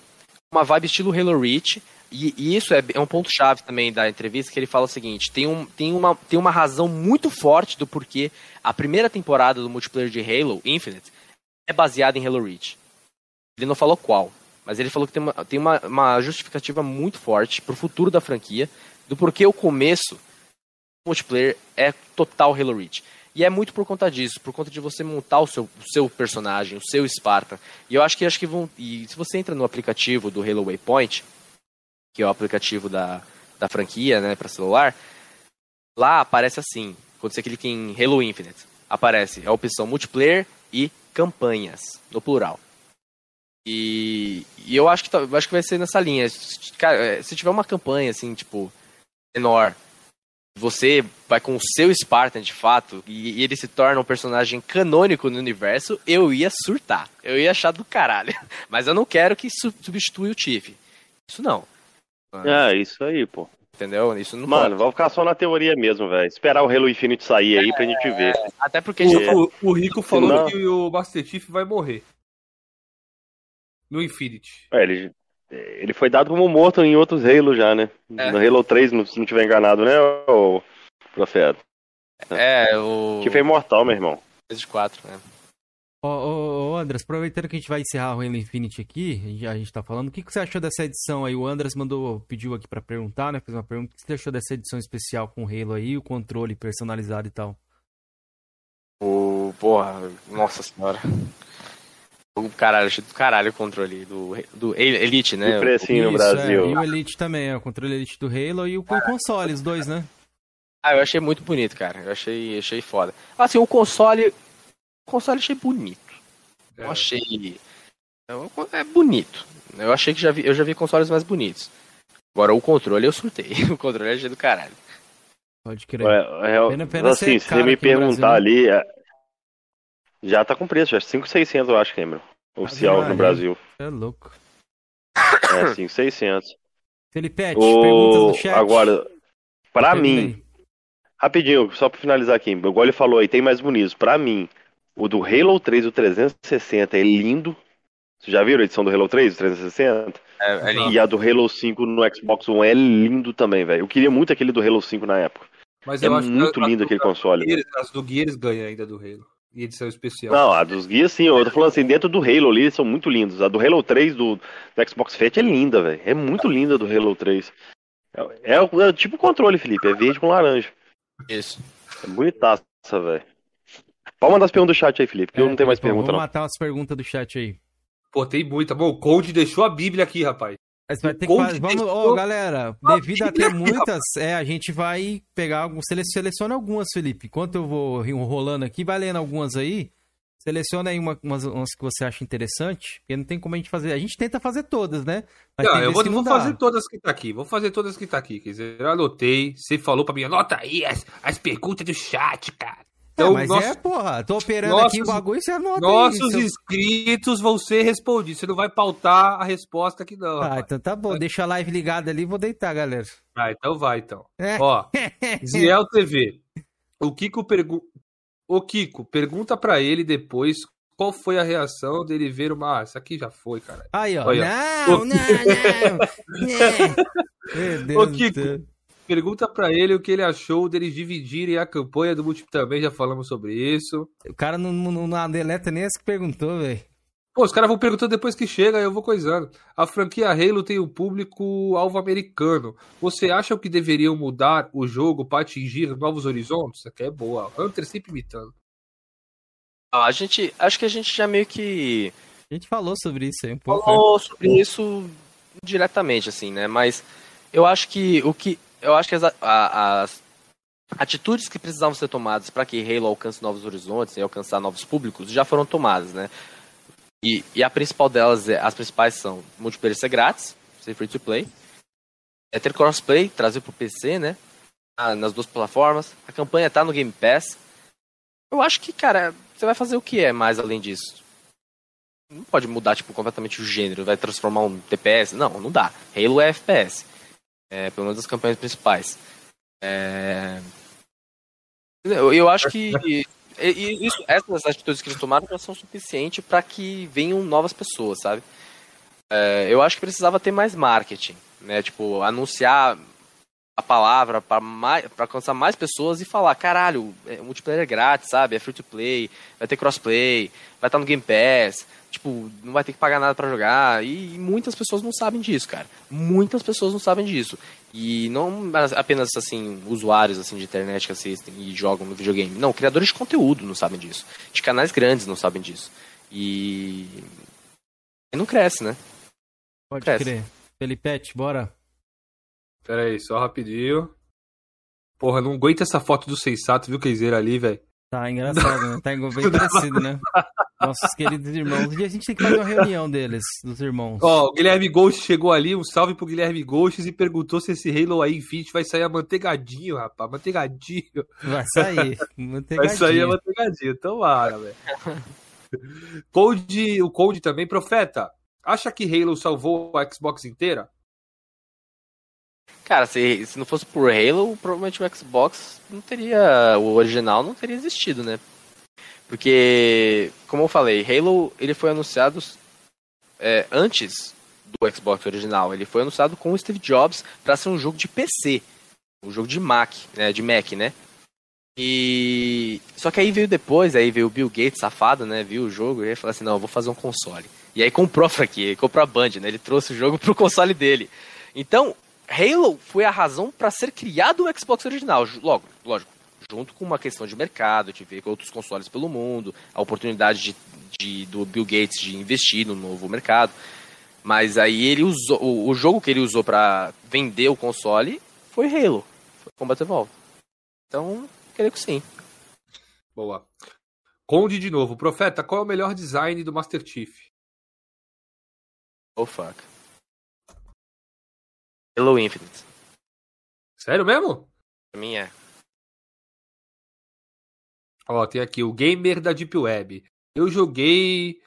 uma vibe estilo Halo Reach. E, e isso é, é um ponto-chave também da entrevista, que ele fala o seguinte: tem, um, tem, uma, tem uma razão muito forte do porquê a primeira temporada do multiplayer de Halo Infinite é baseada em Halo Reach. Ele não falou qual, mas ele falou que tem uma, tem uma, uma justificativa muito forte pro futuro da franquia, do porquê o começo do multiplayer é total Halo Reach. E é muito por conta disso, por conta de você montar o seu, o seu personagem, o seu Spartan. E eu acho que acho que vão. E se você entra no aplicativo do Halo Waypoint, que é o aplicativo da, da franquia, né, para celular, lá aparece assim, quando você clica em Halo Infinite, aparece a opção multiplayer e campanhas, no plural. E, e eu acho que eu acho que vai ser nessa linha. Cara, é, se tiver uma campanha assim, tipo, menor, você vai com o seu Spartan de fato e, e ele se torna um personagem canônico no universo, eu ia surtar. Eu ia achar do caralho. Mas eu não quero que su- substitua o Tiff. Isso não. É, isso aí, pô. Entendeu? Isso não Mano, pode. vamos ficar só na teoria mesmo, velho. Esperar o Halo Infinite sair aí pra gente ver. Até porque O, já- o- o Rico falou Senão- que o Master Chief vai morrer. No Infinity. É, ele, ele foi dado como morto em outros Halo já, né? É. No Halo 3, não- se não tiver enganado, né, ô Profeta? é o Que foi imortal, meu irmão. 4, né? Ô, ô, ô, Andras, aproveitando que a gente vai encerrar o Halo Infinity aqui, a gente- a gente tá falando, o que, que você achou dessa edição aí? O Andras mandou, pediu aqui pra perguntar, né? Fez uma pergunta. O que você achou dessa edição especial com o Halo aí, o controle personalizado e tal? O. Porra, nossa senhora. O caralho, achei do caralho o controle do, do Elite, né? E precinho no Isso, é, Brasil. e o Elite também, é, o controle Elite do Halo e o, o console, os dois, né? Ah, eu achei muito bonito, cara. Eu achei, achei foda. Assim, o console. O console achei bonito. É. Eu achei. eu- É bonito. Eu achei que já vi, eu já vi consoles mais bonitos. Agora o controle eu surtei. O controle eu achei do caralho. Pode crer. É, é, Pena- pena assim, ser se você me perguntar Brasil, ali, é, já tá com preço, já 5,600 eu acho, Cameron. Oficial Maria. no Brasil. É louco. É, 5,600. Felipete, perguntas O... no chat. Agora, pra Termina mim, rapidinho, só pra finalizar aqui, igual ele falou aí, tem mais bonitos. Pra mim, o do Halo 3, o 360, é lindo. Vocês já viram a edição do Halo 3, o 360? É, é lindo. E a do Halo 5 no Xbox One é lindo também, velho. Eu queria muito aquele do Halo 5 na época. Mas É eu acho muito que lindo aquele console. Gears, as do Gears ganham ainda do Halo. Edição especial. Não, a dos guias sim, eu tô falando assim, dentro do Halo ali, eles são muito lindos. A do Halo 3 do, do Xbox Fat é linda, velho. É muito linda do Halo 3. É, é, é tipo controle, Felipe, é verde com laranja. Isso. É bonitaça, velho. Pode mandar as perguntas do chat aí, Felipe, que eu não tenho mais Bom, pergunta, Vamos não. matar as perguntas do chat aí. Pô, tem muita. Bom, o Conde deixou a Bíblia aqui, rapaz. Vai ter que fazer. Vamos, ô, galera, devido a ter muitas, é, a gente vai pegar algumas. sele- Seleciona algumas, Felipe. Enquanto eu vou rolando aqui, vai lendo algumas aí. Seleciona aí uma- umas, umas que você acha interessante, porque não tem como a gente fazer. A gente tenta fazer todas, né? Mas não, eu vou, que vou não fazer todas que tá aqui. Vou fazer todas que tá aqui. Quer dizer, eu anotei. Você falou pra mim, anota aí as, as perguntas do chat, cara. É, Então, mas nosso- é, porra, tô operando nossos- aqui o bagulho e você anota nossos seu- inscritos vão ser respondidos. Você não vai pautar a resposta aqui, não. Ah, rapaz. então tá bom. Deixa a live ligada ali e vou deitar, galera. Ah, então vai, então. É. Ó, Ziel TV. O Kiko pergunta. O Kiko, pergunta pra ele depois qual foi a reação dele ver uma. Ah, isso aqui já foi, cara. Aí, ó. Olha. Não, Ô, não, não. É. Meu Deus Ô, Kiko. Pergunta pra ele o que ele achou deles dividirem a campanha do multiplayer. Também já falamos sobre isso. O cara não, não, não deleta nem essa que perguntou, velho. Pô, os caras vão perguntando depois que chega, eu vou coisando. A franquia Halo tem um público alvo americano. Você acha que deveriam mudar o jogo para atingir novos horizontes? Isso aqui é boa. Hunter sempre imitando. Ah, a gente. Acho que a gente já meio que. A gente falou sobre isso aí um pouco. falou sobre isso diretamente, assim, né? Mas eu acho que o que. Eu acho que as, a- as atitudes que precisavam ser tomadas para que Halo alcance novos horizontes e alcançar novos públicos já foram tomadas, né? E, e a principal delas, é, as principais são multiplayer ser grátis, ser free to play, é ter crossplay, trazer para o PC, né? nas duas plataformas. A campanha tá no Game Pass. Eu acho que, cara, você vai fazer o que é mais além disso? Não pode mudar, tipo, completamente o gênero, vai transformar um TPS. Não, não dá. Halo é FPS. É, pelo menos as campanhas principais. É... Eu, eu acho que isso, essas atitudes que eles tomaram já são suficientes para que venham novas pessoas, sabe? É, eu acho que precisava ter mais marketing, né? Tipo, anunciar a palavra para alcançar mais pessoas e falar, caralho, é, multiplayer é grátis, sabe? É free to play, vai ter crossplay, vai estar no Game Pass, tipo, não vai ter que pagar nada para jogar. E, e, muitas pessoas não sabem disso, cara. Muitas pessoas não sabem disso. E não apenas assim, usuários assim de internet que assistem e jogam no videogame. Não, criadores de conteúdo não sabem disso. De canais grandes não sabem disso. E, e não cresce, né? Pode cresce. crer. Felipete, bora. Pera aí, só rapidinho. Porra, não aguenta essa foto do Sensato, viu, Keizeira ali, velho? Tá engraçado, né? Tá bem parecido, né? Nossos queridos irmãos. Um dia a gente tem que fazer uma reunião deles, dos irmãos. Ó, o Guilherme Ghost chegou ali, um salve pro Guilherme Ghost e perguntou se esse Halo aí Infinite vai sair amanteigadinho, rapaz. Manteigadinho. Vai sair. Manteigadinho. Vai sair amanteigadinho, tomara, velho. Code, o Code também, Profeta, acha que Halo salvou a Xbox inteira? Cara, se, se não fosse por Halo, provavelmente o Xbox não teria. O original não teria existido, né? Porque, como eu falei, Halo ele foi anunciado é, antes do Xbox original. Ele foi anunciado com o Steve Jobs para ser um jogo de PC, um jogo de Mac, né, de Mac, né? E só que aí veio depois, aí veio o Bill Gates safado, né? Viu o jogo e falou assim: "Não, eu vou fazer um console". E aí comprou a franquia, comprou a Band, né? Ele trouxe o jogo pro console dele. Então, Halo foi a razão para ser criado o Xbox original. Logo, lógico, junto com uma questão de mercado, de ver outros consoles pelo mundo, a oportunidade de, de, do Bill Gates de investir no novo mercado. Mas aí ele usou o, o jogo que ele usou para vender o console foi Halo, foi Combat Evolved. Então, creio que sim. Boa. Conde de novo, Profeta, qual é o melhor design do Master Chief? Oh fuck. Halo Infinite. Sério mesmo? Pra mim é. Ó, tem aqui o Gamer da Deep Web. Eu joguei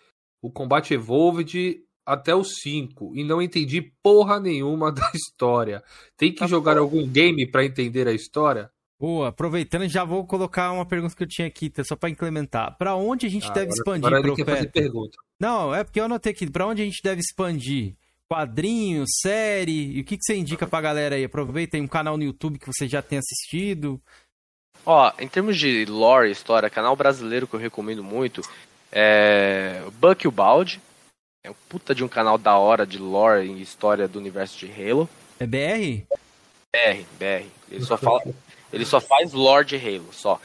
o Combat Evolved até o 5 e não entendi porra nenhuma da história. Tem que tá jogar bom. algum game para entender a história? Boa, aproveitando, já vou colocar uma pergunta que eu tinha aqui, só para implementar. Para onde a gente ah, deve agora, expandir, agora profeta? Quer fazer pergunta. Não, é porque eu anotei aqui, para onde a gente deve expandir? Quadrinho, série? E o que, que você indica pra galera aí? Aproveita, tem um canal no YouTube que você já tem assistido. Ó, em termos de lore, história, canal brasileiro que eu recomendo muito é Buck Balde. É um puta de um canal da hora de lore e história do universo de Halo. É BR? BR, BR. Ele só fala, ele só faz lore de Halo, só.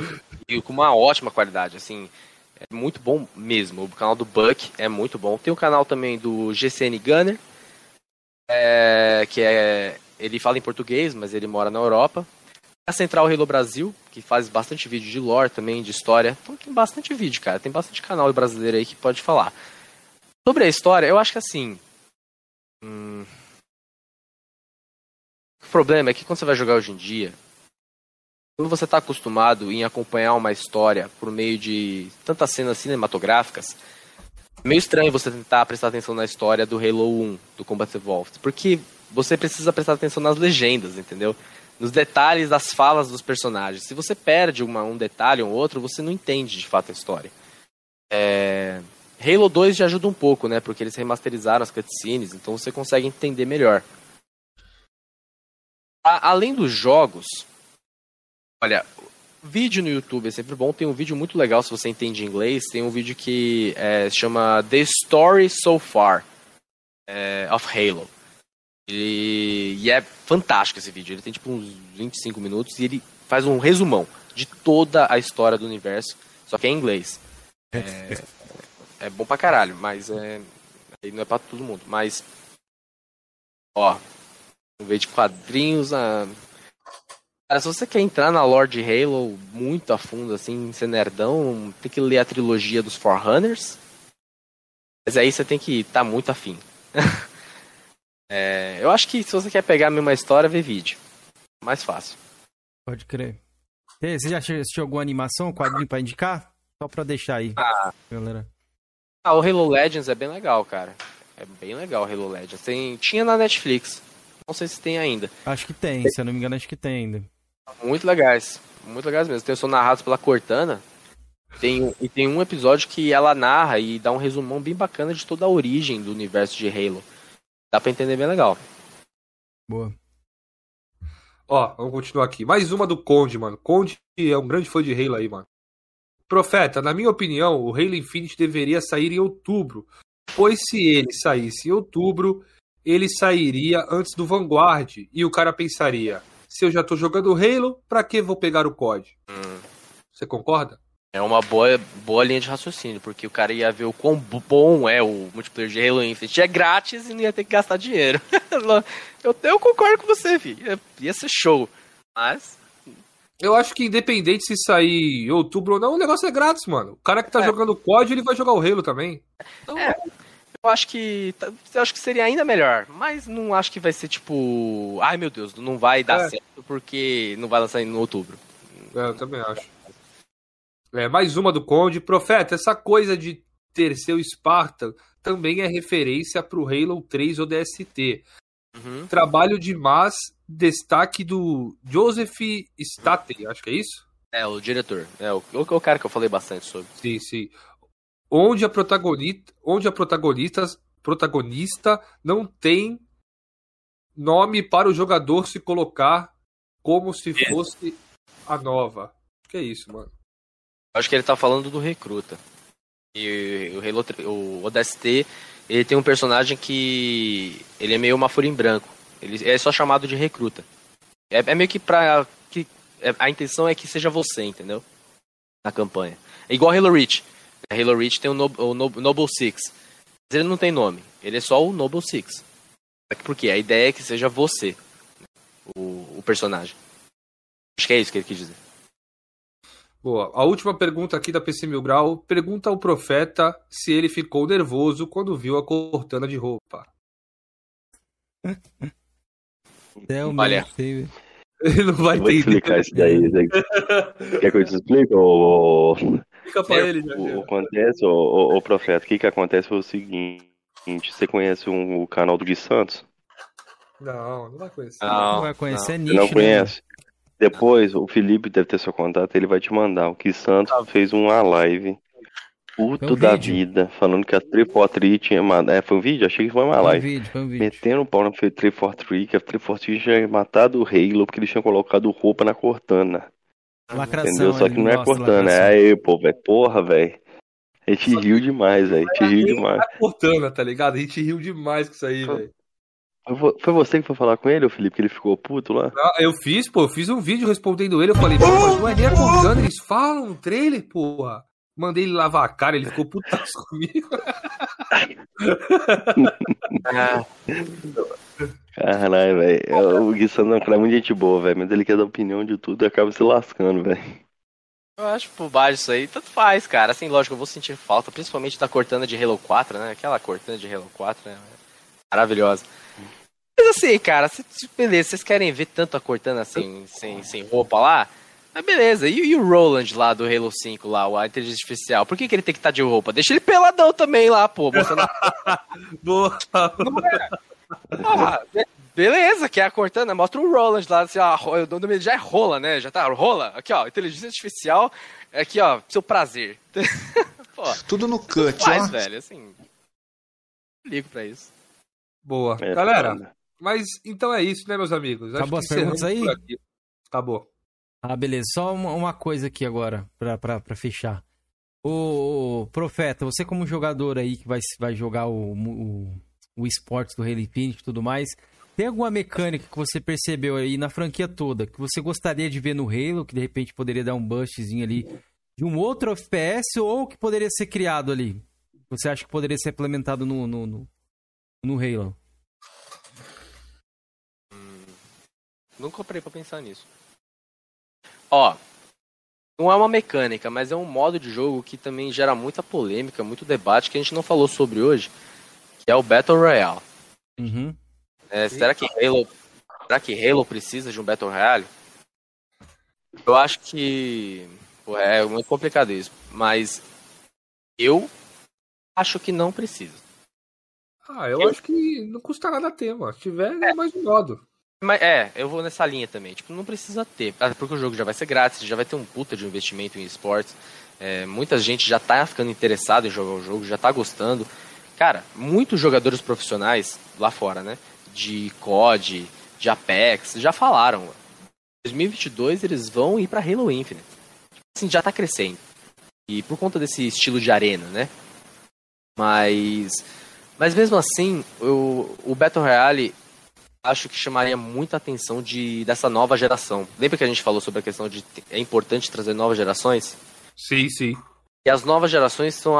E com uma ótima qualidade, assim, é muito bom mesmo. O canal do Buck é muito bom. Tem o canal também do GCN Gunner, é, que é ele fala em português, mas ele mora na Europa. A Central Halo Brasil, que faz bastante vídeo de lore também, de história. Então tem bastante vídeo, cara. Tem bastante canal brasileiro aí que pode falar. Sobre a história, eu acho que assim. Hum... O problema é que quando você vai jogar hoje em dia, quando você está acostumado em acompanhar uma história por meio de tantas cenas cinematográficas, meio estranho você tentar prestar atenção na história do Halo 1, do Combat Evolved, porque você precisa prestar atenção nas legendas, entendeu? Nos detalhes das falas dos personagens. Se você perde uma, um detalhe ou outro, você não entende de fato a história. É... Halo 2 já ajuda um pouco, né? Porque eles remasterizaram as cutscenes, então você consegue entender melhor. A, além dos jogos, olha, Vídeo no YouTube é sempre bom. Tem um vídeo muito legal se você entende inglês. Tem um vídeo que é, chama The Story So Far é, of Halo. E, é fantástico esse vídeo. Ele tem tipo uns 25 minutos e ele faz um resumão de toda a história do universo, só que é em inglês. É, é bom pra caralho, mas é, não é pra todo mundo. Mas, ó, um vídeo de quadrinhos, a Cara, se você quer entrar na lore de Halo muito a fundo, assim, ser nerdão, tem que ler a trilogia dos Forerunners. Mas aí você tem que estar tá muito afim. é, eu acho que se você quer pegar a mesma história, vê vídeo. Mais fácil. Pode crer. Você já assistiu alguma animação, quadrinho pra indicar? Só pra deixar aí, ah. galera. Ah, o Halo Legends é bem legal, cara. É bem legal o Halo Legends. Tem, tinha na Netflix. Não sei se tem ainda. Acho que tem, se eu não me engano, acho que tem ainda. Muito legais. Muito legais mesmo. Tem, são narrados pela Cortana. Tem, e tem um episódio que ela narra e dá um resumão bem bacana de toda a origem do universo de Halo. Dá pra entender bem legal. Boa. Ó, vamos continuar aqui. Mais uma do Conde, mano. Conde é um grande fã de Halo aí, mano. Profeta, na minha opinião, o Halo Infinite deveria sair em outubro. Pois se ele saísse em outubro, ele sairia antes do Vanguard. E o cara pensaria: se eu já tô jogando Halo, pra que vou pegar o COD? Hum. Você concorda? É uma boa, boa linha de raciocínio, porque o cara ia ver o quão bom é o multiplayer de Halo Infinite. É grátis e não ia ter que gastar dinheiro. eu, eu concordo com você, filho. Ia ser show. Mas. Eu acho que independente se sair em outubro ou não, o negócio é grátis, mano. O cara que tá é. jogando COD, ele vai jogar o Halo também. Então... É, eu acho que. Eu acho que seria ainda melhor. Mas não acho que vai ser tipo. Ai meu Deus, não vai dar é. certo porque não vai lançar em outubro. É, eu também acho. É, mais uma do Conde. Profeta, essa coisa de ter seu Spartan também é referência para o Halo 3 ODST. Uhum. Trabalho de Mas, destaque do Joseph Staten, acho que é isso? É, o diretor. É o, o cara que eu falei bastante sobre. Sim, sim. Onde a protagonista, onde a protagonista, protagonista não tem nome para o jogador se colocar como se fosse a nova. Que é isso, mano? Acho que ele tá falando do recruta. E o Halo, o ODST, ele tem um personagem que ele é meio uma folha em branco. Ele é só chamado de recruta. É, é meio que pra que é, a intenção é que seja você, entendeu? Na campanha. É igual Halo Reach. Halo Reach tem o, no, o no, Noble Six. Mas ele não tem nome. Ele é só o Noble Six. Porque a ideia é que seja você, o, o personagem. Acho que é isso que ele quis dizer. Boa. A última pergunta aqui da PC Mil Grau pergunta ao profeta se ele ficou nervoso quando viu a cortana de roupa. Olha. Ele não vai ter explicar isso daí. Quer que eu te explique? Ou... Fica pra é, ele, já. O, acontece, o, o, profeta, o que que acontece foi o seguinte: você conhece um, o canal do Gui Santos? Não, não vai conhecer. Não, não vai conhecer, não. é nicho. Não né? conhece? Depois, o Felipe deve ter seu contato, ele vai te mandar. O que Santos ah. fez uma live puto um da vídeo. vida, falando que a 343 tinha matado. É, foi um vídeo? Achei que foi uma foi live. Um vídeo, foi um vídeo. Metendo um pau na 343, que a 343 tinha matado o Halo porque eles tinham colocado roupa na Cortana. Lacração, Entendeu? Só que não é Cortana, é aí, pô, velho. Porra, velho. A gente riu demais, velho. A gente riu demais. É Cortana, tá ligado? A gente riu demais com isso aí, velho. Foi você que foi falar com ele, o Felipe, que ele ficou puto lá? Ah, eu fiz, pô, eu fiz um vídeo respondendo ele. Eu falei, pô, mas não é nem acordando, eles falam no trailer, porra. Mandei ele lavar a cara, ele ficou putaço comigo. Caralho, velho. O Gui Sandro é muito gente boa, velho. Mas ele quer dar opinião de tudo e acaba se lascando, velho. Eu acho por baixo isso aí, tanto faz, cara. Assim, lógico, eu vou sentir falta, principalmente da Cortana de Halo 4, né? Aquela Cortana de Halo 4, né? Maravilhosa. Mas assim, cara, se, beleza, vocês querem ver tanto a Cortana assim, sem, sem roupa lá? Mas beleza, e, e, o Roland lá do Halo 5 lá, o inteligência artificial? Por que, que ele tem que estar tá de roupa? Deixa ele peladão também lá, pô. Mostrando... Boa. Não é? Ah, beleza, que é a Cortana, mostra o Roland lá, assim, ó, o nome dele já é Rola, né? Já tá, Rola, aqui ó, inteligência artificial, aqui ó, seu prazer. pô, Tudo no cut, faz, ó. velho, assim, ligo pra isso. Boa. É, Galera, mas então é isso, né, meus amigos? Acabou as perguntas aí? Acabou. Ah, beleza. Só uma, uma coisa aqui agora, pra, pra, pra fechar. O, o, Profeta, você como jogador aí que vai, vai jogar o, o, o esportes do Halo Infinite e tudo mais, tem alguma mecânica que você percebeu aí na franquia toda que você gostaria de ver no Halo, que de repente poderia dar um bustzinho ali de um outro FPS ou que poderia ser criado ali? Você acha que poderia ser implementado no, no, no, no Halo? Hum, nunca parei pra pensar nisso. Ó, não é uma mecânica, mas é um modo de jogo que também gera muita polêmica, muito debate que a gente não falou sobre hoje, que é o Battle Royale. Uhum. É, será que Halo, será que Halo precisa de um Battle Royale? Eu acho que pô, é muito complicado isso, mas eu acho que não precisa. Ah, eu, eu... acho que não custa nada ter, mano. Se tiver, é mais um modo. Mas, é, eu vou nessa linha também. Tipo, não precisa ter. Porque o jogo já vai ser grátis, já vai ter um puta de investimento em esportes. É, muita gente já tá ficando interessada em jogar o jogo, já tá gostando. Cara, muitos jogadores profissionais lá fora, né? De COD, de Apex, já falaram. Em 2022 eles vão ir para Halo Infinite. Assim, já tá crescendo. E por conta desse estilo de arena, né? Mas. Mas mesmo assim, o, o Battle Royale acho que chamaria muita atenção de, dessa nova geração. Lembra que a gente falou sobre a questão de é importante trazer novas gerações? Sim, sim. E as novas gerações são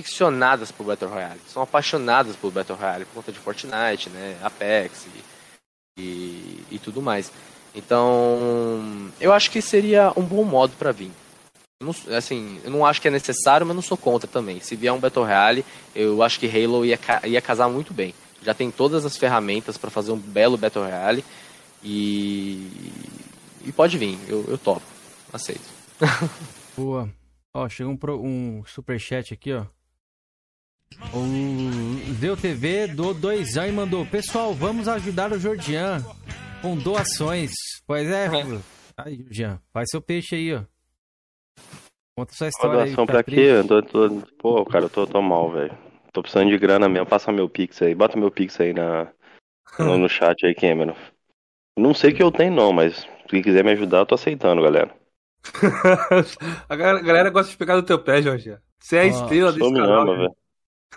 aficionadas por Battle Royale, são apaixonadas por Battle Royale por conta de Fortnite, né, Apex e, e, e tudo mais. Então, eu acho que seria um bom modo para vir. Não, assim, eu não acho que é necessário, mas não sou contra também. Se vier um Battle Royale, eu acho que Halo ia, ia casar muito bem já tem todas as ferramentas para fazer um belo Battle Royale e, e pode vir, eu, eu topo, aceito. Boa. Ó, chegou um, um superchat aqui, ó. O Zeu TV do Doisão e mandou: Pessoal, vamos ajudar o Jordian com doações. Pois é, aí, Jordian, faz seu peixe aí, ó. Conta sua história. Uma doação aí, tá pra quê? Eu tô, tô, pô, cara, eu tô, tô mal, velho. Tô precisando de grana mesmo. Passa meu Pix aí. Bota meu Pix aí na, no, no chat aí, Cameron. Não sei o que eu tenho não, mas se quiser me ajudar, eu tô aceitando, galera. a galera gosta de pegar no teu pé, Jorge. Você é a estrela desse me canal. Ama, velho.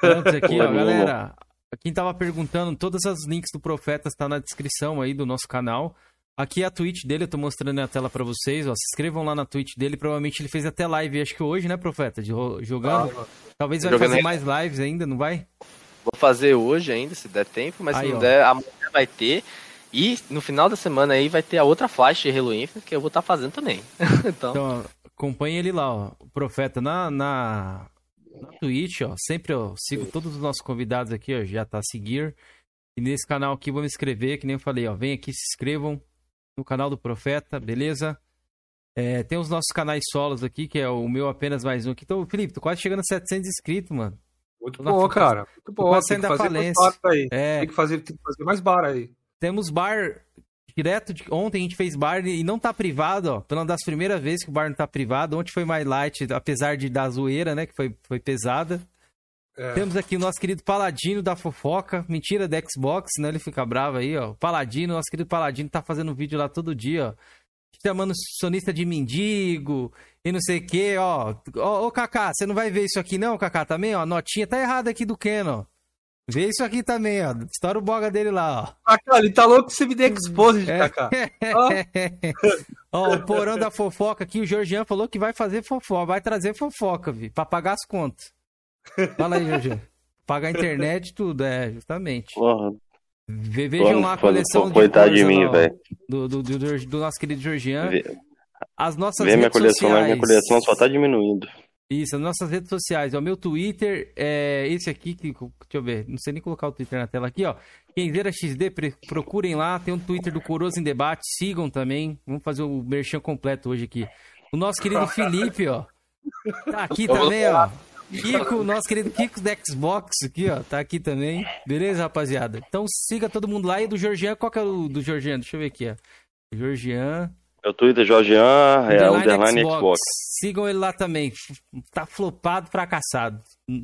Antes aqui, ó, galera. Quem tava perguntando, todos os links do Profeta estão tá na descrição aí do nosso canal. Aqui é a Twitch dele, eu tô mostrando na tela para vocês, ó. Se inscrevam lá na Twitch dele, provavelmente ele fez até live, acho que hoje, né, Profeta? De, jogando. Ah, Talvez vai fazer mais lives ainda, não vai? Vou fazer hoje ainda, se der tempo, mas aí, se não ó. der, amanhã vai ter. E no final da semana aí vai ter a outra flash de Halo Infinite que eu vou estar tá fazendo também. então, então acompanhe ele lá, ó. O Profeta na, na, na Twitch, ó. Sempre eu sigo todos os nossos convidados aqui, ó. Já tá a seguir. E nesse canal aqui vou me inscrever, que nem eu falei, ó. Vem aqui, se inscrevam no canal do Profeta, beleza? É, tem os nossos canais solos aqui, que é o meu apenas mais um aqui. Então, Felipe, tô quase chegando a 700 inscritos, mano. Muito bom, na... cara. Muito bom. Da falência. Aí. É... Tem, que fazer, tem que fazer mais bar aí. Temos bar direto. De... Ontem a gente fez bar e não tá privado, ó. Pela das primeiras vezes que o bar não tá privado. Ontem foi mais light, apesar de da zoeira, né? Que foi, foi pesada. É. Temos aqui o nosso querido Paladino da fofoca. Mentira da Xbox, né? Ele fica bravo aí, ó. Paladino, nosso querido Paladino, tá fazendo vídeo lá todo dia, ó. Chamando sonista de mendigo e não sei o que, ó. Ô, ô, Kaká, você não vai ver isso aqui não, Kaká, também, ó. A notinha tá errada aqui do Ken, ó. Vê isso aqui também, ó. Estoura o boga dele lá, ó. Kaká, ele tá louco que você me dê expose, é. Kaká. ó, o porão da fofoca aqui, o Georgian falou que vai fazer fofoca, vai trazer fofoca, vi, pra pagar as contas. Fala aí, Jorge. Pagar a internet tudo, é, justamente. Porra. Vejam lá a coleção de coisa de mim, velho. Do, do, do, do, nosso querido Georgian. As nossas Vê redes minha coleção, sociais. Minha coleção só tá diminuindo. Isso, as nossas redes sociais. O meu Twitter é esse aqui, que, deixa eu ver, não sei nem colocar o Twitter na tela aqui, ó. Kenzeira XD, procurem lá. Tem um Twitter do Coroso em Debate, sigam também. Vamos fazer o merchan completo hoje aqui. O nosso querido Felipe, ó. Tá aqui também, ó. Kiko, nosso querido Kiko da Xbox aqui, ó, tá aqui também. Beleza, rapaziada? Então siga todo mundo lá. E do Georgian, qual que é o do Georgian? Deixa eu ver aqui, ó. Georgian. Meu Twitter, Georgian, é underline Xbox. Xbox. Sigam ele lá também. Tá flopado, fracassado.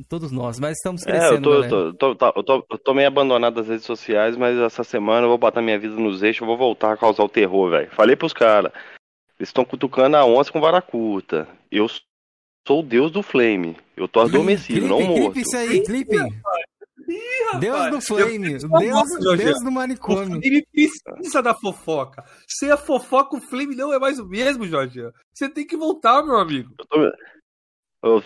Todos nós, mas estamos crescendo. É, eu tô, tô, tô, eu tô, eu tô meio abandonado das redes sociais, mas essa semana eu vou botar minha vida nos eixos, eu vou voltar a causar o terror, velho. Falei pros caras. Eles estão cutucando a onça com vara curta. Eu sou o deus do flame. Eu tô adormecido, clipe, não morto. Clipe isso aí, clipe. Deus do flame, Deus, Deus, Deus do manicômio. Ele precisa da fofoca. Sem a fofoca, o flame não é mais o mesmo, Jorge. Você tem que voltar, meu amigo. Tô...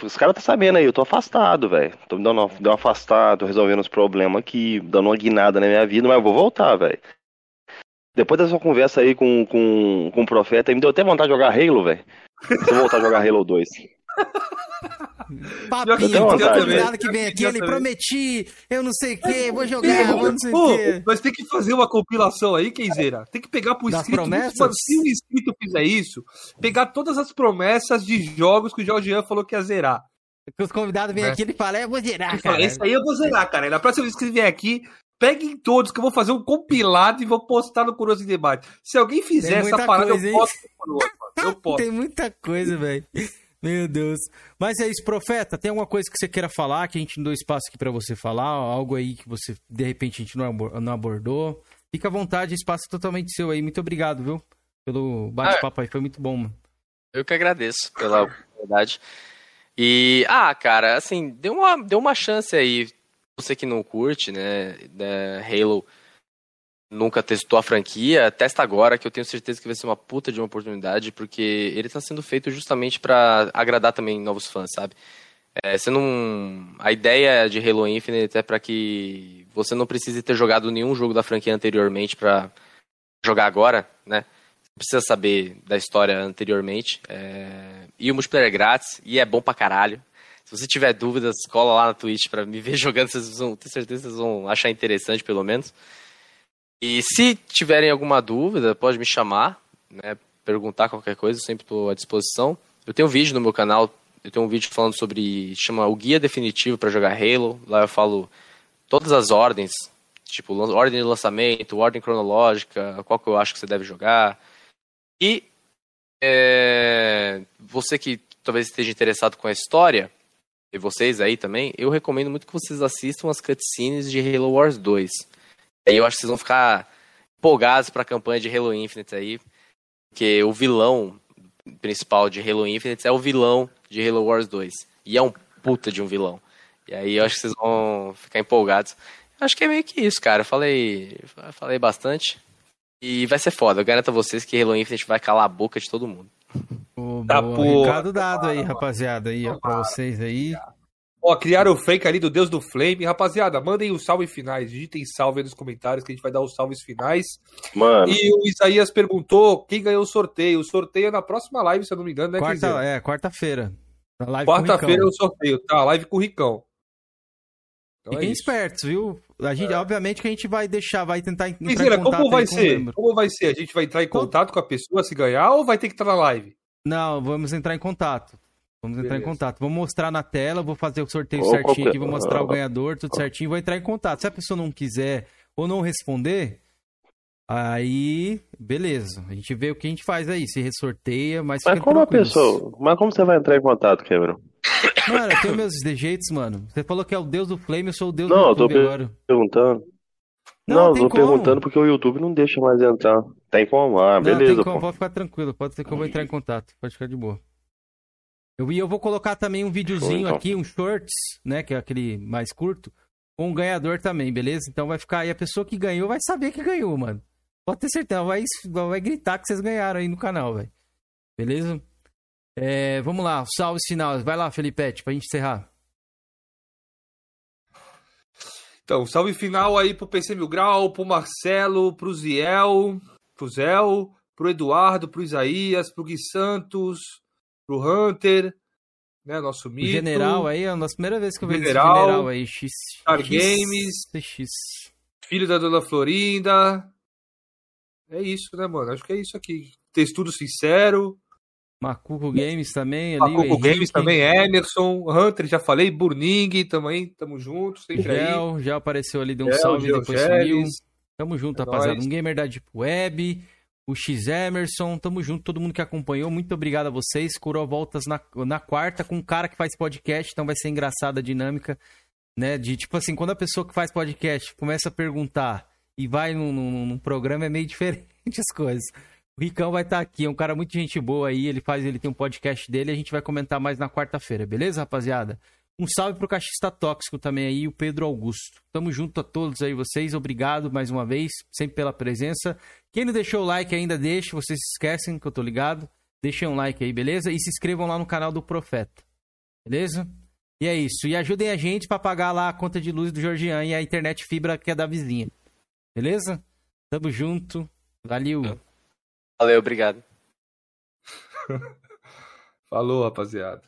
Os caras tá sabendo aí, eu tô afastado, velho. Tô me dando, dando um afastado, resolvendo os problemas aqui, dando uma guinada na minha vida, mas eu vou voltar, velho. depois dessa conversa aí com, com, com o Profeta, me deu até vontade de jogar Halo, velho. Se eu voltar a jogar Halo 2. Papinho, convidado que vem aqui, ele prometi, eu não sei o que, vou jogar, vou não sei o que. Tem que fazer uma compilação aí, Kenzeira. Tem que pegar pro inscrito. Mano, se o inscrito fizer isso, pegar todas as promessas de jogos que o Jorgian falou que ia zerar. Que os convidados vêm é. aqui e falam, é, eu vou zerar, ele cara. Fala, Esse aí eu vou zerar, cara. E na próxima vez que ele vier aqui, peguem todos, que eu vou fazer um compilado e vou postar no Curioso Debate. Se alguém fizer essa parada, coisa, eu posto Eu posto. Tem muita coisa, velho. Meu Deus. Mas é isso, profeta. Tem alguma coisa que você queira falar, que a gente não deu espaço aqui para você falar? Algo aí que você, de repente, a gente não abordou? Fica à vontade, espaço é totalmente seu aí. Muito obrigado, viu? Pelo bate-papo aí. Foi muito bom, mano. Eu que agradeço pela oportunidade. E, ah, cara, assim, deu uma, deu uma chance aí. Você que não curte, né, da Halo nunca testou a franquia, testa agora, que eu tenho certeza que vai ser uma puta de uma oportunidade, porque ele está sendo feito justamente para agradar também novos fãs, sabe? É, você não... A ideia de Halo Infinite é para que você não precise ter jogado nenhum jogo da franquia anteriormente para jogar agora, né? Você precisa saber da história anteriormente. É... E o multiplayer é grátis, e é bom pra caralho. Se você tiver dúvidas, cola lá na Twitch para me ver jogando, vocês vão ter certeza que vocês vão achar interessante, pelo menos. E se tiverem alguma dúvida, pode me chamar, né? Perguntar qualquer coisa, eu sempre estou à disposição. Eu tenho um vídeo no meu canal, eu tenho um vídeo falando sobre. chama o Guia Definitivo para jogar Halo. Lá eu falo todas as ordens, tipo, ordem de lançamento, ordem cronológica, qual que eu acho que você deve jogar. E é, você que talvez esteja interessado com a história, e vocês aí também, eu recomendo muito que vocês assistam as cutscenes de Halo Wars 2 Aí eu acho que vocês vão ficar empolgados pra campanha de Halo Infinite aí. Porque o vilão principal de Halo Infinite é o vilão de Halo Wars 2. E é um puta de um vilão. E aí eu acho que vocês vão ficar empolgados. Acho que é meio que isso, cara. Eu falei, falei bastante. E vai ser foda. Eu garanto a vocês que Halo Infinite vai calar a boca de todo mundo. Oh, tá boa. Recado dado aí, rapaziada. Aí, ó, pra vocês aí. Ó, criaram o fake ali do Deus do Flame. Rapaziada, mandem os salve finais. Digitem salve aí nos comentários que a gente vai dar os salves finais. Mano. E o Isaías perguntou quem ganhou o sorteio. O sorteio é na próxima live, se eu não me engano, né, Quarta, É, quarta-feira. Quarta-feira é o sorteio, tá? Live com o Ricão. Então Fiquem é espertos, viu? A gente, é. Obviamente que a gente vai deixar, vai tentar entrar Quisira, em contato como vai ser? Como vai ser? A gente vai entrar em contato com a pessoa se ganhar ou vai ter que estar na live? Não, vamos entrar em contato. Vamos entrar Beleza. em contato. Vou mostrar na tela, vou fazer o sorteio Opa, certinho aqui, vou mostrar o ganhador, tudo certinho, vou entrar em contato. Se a pessoa não quiser ou não responder, aí beleza. A gente vê o que a gente faz aí, se ressorteia, mas Mas como a pessoa, mas como você vai entrar em contato, Cameron? Mano, eu tenho meus jeitos, mano. Você falou que é o deus do Flame, eu sou o deus não, do YouTube eu tô agora. perguntando. Não, não tô como. perguntando porque o YouTube não deixa mais entrar. Tem como? Ah, beleza. Não, tem como, pode ficar tranquilo, pode ser que eu vou entrar em contato, pode ficar de boa. Eu, e eu vou colocar também um videozinho então. aqui, um shorts, né? Que é aquele mais curto, com o ganhador também, beleza? Então vai ficar aí, a pessoa que ganhou vai saber que ganhou, mano. Pode ter certeza, vai, vai gritar que vocês ganharam aí no canal, velho. Beleza? É, vamos lá, salve final. Vai lá, Felipete, pra gente encerrar. Então, salve final aí pro PC Mil Grau, pro Marcelo, pro Ziel, pro Zéu, pro Eduardo, pro Isaías, pro Gui Santos, pro Hunter, né? Nosso mito. O general aí, é a nossa primeira vez que eu vejo general, esse general aí. X, Star X, Games. X. Filho da Dona Florinda. É isso, né, mano? Acho que é isso aqui. Textudo sincero. Macuco Games também ali. Macuco Games também, Emerson, Hunter, já falei, Burning também, tamo junto, sempre Gel, aí. já apareceu ali, deu um Gel, salve, Gel, depois sumiu. Tamo junto, é rapaziada. Nóis. Um Gamer da Deep Web o X Emerson, tamo junto, todo mundo que acompanhou, muito obrigado a vocês. Curou voltas na, na quarta com um cara que faz podcast, então vai ser engraçada a dinâmica, né? De tipo assim, quando a pessoa que faz podcast começa a perguntar e vai num, num, num programa, é meio diferente as coisas. O Ricão vai estar tá aqui, é um cara muito gente boa aí, ele faz, ele tem um podcast dele, a gente vai comentar mais na quarta-feira, beleza, rapaziada? Um salve pro Cachista Tóxico também aí, o Pedro Augusto. Tamo junto a todos aí vocês, obrigado mais uma vez, sempre pela presença. Quem não deixou o like ainda, deixa, vocês esquecem que eu tô ligado. Deixem um like aí, beleza? E se inscrevam lá no canal do Profeta, beleza? E é isso. E ajudem a gente para pagar lá a conta de luz do Georgian e a internet fibra que é da vizinha. Beleza? Tamo junto. Valeu. Valeu, obrigado. Falou, rapaziada.